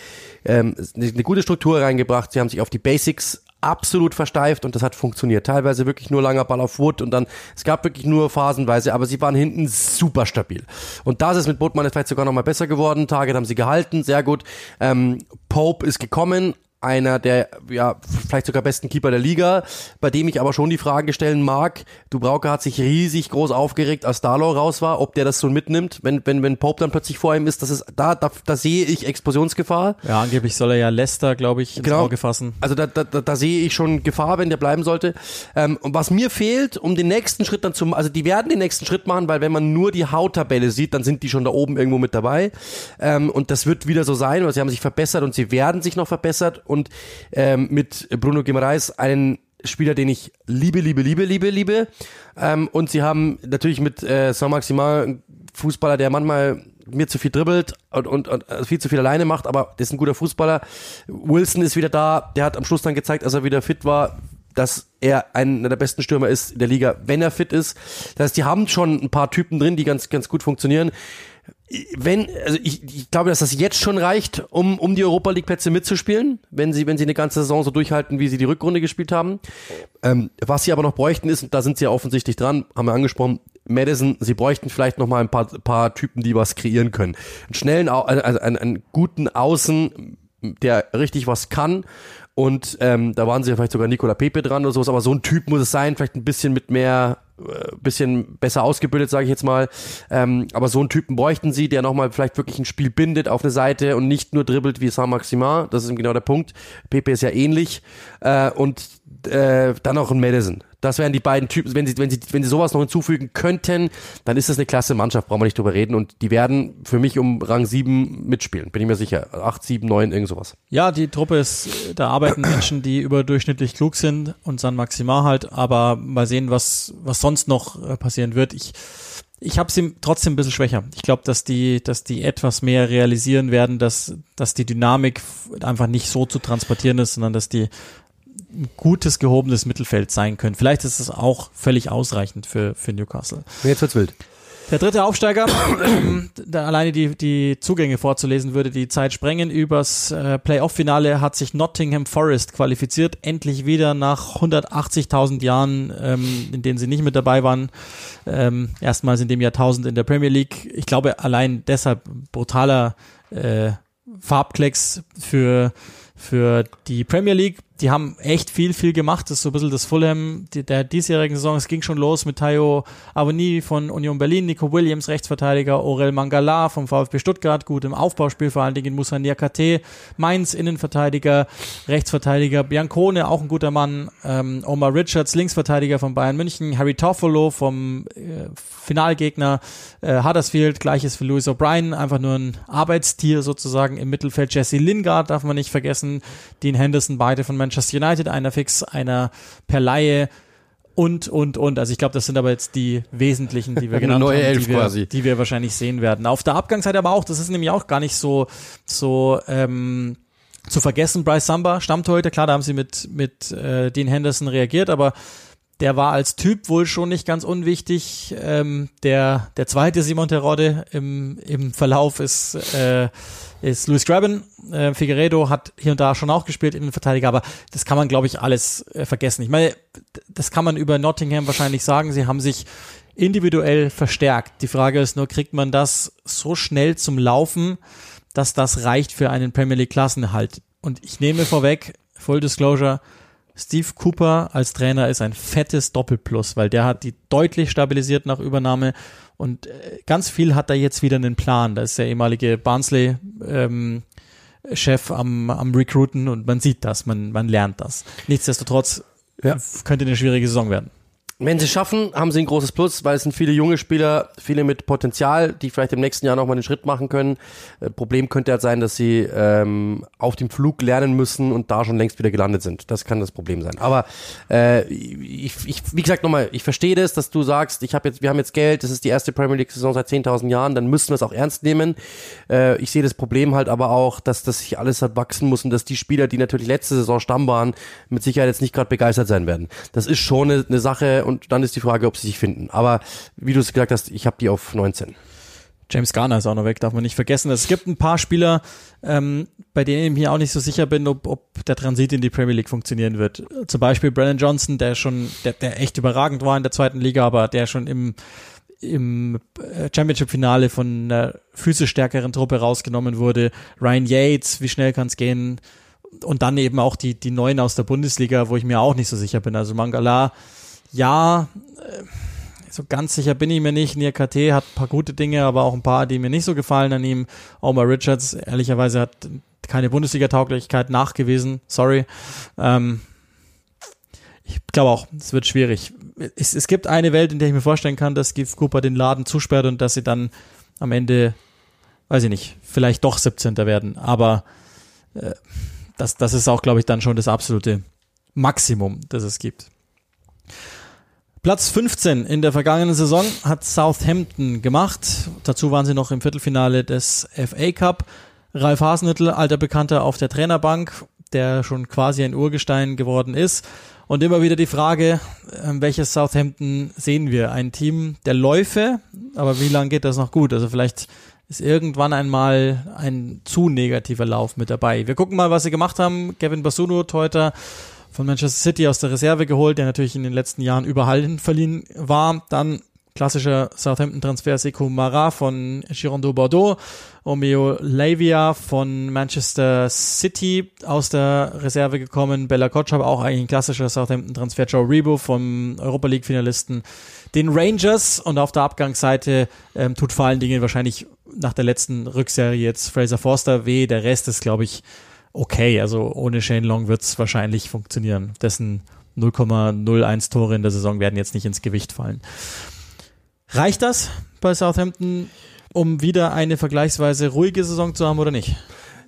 Speaker 2: ähm, eine gute Struktur reingebracht, sie haben sich auf die Basics absolut versteift und das hat funktioniert. Teilweise wirklich nur langer Ball auf Wood und dann, es gab wirklich nur phasenweise, aber sie waren hinten super stabil. Und das ist mit Botmann vielleicht sogar noch mal besser geworden. Target haben sie gehalten, sehr gut. Ähm, Pope ist gekommen, einer der ja vielleicht sogar besten Keeper der Liga, bei dem ich aber schon die Frage stellen mag. Dubrauke hat sich riesig groß aufgeregt, als Darlow raus war, ob der das so mitnimmt, wenn wenn wenn Pope dann plötzlich vor ihm ist, das ist da da, da sehe ich Explosionsgefahr.
Speaker 1: Ja, angeblich soll er ja Leicester, glaube ich, ins genau. Auge fassen.
Speaker 2: Also da, da, da, sehe ich schon Gefahr, wenn der bleiben sollte. Ähm, und was mir fehlt, um den nächsten Schritt dann zum, also die werden den nächsten Schritt machen, weil wenn man nur die Hauttabelle sieht, dann sind die schon da oben irgendwo mit dabei. Ähm, und das wird wieder so sein, weil sie haben sich verbessert und sie werden sich noch verbessert und ähm, mit Bruno Guimaraes einen Spieler, den ich liebe, liebe, liebe, liebe, liebe. Ähm, und sie haben natürlich mit äh, Saint-Maximin einen Fußballer, der manchmal mir zu viel dribbelt und, und, und also viel zu viel alleine macht, aber das ist ein guter Fußballer. Wilson ist wieder da, der hat am Schluss dann gezeigt, als er wieder fit war, dass er einer der besten Stürmer ist in der Liga, wenn er fit ist. Das heißt, die haben schon ein paar Typen drin, die ganz, ganz gut funktionieren wenn, also ich, ich glaube, dass das jetzt schon reicht, um, um die Europa League Plätze mitzuspielen, wenn sie, wenn sie eine ganze Saison so durchhalten, wie sie die Rückrunde gespielt haben. Ähm, was sie aber noch bräuchten ist, und da sind sie ja offensichtlich dran, haben wir angesprochen, Madison, sie bräuchten vielleicht noch mal ein paar, paar Typen, die was kreieren können. Einen schnellen, also einen, einen guten Außen, der richtig was kann. Und ähm, da waren sie ja vielleicht sogar Nicola Pepe dran oder sowas, aber so ein Typ muss es sein, vielleicht ein bisschen mit mehr äh, bisschen besser ausgebildet, sage ich jetzt mal. Ähm, aber so einen Typen bräuchten sie, der nochmal vielleicht wirklich ein Spiel bindet auf eine Seite und nicht nur dribbelt wie Saint-Maximin. Das ist genau der Punkt. Pepe ist ja ähnlich. Äh, und äh, dann auch ein Madison. Das wären die beiden Typen. Wenn sie, wenn sie, wenn sie sowas noch hinzufügen könnten, dann ist das eine klasse Mannschaft, brauchen wir nicht drüber reden. Und die werden für mich um Rang 7 mitspielen, bin ich mir sicher. 8, 7, 9, irgend sowas.
Speaker 1: Ja, die Truppe ist, da arbeiten Menschen, die überdurchschnittlich klug sind und San Maxima halt, aber mal sehen, was, was sonst noch äh, passieren wird. Ich, ich habe sie trotzdem ein bisschen schwächer. Ich glaube, dass die, dass die etwas mehr realisieren werden, dass, dass die Dynamik einfach nicht so zu transportieren ist, sondern dass die ein gutes, gehobenes Mittelfeld sein können. Vielleicht ist es auch völlig ausreichend für, für Newcastle.
Speaker 2: Jetzt wird's wild.
Speaker 1: Der dritte Aufsteiger, ähm, da alleine die, die Zugänge vorzulesen, würde die Zeit sprengen. Übers äh, Playoff-Finale hat sich Nottingham Forest qualifiziert. Endlich wieder nach 180.000 Jahren, ähm, in denen sie nicht mit dabei waren. Ähm, erstmals in dem Jahrtausend in der Premier League. Ich glaube, allein deshalb brutaler äh, Farbklecks für, für die Premier League die haben echt viel, viel gemacht. Das ist so ein bisschen das Fulham die, der diesjährigen Saison. Es ging schon los mit Tayo Avoni von Union Berlin, Nico Williams, Rechtsverteidiger, Aurel Mangala vom VfB Stuttgart, gut im Aufbauspiel, vor allen Dingen Musa Niakate, Mainz Innenverteidiger, Rechtsverteidiger, Biancone, auch ein guter Mann, ähm, Omar Richards, Linksverteidiger von Bayern München, Harry Toffolo vom äh, Finalgegner äh, Huddersfield, gleiches für Louis O'Brien, einfach nur ein Arbeitstier sozusagen im Mittelfeld. Jesse Lingard darf man nicht vergessen, Dean Henderson, beide von Manchester United, einer fix, einer per Laie und, und, und. Also ich glaube, das sind aber jetzt die wesentlichen, die wir genannt
Speaker 2: Neue
Speaker 1: haben,
Speaker 2: Elf
Speaker 1: die, wir,
Speaker 2: quasi.
Speaker 1: die wir wahrscheinlich sehen werden. Auf der Abgangsseite aber auch, das ist nämlich auch gar nicht so, so, ähm, zu vergessen, Bryce Samba, Stammtorhüter, klar, da haben sie mit, mit äh, Dean Henderson reagiert, aber der war als Typ wohl schon nicht ganz unwichtig. Ähm, der, der zweite Simon Terodde im, im Verlauf ist, äh, ist Luis Graben. Äh, Figueredo hat hier und da schon auch gespielt, in den Verteidiger, aber das kann man, glaube ich, alles äh, vergessen. Ich meine, das kann man über Nottingham wahrscheinlich sagen. Sie haben sich individuell verstärkt. Die Frage ist nur, kriegt man das so schnell zum Laufen, dass das reicht für einen Premier League Klassenerhalt? Und ich nehme vorweg, Full Disclosure, Steve Cooper als Trainer ist ein fettes Doppelplus, weil der hat die deutlich stabilisiert nach Übernahme und äh, ganz viel hat er jetzt wieder einen Plan. Da ist der ehemalige Barnsley ähm, Chef am, am Recruiten und man sieht das, man, man lernt das. Nichtsdestotrotz ja. könnte eine schwierige Saison werden.
Speaker 2: Wenn sie schaffen, haben sie ein großes Plus, weil es sind viele junge Spieler, viele mit Potenzial, die vielleicht im nächsten Jahr nochmal einen Schritt machen können. Äh, Problem könnte halt sein, dass sie ähm, auf dem Flug lernen müssen und da schon längst wieder gelandet sind. Das kann das Problem sein. Aber äh, ich, ich, wie gesagt nochmal, ich verstehe das, dass du sagst, ich habe jetzt, wir haben jetzt Geld, das ist die erste Premier League Saison seit 10.000 Jahren, dann müssen wir es auch ernst nehmen. Äh, ich sehe das Problem halt aber auch, dass das sich alles halt wachsen muss und dass die Spieler, die natürlich letzte Saison Stamm waren, mit Sicherheit jetzt nicht gerade begeistert sein werden. Das ist schon eine, eine Sache und dann ist die Frage, ob sie sich finden. Aber wie du es gesagt hast, ich habe die auf 19.
Speaker 1: James Garner ist auch noch weg, darf man nicht vergessen. Es gibt ein paar Spieler, ähm, bei denen ich mir auch nicht so sicher bin, ob, ob der Transit in die Premier League funktionieren wird. Zum Beispiel Brandon Johnson, der schon, der, der echt überragend war in der zweiten Liga, aber der schon im im äh, Championship-Finale von einer physisch stärkeren Truppe rausgenommen wurde. Ryan Yates, wie schnell kann es gehen? Und dann eben auch die, die Neuen aus der Bundesliga, wo ich mir auch nicht so sicher bin. Also Mangala, ja, äh, so ganz sicher bin ich mir nicht. Nia KT hat ein paar gute Dinge, aber auch ein paar, die mir nicht so gefallen an ihm. Omar Richards, ehrlicherweise, hat keine Bundesliga-Tauglichkeit nachgewiesen. Sorry. Ähm, ich glaube auch, es wird schwierig. Es, es gibt eine Welt, in der ich mir vorstellen kann, dass Steve Cooper den Laden zusperrt und dass sie dann am Ende, weiß ich nicht, vielleicht doch 17. werden. Aber äh, das, das ist auch, glaube ich, dann schon das absolute Maximum, das es gibt. Platz 15 in der vergangenen Saison hat Southampton gemacht. Dazu waren sie noch im Viertelfinale des FA Cup. Ralf Hasenhüttl, alter Bekannter auf der Trainerbank, der schon quasi ein Urgestein geworden ist. Und immer wieder die Frage, ähm, welches Southampton sehen wir? Ein Team der Läufe, aber wie lange geht das noch gut? Also vielleicht ist irgendwann einmal ein zu negativer Lauf mit dabei. Wir gucken mal, was sie gemacht haben. Kevin Basuno, Teuter, von Manchester City aus der Reserve geholt, der natürlich in den letzten Jahren überall hin verliehen war. Dann klassischer Southampton-Transfer Sekou Mara von Girondeau Bordeaux, Omeo Lavia von Manchester City aus der Reserve gekommen, Bella Kotschab, auch eigentlich ein klassischer Southampton-Transfer, Joe Rebo vom Europa League-Finalisten, den Rangers und auf der Abgangsseite ähm, tut vor allen Dingen wahrscheinlich nach der letzten Rückserie jetzt Fraser Forster weh, der Rest ist, glaube ich, okay. Also ohne Shane Long wird es wahrscheinlich funktionieren. Dessen 0,01 Tore in der Saison werden jetzt nicht ins Gewicht fallen. Reicht das bei Southampton, um wieder eine vergleichsweise ruhige Saison zu haben oder nicht?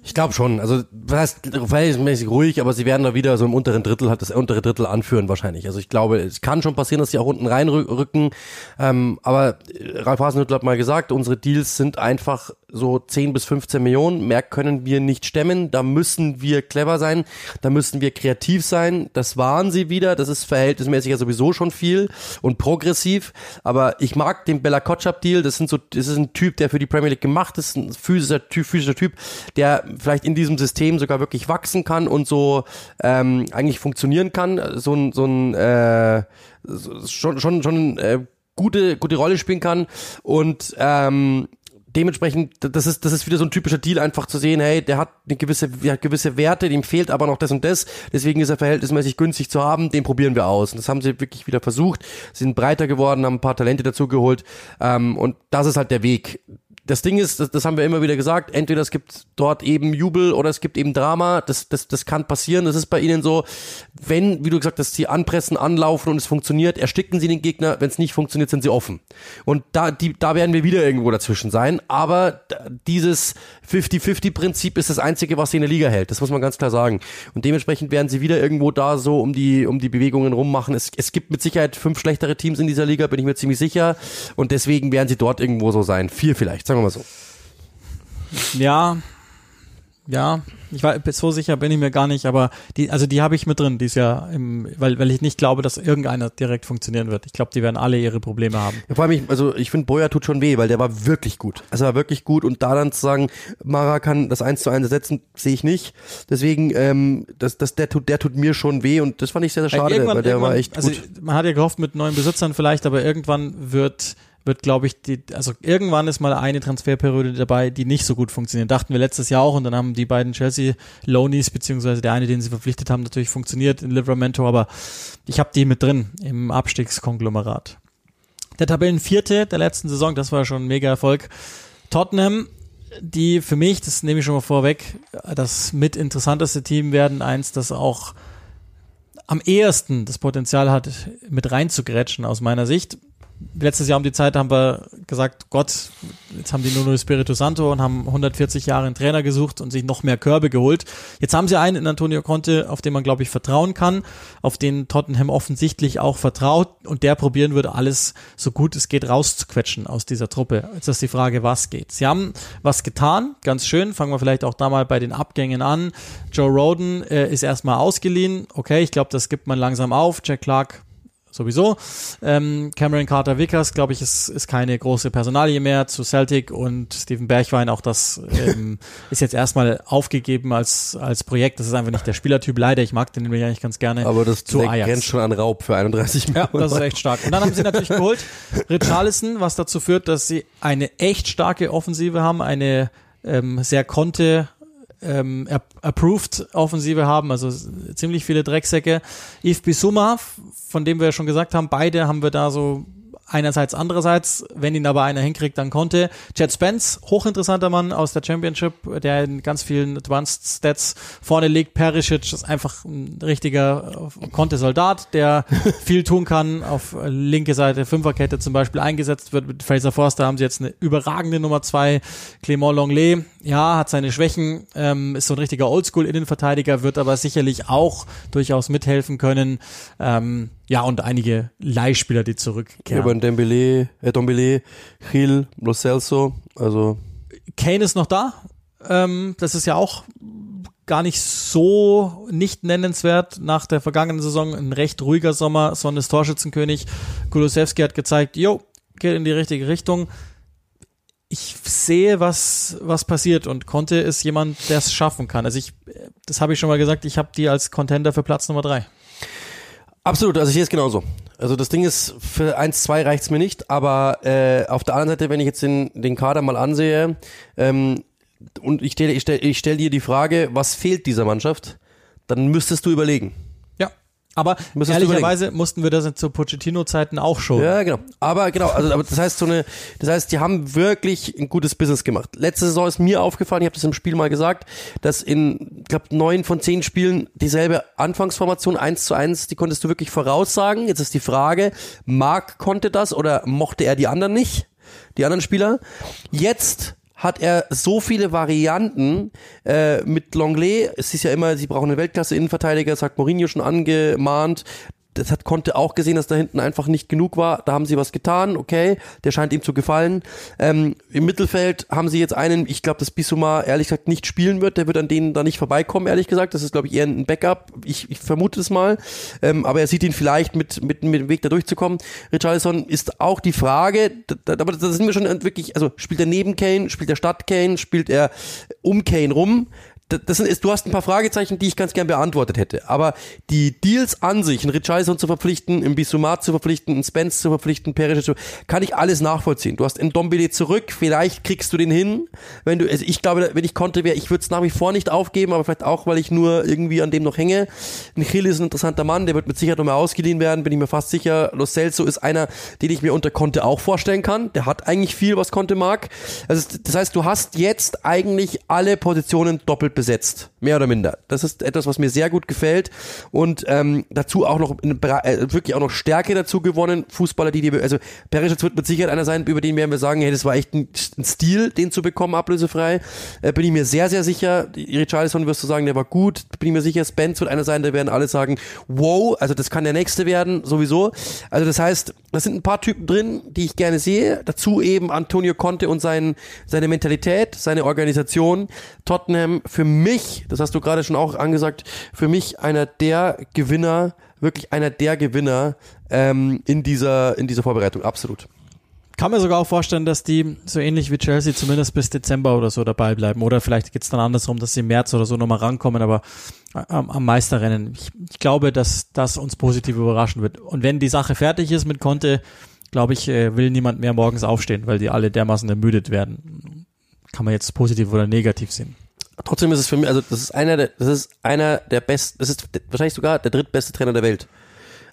Speaker 2: Ich glaube schon. Also das heißt verhältnismäßig ruhig, aber sie werden da wieder so im unteren Drittel halt das untere Drittel anführen wahrscheinlich. Also ich glaube, es kann schon passieren, dass sie auch unten reinrücken. Ähm, aber Ralf Hasenhüttl hat mal gesagt, unsere Deals sind einfach so 10 bis 15 Millionen. Mehr können wir nicht stemmen. Da müssen wir clever sein. Da müssen wir kreativ sein. Das waren sie wieder. Das ist verhältnismäßig ja sowieso schon viel und progressiv. Aber ich mag den Bella Kotschap Deal. Das sind so, das ist ein Typ, der für die Premier League gemacht ist. Ein physischer Typ, physischer Typ, der vielleicht in diesem System sogar wirklich wachsen kann und so ähm, eigentlich funktionieren kann, so ein, so ein äh, schon, schon, schon äh, gute, gute Rolle spielen kann und ähm, dementsprechend, das ist, das ist wieder so ein typischer Deal, einfach zu sehen, hey, der hat eine gewisse, der hat gewisse Werte, dem fehlt aber noch das und das, deswegen ist er verhältnismäßig günstig zu haben, den probieren wir aus. Und das haben sie wirklich wieder versucht, sind breiter geworden, haben ein paar Talente dazu geholt, ähm, und das ist halt der Weg das Ding ist, das, das haben wir immer wieder gesagt, entweder es gibt dort eben Jubel oder es gibt eben Drama. Das, das, das kann passieren. Das ist bei ihnen so, wenn, wie du gesagt hast, sie anpressen, anlaufen und es funktioniert, ersticken sie den Gegner. Wenn es nicht funktioniert, sind sie offen. Und da, die, da werden wir wieder irgendwo dazwischen sein. Aber dieses 50-50-Prinzip ist das Einzige, was sie in der Liga hält. Das muss man ganz klar sagen. Und dementsprechend werden sie wieder irgendwo da so um die, um die Bewegungen rummachen. Es, es gibt mit Sicherheit fünf schlechtere Teams in dieser Liga, bin ich mir ziemlich sicher. Und deswegen werden sie dort irgendwo so sein. Vier vielleicht, sagen wir mal so.
Speaker 1: Ja, ja, ich war so sicher bin ich mir gar nicht, aber die, also die habe ich mit drin, die ist ja im, weil, weil ich nicht glaube, dass irgendeiner direkt funktionieren wird. Ich glaube, die werden alle ihre Probleme haben.
Speaker 2: Ja, vor allem, ich, also ich finde, Boyer tut schon weh, weil der war wirklich gut. Also er war wirklich gut und da dann zu sagen, Mara kann das eins zu eins ersetzen, sehe ich nicht. Deswegen, ähm, das, das, der tut, der tut mir schon weh und das fand ich sehr, sehr schade, weil der war echt
Speaker 1: also
Speaker 2: gut.
Speaker 1: Man hat ja gehofft mit neuen Besitzern vielleicht, aber irgendwann wird wird, glaube ich, die, also irgendwann ist mal eine Transferperiode dabei, die nicht so gut funktioniert. Dachten wir letztes Jahr auch und dann haben die beiden Chelsea Loanies, beziehungsweise der eine, den sie verpflichtet haben, natürlich funktioniert in Livramento, aber ich habe die mit drin im Abstiegskonglomerat. Der Tabellenvierte der letzten Saison, das war schon ein mega Erfolg. Tottenham, die für mich, das nehme ich schon mal vorweg, das mit interessanteste Team werden, eins, das auch am ehesten das Potenzial hat, mit reinzugrätschen aus meiner Sicht letztes Jahr um die Zeit haben wir gesagt, Gott, jetzt haben die Nuno Espirito Santo und haben 140 Jahre einen Trainer gesucht und sich noch mehr Körbe geholt. Jetzt haben sie einen in Antonio Conte, auf den man, glaube ich, vertrauen kann, auf den Tottenham offensichtlich auch vertraut und der probieren würde, alles so gut es geht rauszuquetschen aus dieser Truppe. Jetzt ist die Frage, was geht. Sie haben was getan, ganz schön. Fangen wir vielleicht auch da mal bei den Abgängen an. Joe Roden äh, ist erstmal ausgeliehen. Okay, ich glaube, das gibt man langsam auf. Jack Clark sowieso. Ähm, Cameron Carter Vickers, glaube ich, ist, ist keine große Personalie mehr zu Celtic und Steven Bergwein, auch das ähm, ist jetzt erstmal aufgegeben als, als Projekt. Das ist einfach nicht der Spielertyp, leider. Ich mag den nämlich eigentlich ganz gerne.
Speaker 2: Aber das zu Ajax. grenzt schon an Raub für 31
Speaker 1: Millionen. Ja, das ist echt stark. Und dann haben sie natürlich geholt Richarlison, was dazu führt, dass sie eine echt starke Offensive haben, eine ähm, sehr konnte ähm, approved Offensive haben, also ziemlich viele Drecksäcke. Yves Bissouma, von dem wir ja schon gesagt haben, beide haben wir da so einerseits, andererseits, wenn ihn aber einer hinkriegt, dann konnte. Chad Spence, hochinteressanter Mann aus der Championship, der in ganz vielen Advanced Stats vorne liegt. Perisic ist einfach ein richtiger äh, Konte-Soldat, der viel tun kann. Auf linke Seite Fünferkette zum Beispiel eingesetzt wird. Mit Fraser Forster haben sie jetzt eine überragende Nummer zwei. Clément Longley, ja, hat seine Schwächen, ähm, ist so ein richtiger Oldschool-Innenverteidiger, wird aber sicherlich auch durchaus mithelfen können. Ähm, ja, und einige Leihspieler, die zurückkehren.
Speaker 2: Über Dembele, äh, Dombele, Gil, Lo Celso, also.
Speaker 1: Kane ist noch da. Ähm, das ist ja auch gar nicht so nicht nennenswert nach der vergangenen Saison. Ein recht ruhiger Sommer. Son ist Torschützenkönig. Kulusewski hat gezeigt, jo, geht in die richtige Richtung. Ich sehe, was, was passiert und Conte ist jemand, der es schaffen kann. Also ich, das habe ich schon mal gesagt, ich habe die als Contender für Platz Nummer drei.
Speaker 2: Absolut, also ich sehe es genauso. Also das Ding ist, für 1-2 reicht's mir nicht, aber äh, auf der anderen Seite, wenn ich jetzt den, den Kader mal ansehe, ähm, und ich stelle ich stell, ich stell dir die Frage, was fehlt dieser Mannschaft, dann müsstest du überlegen.
Speaker 1: Aber ehrlicherweise mussten wir das zu Pochettino-Zeiten auch schon.
Speaker 2: Ja, genau. Aber genau, also aber das heißt so eine, das heißt, die haben wirklich ein gutes Business gemacht. Letzte Saison ist mir aufgefallen, ich habe das im Spiel mal gesagt, dass in, ich glaube, neun von zehn Spielen dieselbe Anfangsformation eins zu eins, die konntest du wirklich voraussagen. Jetzt ist die Frage, Mark konnte das oder mochte er die anderen nicht? Die anderen Spieler. Jetzt hat er so viele Varianten äh, mit Longley. Es ist ja immer, sie brauchen einen Weltklasse-Innenverteidiger, sagt Mourinho schon angemahnt das hat konnte auch gesehen, dass da hinten einfach nicht genug war. Da haben sie was getan, okay, der scheint ihm zu gefallen. Ähm, Im Mittelfeld haben sie jetzt einen, ich glaube, dass Bissouma ehrlich gesagt nicht spielen wird. Der wird an denen da nicht vorbeikommen, ehrlich gesagt. Das ist, glaube ich, eher ein Backup. Ich, ich vermute es mal. Ähm, aber er sieht ihn vielleicht mit, mit, mit dem Weg da durchzukommen. Richarlison ist auch die Frage, da, aber da sind wir schon wirklich, also spielt er neben Kane, spielt er statt Kane, spielt er um Kane rum? Das sind, du hast ein paar Fragezeichen, die ich ganz gern beantwortet hätte. Aber die Deals an sich, einen Richarlison zu verpflichten, einen Bissumat zu verpflichten, einen Spence zu verpflichten, Perisic zu, kann ich alles nachvollziehen. Du hast einen Dombele zurück, vielleicht kriegst du den hin. Wenn du, also ich glaube, wenn ich konnte, wäre, ich würde es nach wie vor nicht aufgeben, aber vielleicht auch, weil ich nur irgendwie an dem noch hänge. Ein Chill ist ein interessanter Mann, der wird mit Sicherheit nochmal ausgeliehen werden, bin ich mir fast sicher. Los Celso ist einer, den ich mir unter Conte auch vorstellen kann. Der hat eigentlich viel, was Conte mag. Also, das heißt, du hast jetzt eigentlich alle Positionen doppelt besetzt, mehr oder minder. Das ist etwas, was mir sehr gut gefällt und ähm, dazu auch noch äh, wirklich auch noch Stärke dazu gewonnen. Fußballer, die die, also Perisic wird mit Sicherheit einer sein, über den werden wir sagen, hey, das war echt ein, ein Stil, den zu bekommen, ablösefrei. Äh, bin ich mir sehr, sehr sicher. Richarlison wirst du sagen, der war gut. Bin ich mir sicher, Spence wird einer sein, da werden alle sagen, wow, also das kann der nächste werden, sowieso. Also das heißt, das sind ein paar Typen drin, die ich gerne sehe. Dazu eben Antonio Conte und sein, seine Mentalität, seine Organisation. Tottenham für mich, das hast du gerade schon auch angesagt, für mich einer der Gewinner, wirklich einer der Gewinner ähm, in dieser in dieser Vorbereitung, absolut.
Speaker 1: Kann mir sogar auch vorstellen, dass die so ähnlich wie Chelsea zumindest bis Dezember oder so dabei bleiben. Oder vielleicht geht es dann andersrum, dass sie im März oder so nochmal rankommen, aber am, am Meisterrennen. Ich, ich glaube, dass das uns positiv überraschen wird. Und wenn die Sache fertig ist mit Conte, glaube ich, äh, will niemand mehr morgens aufstehen, weil die alle dermaßen ermüdet werden. Kann man jetzt positiv oder negativ sehen.
Speaker 2: Trotzdem ist es für mich, also das ist einer der, das ist einer der besten, das ist wahrscheinlich sogar der drittbeste Trainer der Welt.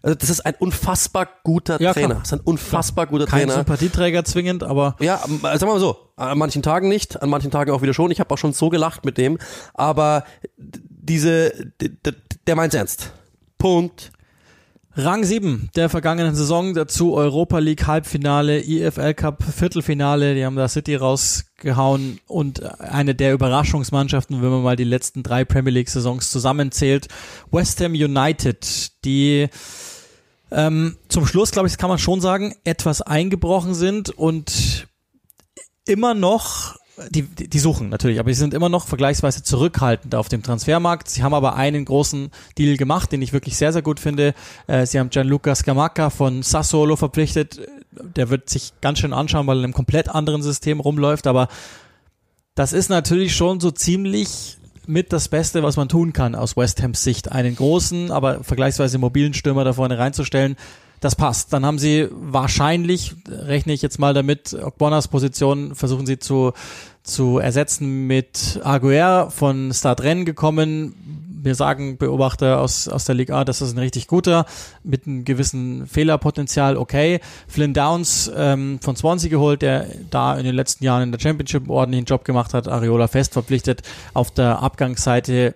Speaker 2: Also das ist ein unfassbar guter ja, Trainer. Klar. Das ist ein unfassbar guter
Speaker 1: Kein
Speaker 2: Trainer.
Speaker 1: Kein Sympathieträger zwingend, aber.
Speaker 2: Ja, sagen wir mal so. An manchen Tagen nicht, an manchen Tagen auch wieder schon. Ich habe auch schon so gelacht mit dem. Aber diese, der, der meint's ernst. Punkt.
Speaker 1: Rang 7 der vergangenen Saison, dazu Europa League Halbfinale, IFL Cup Viertelfinale, die haben da City rausgehauen und eine der Überraschungsmannschaften, wenn man mal die letzten drei Premier League Saisons zusammenzählt, West Ham United, die ähm, zum Schluss, glaube ich, kann man schon sagen, etwas eingebrochen sind und immer noch die, die suchen natürlich, aber sie sind immer noch vergleichsweise zurückhaltend auf dem Transfermarkt. Sie haben aber einen großen Deal gemacht, den ich wirklich sehr, sehr gut finde. Äh, sie haben Gianluca Scamacca von Sassuolo verpflichtet. Der wird sich ganz schön anschauen, weil er in einem komplett anderen System rumläuft, aber das ist natürlich schon so ziemlich mit das Beste, was man tun kann aus West Hams Sicht. Einen großen, aber vergleichsweise mobilen Stürmer da vorne reinzustellen das passt. Dann haben sie wahrscheinlich, rechne ich jetzt mal damit, Ogbonas Position versuchen sie zu, zu ersetzen mit Aguer von Stadren gekommen. Wir sagen Beobachter aus, aus der Liga A, das ist ein richtig guter, mit einem gewissen Fehlerpotenzial, okay. Flynn Downs ähm, von Swansea geholt, der da in den letzten Jahren in der Championship ordentlichen Job gemacht hat, Areola fest verpflichtet. Auf der Abgangsseite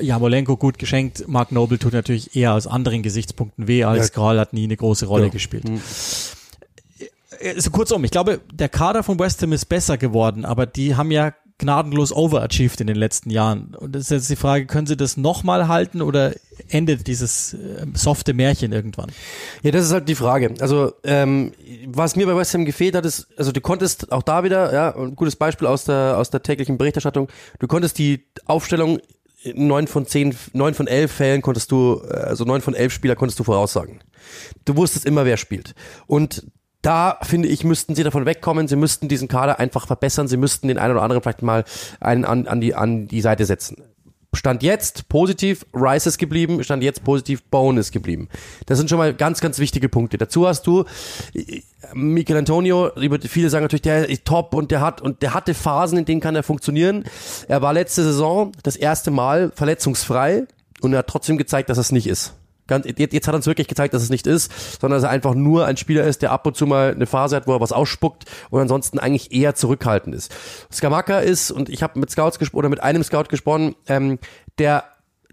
Speaker 1: Jamolenko gut geschenkt. Mark Noble tut natürlich eher aus anderen Gesichtspunkten weh. Alex ja. Kral hat nie eine große Rolle ja. gespielt. Mhm. Also kurzum, ich glaube, der Kader von West Ham ist besser geworden, aber die haben ja gnadenlos overachieved in den letzten Jahren. Und das ist jetzt die Frage, können sie das nochmal halten oder endet dieses äh, softe Märchen irgendwann?
Speaker 2: Ja, das ist halt die Frage. Also, ähm, was mir bei West Ham gefehlt hat, ist, also du konntest auch da wieder, ja, ein gutes Beispiel aus der, aus der täglichen Berichterstattung, du konntest die Aufstellung neun von zehn, neun von elf Fällen konntest du, also neun von elf Spieler konntest du voraussagen. Du wusstest immer, wer spielt. Und da finde ich, müssten sie davon wegkommen. Sie müssten diesen Kader einfach verbessern. Sie müssten den einen oder anderen vielleicht mal einen an, an, die, an die Seite setzen. Stand jetzt positiv, Rice ist geblieben, stand jetzt positiv, Bone ist geblieben. Das sind schon mal ganz, ganz wichtige Punkte. Dazu hast du Michael Antonio, viele sagen natürlich, der ist top und der hat, und der hatte Phasen, in denen kann er funktionieren. Er war letzte Saison das erste Mal verletzungsfrei und er hat trotzdem gezeigt, dass es nicht ist. Ganz, jetzt hat er uns wirklich gezeigt, dass es nicht ist, sondern dass er einfach nur ein Spieler ist, der ab und zu mal eine Phase hat, wo er was ausspuckt und ansonsten eigentlich eher zurückhaltend ist. Skamaka ist, und ich habe mit Scouts gesprochen oder mit einem Scout gesprochen, ähm, der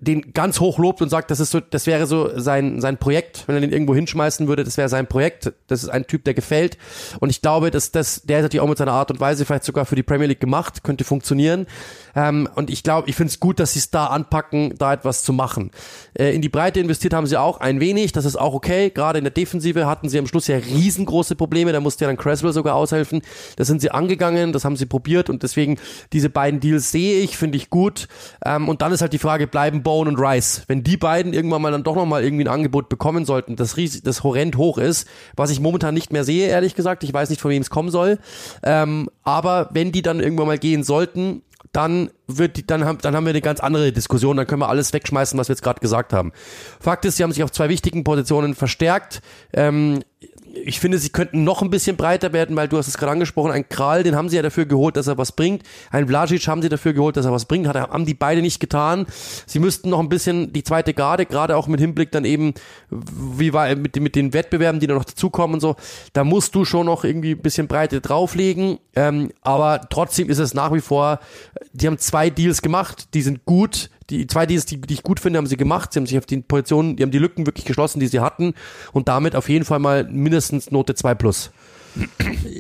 Speaker 2: den ganz hoch lobt und sagt, das ist so, das wäre so sein, sein Projekt, wenn er den irgendwo hinschmeißen würde, das wäre sein Projekt. Das ist ein Typ, der gefällt. Und ich glaube, dass das, der ist natürlich auch mit seiner Art und Weise vielleicht sogar für die Premier League gemacht, könnte funktionieren. Ähm, und ich glaube, ich finde es gut, dass sie es da anpacken, da etwas zu machen. Äh, in die Breite investiert haben sie auch ein wenig, das ist auch okay. Gerade in der Defensive hatten sie am Schluss ja riesengroße Probleme, da musste ja dann Creswell sogar aushelfen. Das sind sie angegangen, das haben sie probiert und deswegen diese beiden Deals sehe ich, finde ich gut. Ähm, und dann ist halt die Frage, bleiben Bone und Rice? Wenn die beiden irgendwann mal dann doch nochmal irgendwie ein Angebot bekommen sollten, das riesig, das horrend hoch ist, was ich momentan nicht mehr sehe, ehrlich gesagt. Ich weiß nicht, von wem es kommen soll. Ähm, aber wenn die dann irgendwann mal gehen sollten, dann wird die, dann haben, dann haben wir eine ganz andere Diskussion, dann können wir alles wegschmeißen, was wir jetzt gerade gesagt haben. Fakt ist, sie haben sich auf zwei wichtigen Positionen verstärkt. Ähm, ich finde, sie könnten noch ein bisschen breiter werden, weil du hast es gerade angesprochen, ein Kral, den haben sie ja dafür geholt, dass er was bringt. Ein Vlasic haben sie dafür geholt, dass er was bringt. Hat, haben die beide nicht getan. Sie müssten noch ein bisschen die zweite Garde, gerade auch mit Hinblick dann eben, wie war mit, mit den Wettbewerben, die da noch dazukommen und so, da musst du schon noch irgendwie ein bisschen Breite drauflegen. Ähm, aber trotzdem ist es nach wie vor, die haben zwei Deals gemacht, die sind gut, die zwei Deals, die, die ich gut finde, haben sie gemacht. Sie haben sich auf die Positionen, die haben die Lücken wirklich geschlossen, die sie hatten und damit auf jeden Fall mal mindestens Note 2 plus.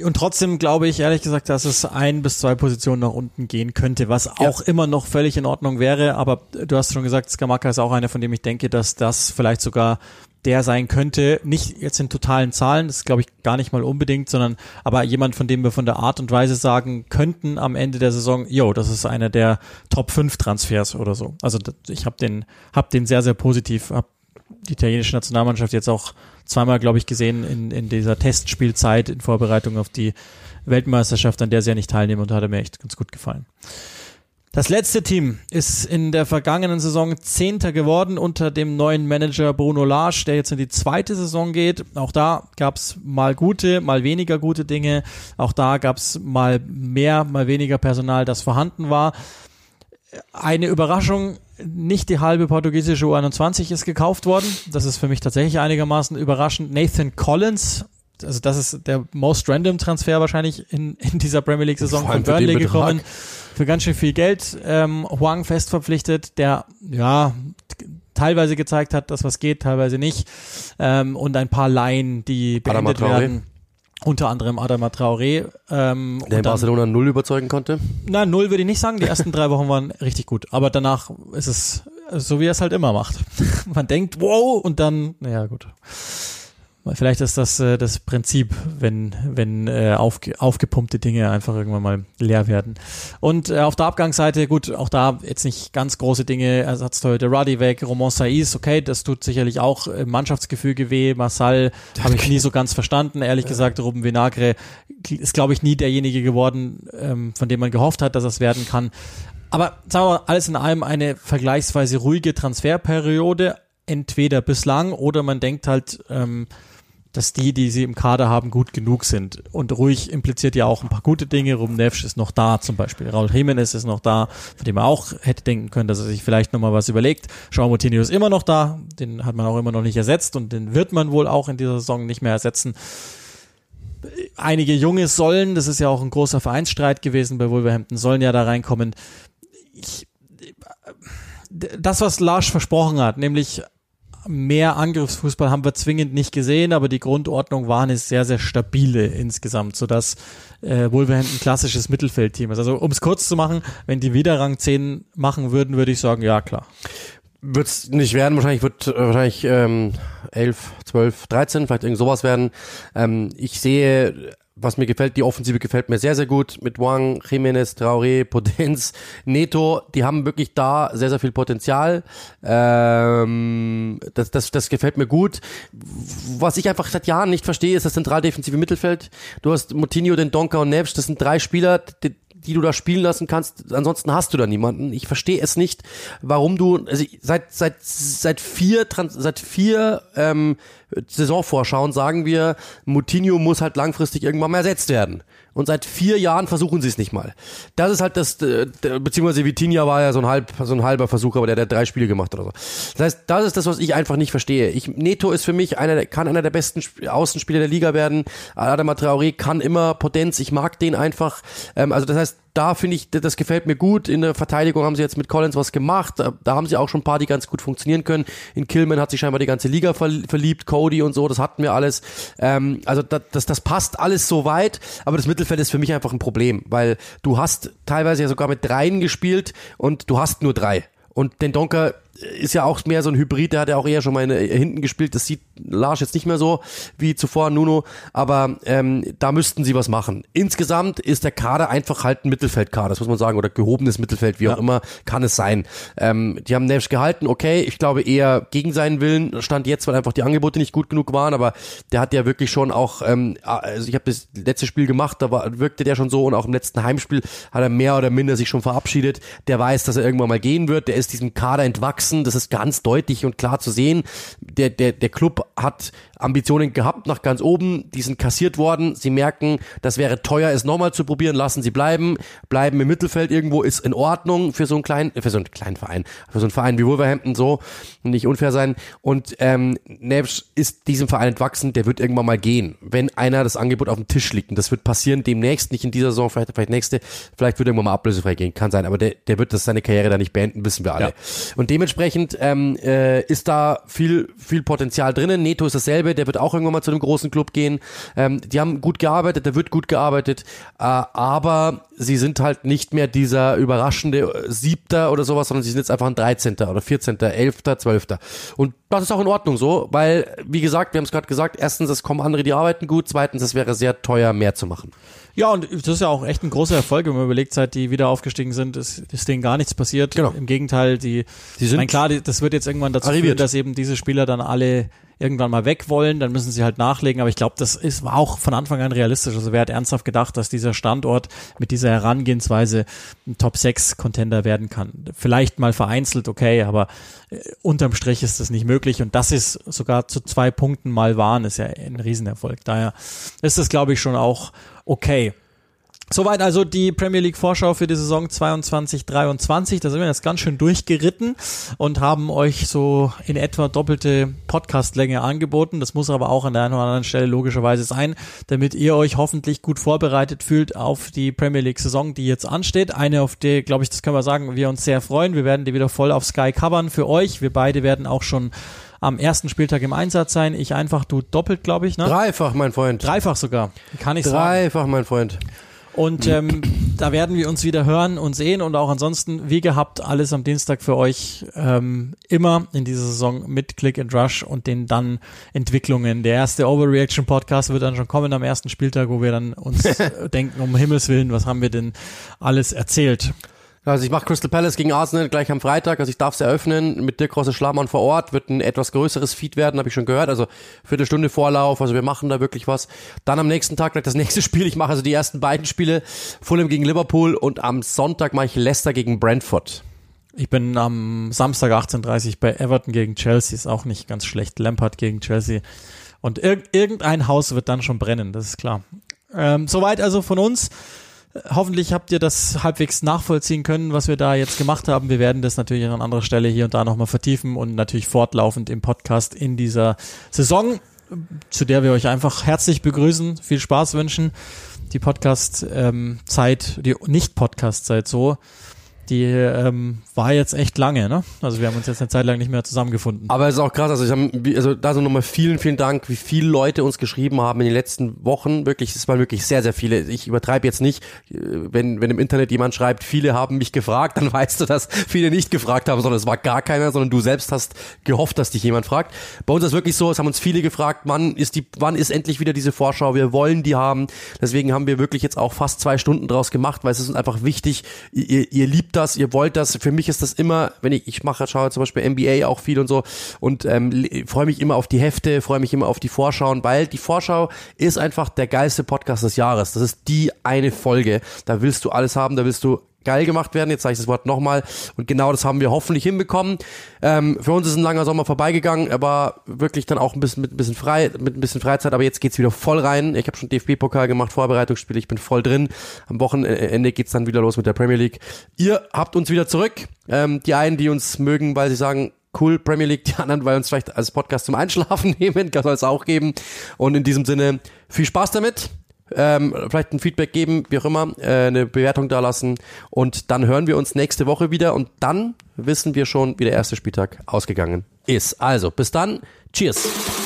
Speaker 1: Und trotzdem glaube ich ehrlich gesagt, dass es ein bis zwei Positionen nach unten gehen könnte, was auch ja. immer noch völlig in Ordnung wäre. Aber du hast schon gesagt, Skamaka ist auch einer, von dem ich denke, dass das vielleicht sogar der sein könnte, nicht jetzt in totalen Zahlen, das glaube ich gar nicht mal unbedingt, sondern aber jemand, von dem wir von der Art und Weise sagen könnten am Ende der Saison, yo, das ist einer der Top 5 Transfers oder so. Also ich habe den, hab den sehr, sehr positiv, habe die italienische Nationalmannschaft jetzt auch zweimal, glaube ich, gesehen in, in dieser Testspielzeit in Vorbereitung auf die Weltmeisterschaft, an der sie ja nicht teilnehmen und hat er mir echt ganz gut gefallen. Das letzte Team ist in der vergangenen Saison Zehnter geworden unter dem neuen Manager Bruno Lage, der jetzt in die zweite Saison geht. Auch da gab es mal gute, mal weniger gute Dinge. Auch da gab es mal mehr, mal weniger Personal, das vorhanden war. Eine Überraschung, nicht die halbe portugiesische U21 ist gekauft worden. Das ist für mich tatsächlich einigermaßen überraschend. Nathan Collins also das ist der most random Transfer wahrscheinlich in, in dieser Premier League Saison von Burnley gekommen. Für ganz schön viel Geld. Ähm, Huang fest verpflichtet, der ja teilweise gezeigt hat, dass was geht, teilweise nicht. Ähm, und ein paar Laien, die beendet werden. Unter anderem Adama Traoré. Ähm,
Speaker 2: der in Barcelona null überzeugen konnte?
Speaker 1: Nein, null würde ich nicht sagen. Die ersten drei Wochen waren richtig gut. Aber danach ist es so, wie er es halt immer macht. Man denkt, wow, und dann, naja, gut. Vielleicht ist das äh, das Prinzip, wenn, wenn äh, aufge, aufgepumpte Dinge einfach irgendwann mal leer werden. Und äh, auf der Abgangsseite, gut, auch da jetzt nicht ganz große Dinge, Ersatztorhüter Ruddy weg, Roman Saiz, okay, das tut sicherlich auch äh, Mannschaftsgefüge weh, Marcel habe ich nie so ganz verstanden, ehrlich ja. gesagt, Ruben Vinagre ist, glaube ich, nie derjenige geworden, ähm, von dem man gehofft hat, dass es werden kann. Aber sagen wir mal, alles in allem eine vergleichsweise ruhige Transferperiode, entweder bislang oder man denkt halt, ähm, dass die, die sie im Kader haben, gut genug sind. Und ruhig impliziert ja auch ein paar gute Dinge. Ruben Nevsch ist noch da zum Beispiel. Raul Jimenez ist noch da, von dem er auch hätte denken können, dass er sich vielleicht nochmal was überlegt. Jean Moutinho ist immer noch da. Den hat man auch immer noch nicht ersetzt und den wird man wohl auch in dieser Saison nicht mehr ersetzen. Einige Junge sollen, das ist ja auch ein großer Vereinsstreit gewesen bei Wolverhampton, sollen ja da reinkommen. Ich, das, was Lars versprochen hat, nämlich mehr Angriffsfußball haben wir zwingend nicht gesehen, aber die Grundordnung war eine sehr, sehr stabile insgesamt, sodass äh, Wolverhampton ein klassisches Mittelfeldteam ist. Also um es kurz zu machen, wenn die wieder Rang 10 machen würden, würde ich sagen, ja klar.
Speaker 2: Wird es nicht werden, wahrscheinlich wird äh, wahrscheinlich ähm, 11, 12, 13, vielleicht irgend sowas werden. Ähm, ich sehe was mir gefällt, die Offensive gefällt mir sehr, sehr gut mit Wang, Jiménez, Traoré, Potenz, Neto. Die haben wirklich da sehr, sehr viel Potenzial. Ähm, das, das, das gefällt mir gut. Was ich einfach seit Jahren nicht verstehe, ist das zentraldefensive Mittelfeld. Du hast Moutinho, den Donker und Neves. Das sind drei Spieler, die, die du da spielen lassen kannst. Ansonsten hast du da niemanden. Ich verstehe es nicht, warum du also seit seit seit vier seit vier ähm, Saisonvorschauen sagen wir, Moutinho muss halt langfristig irgendwann mal ersetzt werden. Und seit vier Jahren versuchen sie es nicht mal. Das ist halt das, äh, beziehungsweise Vitinha war ja so ein, halb, so ein halber Versuch, aber der, der hat drei Spiele gemacht oder so. Das heißt, das ist das, was ich einfach nicht verstehe. Ich, Neto ist für mich einer, kann einer der besten Außenspieler der Liga werden. Adama Traoré kann immer Potenz. Ich mag den einfach. Ähm, also das heißt, da finde ich, das gefällt mir gut. In der Verteidigung haben sie jetzt mit Collins was gemacht. Da haben sie auch schon ein paar, die ganz gut funktionieren können. In Killman hat sich scheinbar die ganze Liga verliebt, Cody und so, das hatten wir alles. Ähm, also das, das, das passt alles so weit, aber das Mittelfeld ist für mich einfach ein Problem, weil du hast teilweise ja sogar mit dreien gespielt und du hast nur drei. Und den Donker ist ja auch mehr so ein Hybrid, der hat ja auch eher schon mal in, hinten gespielt. Das sieht Lars jetzt nicht mehr so wie zuvor Nuno, aber ähm, da müssten sie was machen. Insgesamt ist der Kader einfach halt ein Mittelfeldkader, das muss man sagen, oder gehobenes Mittelfeld, wie ja. auch immer, kann es sein. Ähm, die haben Neves gehalten, okay, ich glaube eher gegen seinen Willen stand jetzt, weil einfach die Angebote nicht gut genug waren, aber der hat ja wirklich schon auch, ähm, also ich habe das letzte Spiel gemacht, da war, wirkte der schon so und auch im letzten Heimspiel hat er mehr oder minder sich schon verabschiedet. Der weiß, dass er irgendwann mal gehen wird, der ist diesem Kader entwachsen wachsen. Das ist ganz deutlich und klar zu sehen. Der, der, der Club hat Ambitionen gehabt nach ganz oben, die sind kassiert worden. Sie merken, das wäre teuer, es nochmal zu probieren, lassen sie bleiben, bleiben im Mittelfeld irgendwo, ist in Ordnung für so einen kleinen, für so einen kleinen Verein, für so einen Verein wie Wolverhampton so, nicht unfair sein. Und ähm, Neves ist diesem Verein entwachsen, der wird irgendwann mal gehen, wenn einer das Angebot auf dem Tisch liegt. Und das wird passieren demnächst, nicht in dieser Saison, vielleicht, vielleicht nächste, vielleicht wird irgendwann mal ablösefrei gehen, kann sein, aber der, der wird das seine Karriere da nicht beenden, wissen wir alle. Ja. Und dementsprechend ähm, äh, ist da viel, viel Potenzial drinnen. Neto ist dasselbe Stäbe, der wird auch irgendwann mal zu einem großen Club gehen. Ähm, die haben gut gearbeitet, der wird gut gearbeitet, äh, aber sie sind halt nicht mehr dieser überraschende äh, Siebter oder sowas, sondern sie sind jetzt einfach ein 13. oder 14., 11., 12. Und das ist auch in Ordnung so, weil, wie gesagt, wir haben es gerade gesagt, erstens, es kommen andere, die arbeiten gut, zweitens, es wäre sehr teuer, mehr zu machen.
Speaker 1: Ja, und das ist ja auch echt ein großer Erfolg, wenn man überlegt, seit die wieder aufgestiegen sind, ist, ist denen gar nichts passiert. Genau. Im Gegenteil, die, die sind, mein, klar, das wird jetzt irgendwann dazu arriviert. führen, dass eben diese Spieler dann alle irgendwann mal weg wollen, dann müssen sie halt nachlegen. Aber ich glaube, das ist, war auch von Anfang an realistisch. Also wer hat ernsthaft gedacht, dass dieser Standort mit dieser Herangehensweise ein Top 6 Contender werden kann? Vielleicht mal vereinzelt, okay, aber äh, unterm Strich ist das nicht möglich. Und das ist sogar zu zwei Punkten mal waren, ist ja ein Riesenerfolg. Daher ist das, glaube ich, schon auch okay. Soweit also die Premier League Vorschau für die Saison 22-23. Da sind wir jetzt ganz schön durchgeritten und haben euch so in etwa doppelte Podcastlänge angeboten. Das muss aber auch an der einen oder anderen Stelle logischerweise sein, damit ihr euch hoffentlich gut vorbereitet fühlt auf die Premier League Saison, die jetzt ansteht. Eine, auf die, glaube ich, das können wir sagen, wir uns sehr freuen. Wir werden die wieder voll auf Sky covern für euch. Wir beide werden auch schon am ersten Spieltag im Einsatz sein. Ich einfach, du doppelt, glaube ich, ne?
Speaker 2: Dreifach, mein Freund.
Speaker 1: Dreifach sogar. Kann ich
Speaker 2: sagen. Dreifach, mein Freund.
Speaker 1: Und ähm, da werden wir uns wieder hören und sehen und auch ansonsten, wie gehabt, alles am Dienstag für euch ähm, immer in dieser Saison mit Click and Rush und den dann Entwicklungen. Der erste Overreaction Podcast wird dann schon kommen am ersten Spieltag, wo wir dann uns denken, um Himmels Willen, was haben wir denn alles erzählt?
Speaker 2: Also ich mache Crystal Palace gegen Arsenal gleich am Freitag, also ich darf es eröffnen mit Dirk Rosse Schlamann vor Ort, wird ein etwas größeres Feed werden, habe ich schon gehört, also Viertelstunde Vorlauf, also wir machen da wirklich was. Dann am nächsten Tag gleich das nächste Spiel, ich mache also die ersten beiden Spiele, Fulham gegen Liverpool und am Sonntag mache ich Leicester gegen Brentford.
Speaker 1: Ich bin am Samstag 18.30 bei Everton gegen Chelsea, ist auch nicht ganz schlecht, Lampard gegen Chelsea und ir irgendein Haus wird dann schon brennen, das ist klar. Ähm, soweit also von uns. Hoffentlich habt ihr das halbwegs nachvollziehen können, was wir da jetzt gemacht haben. Wir werden das natürlich an anderer Stelle hier und da nochmal vertiefen und natürlich fortlaufend im Podcast in dieser Saison, zu der wir euch einfach herzlich begrüßen, viel Spaß wünschen. Die Podcast-Zeit, ähm, die Nicht-Podcast-Zeit so die ähm, war jetzt echt lange, ne? Also wir haben uns jetzt eine Zeit lang nicht mehr zusammengefunden.
Speaker 2: Aber es ist auch krass, also ich habe, also da so nochmal vielen, vielen Dank, wie viele Leute uns geschrieben haben in den letzten Wochen. Wirklich, es waren wirklich sehr, sehr viele. Ich übertreibe jetzt nicht, wenn, wenn im Internet jemand schreibt, viele haben mich gefragt, dann weißt du, dass viele nicht gefragt haben, sondern es war gar keiner, sondern du selbst hast gehofft, dass dich jemand fragt. Bei uns ist es wirklich so, es haben uns viele gefragt, wann ist die, wann ist endlich wieder diese Vorschau? Wir wollen die haben. Deswegen haben wir wirklich jetzt auch fast zwei Stunden draus gemacht, weil es ist einfach wichtig, ihr, ihr liebt das, ihr wollt das. Für mich ist das immer, wenn ich, ich mache, schaue zum Beispiel NBA auch viel und so und ähm, freue mich immer auf die Hefte, freue mich immer auf die Vorschauen, weil die Vorschau ist einfach der geilste Podcast des Jahres. Das ist die eine Folge. Da willst du alles haben, da willst du geil gemacht werden. Jetzt sage ich das Wort nochmal. Und genau das haben wir hoffentlich hinbekommen. Ähm, für uns ist ein langer Sommer vorbeigegangen. Er wirklich dann auch ein bisschen mit ein bisschen frei, mit ein bisschen Freizeit, aber jetzt geht's wieder voll rein. Ich habe schon DFB-Pokal gemacht, Vorbereitungsspiele, ich bin voll drin. Am Wochenende geht's dann wieder los mit der Premier League. Ihr habt uns wieder zurück. Ähm, die einen, die uns mögen, weil sie sagen, cool, Premier League, die anderen, weil uns vielleicht als Podcast zum Einschlafen nehmen, kann es auch geben. Und in diesem Sinne, viel Spaß damit ähm, vielleicht ein Feedback geben, wie auch immer, äh, eine Bewertung da lassen und dann hören wir uns nächste Woche wieder und dann wissen wir schon, wie der erste Spieltag ausgegangen ist. Also, bis dann, cheers!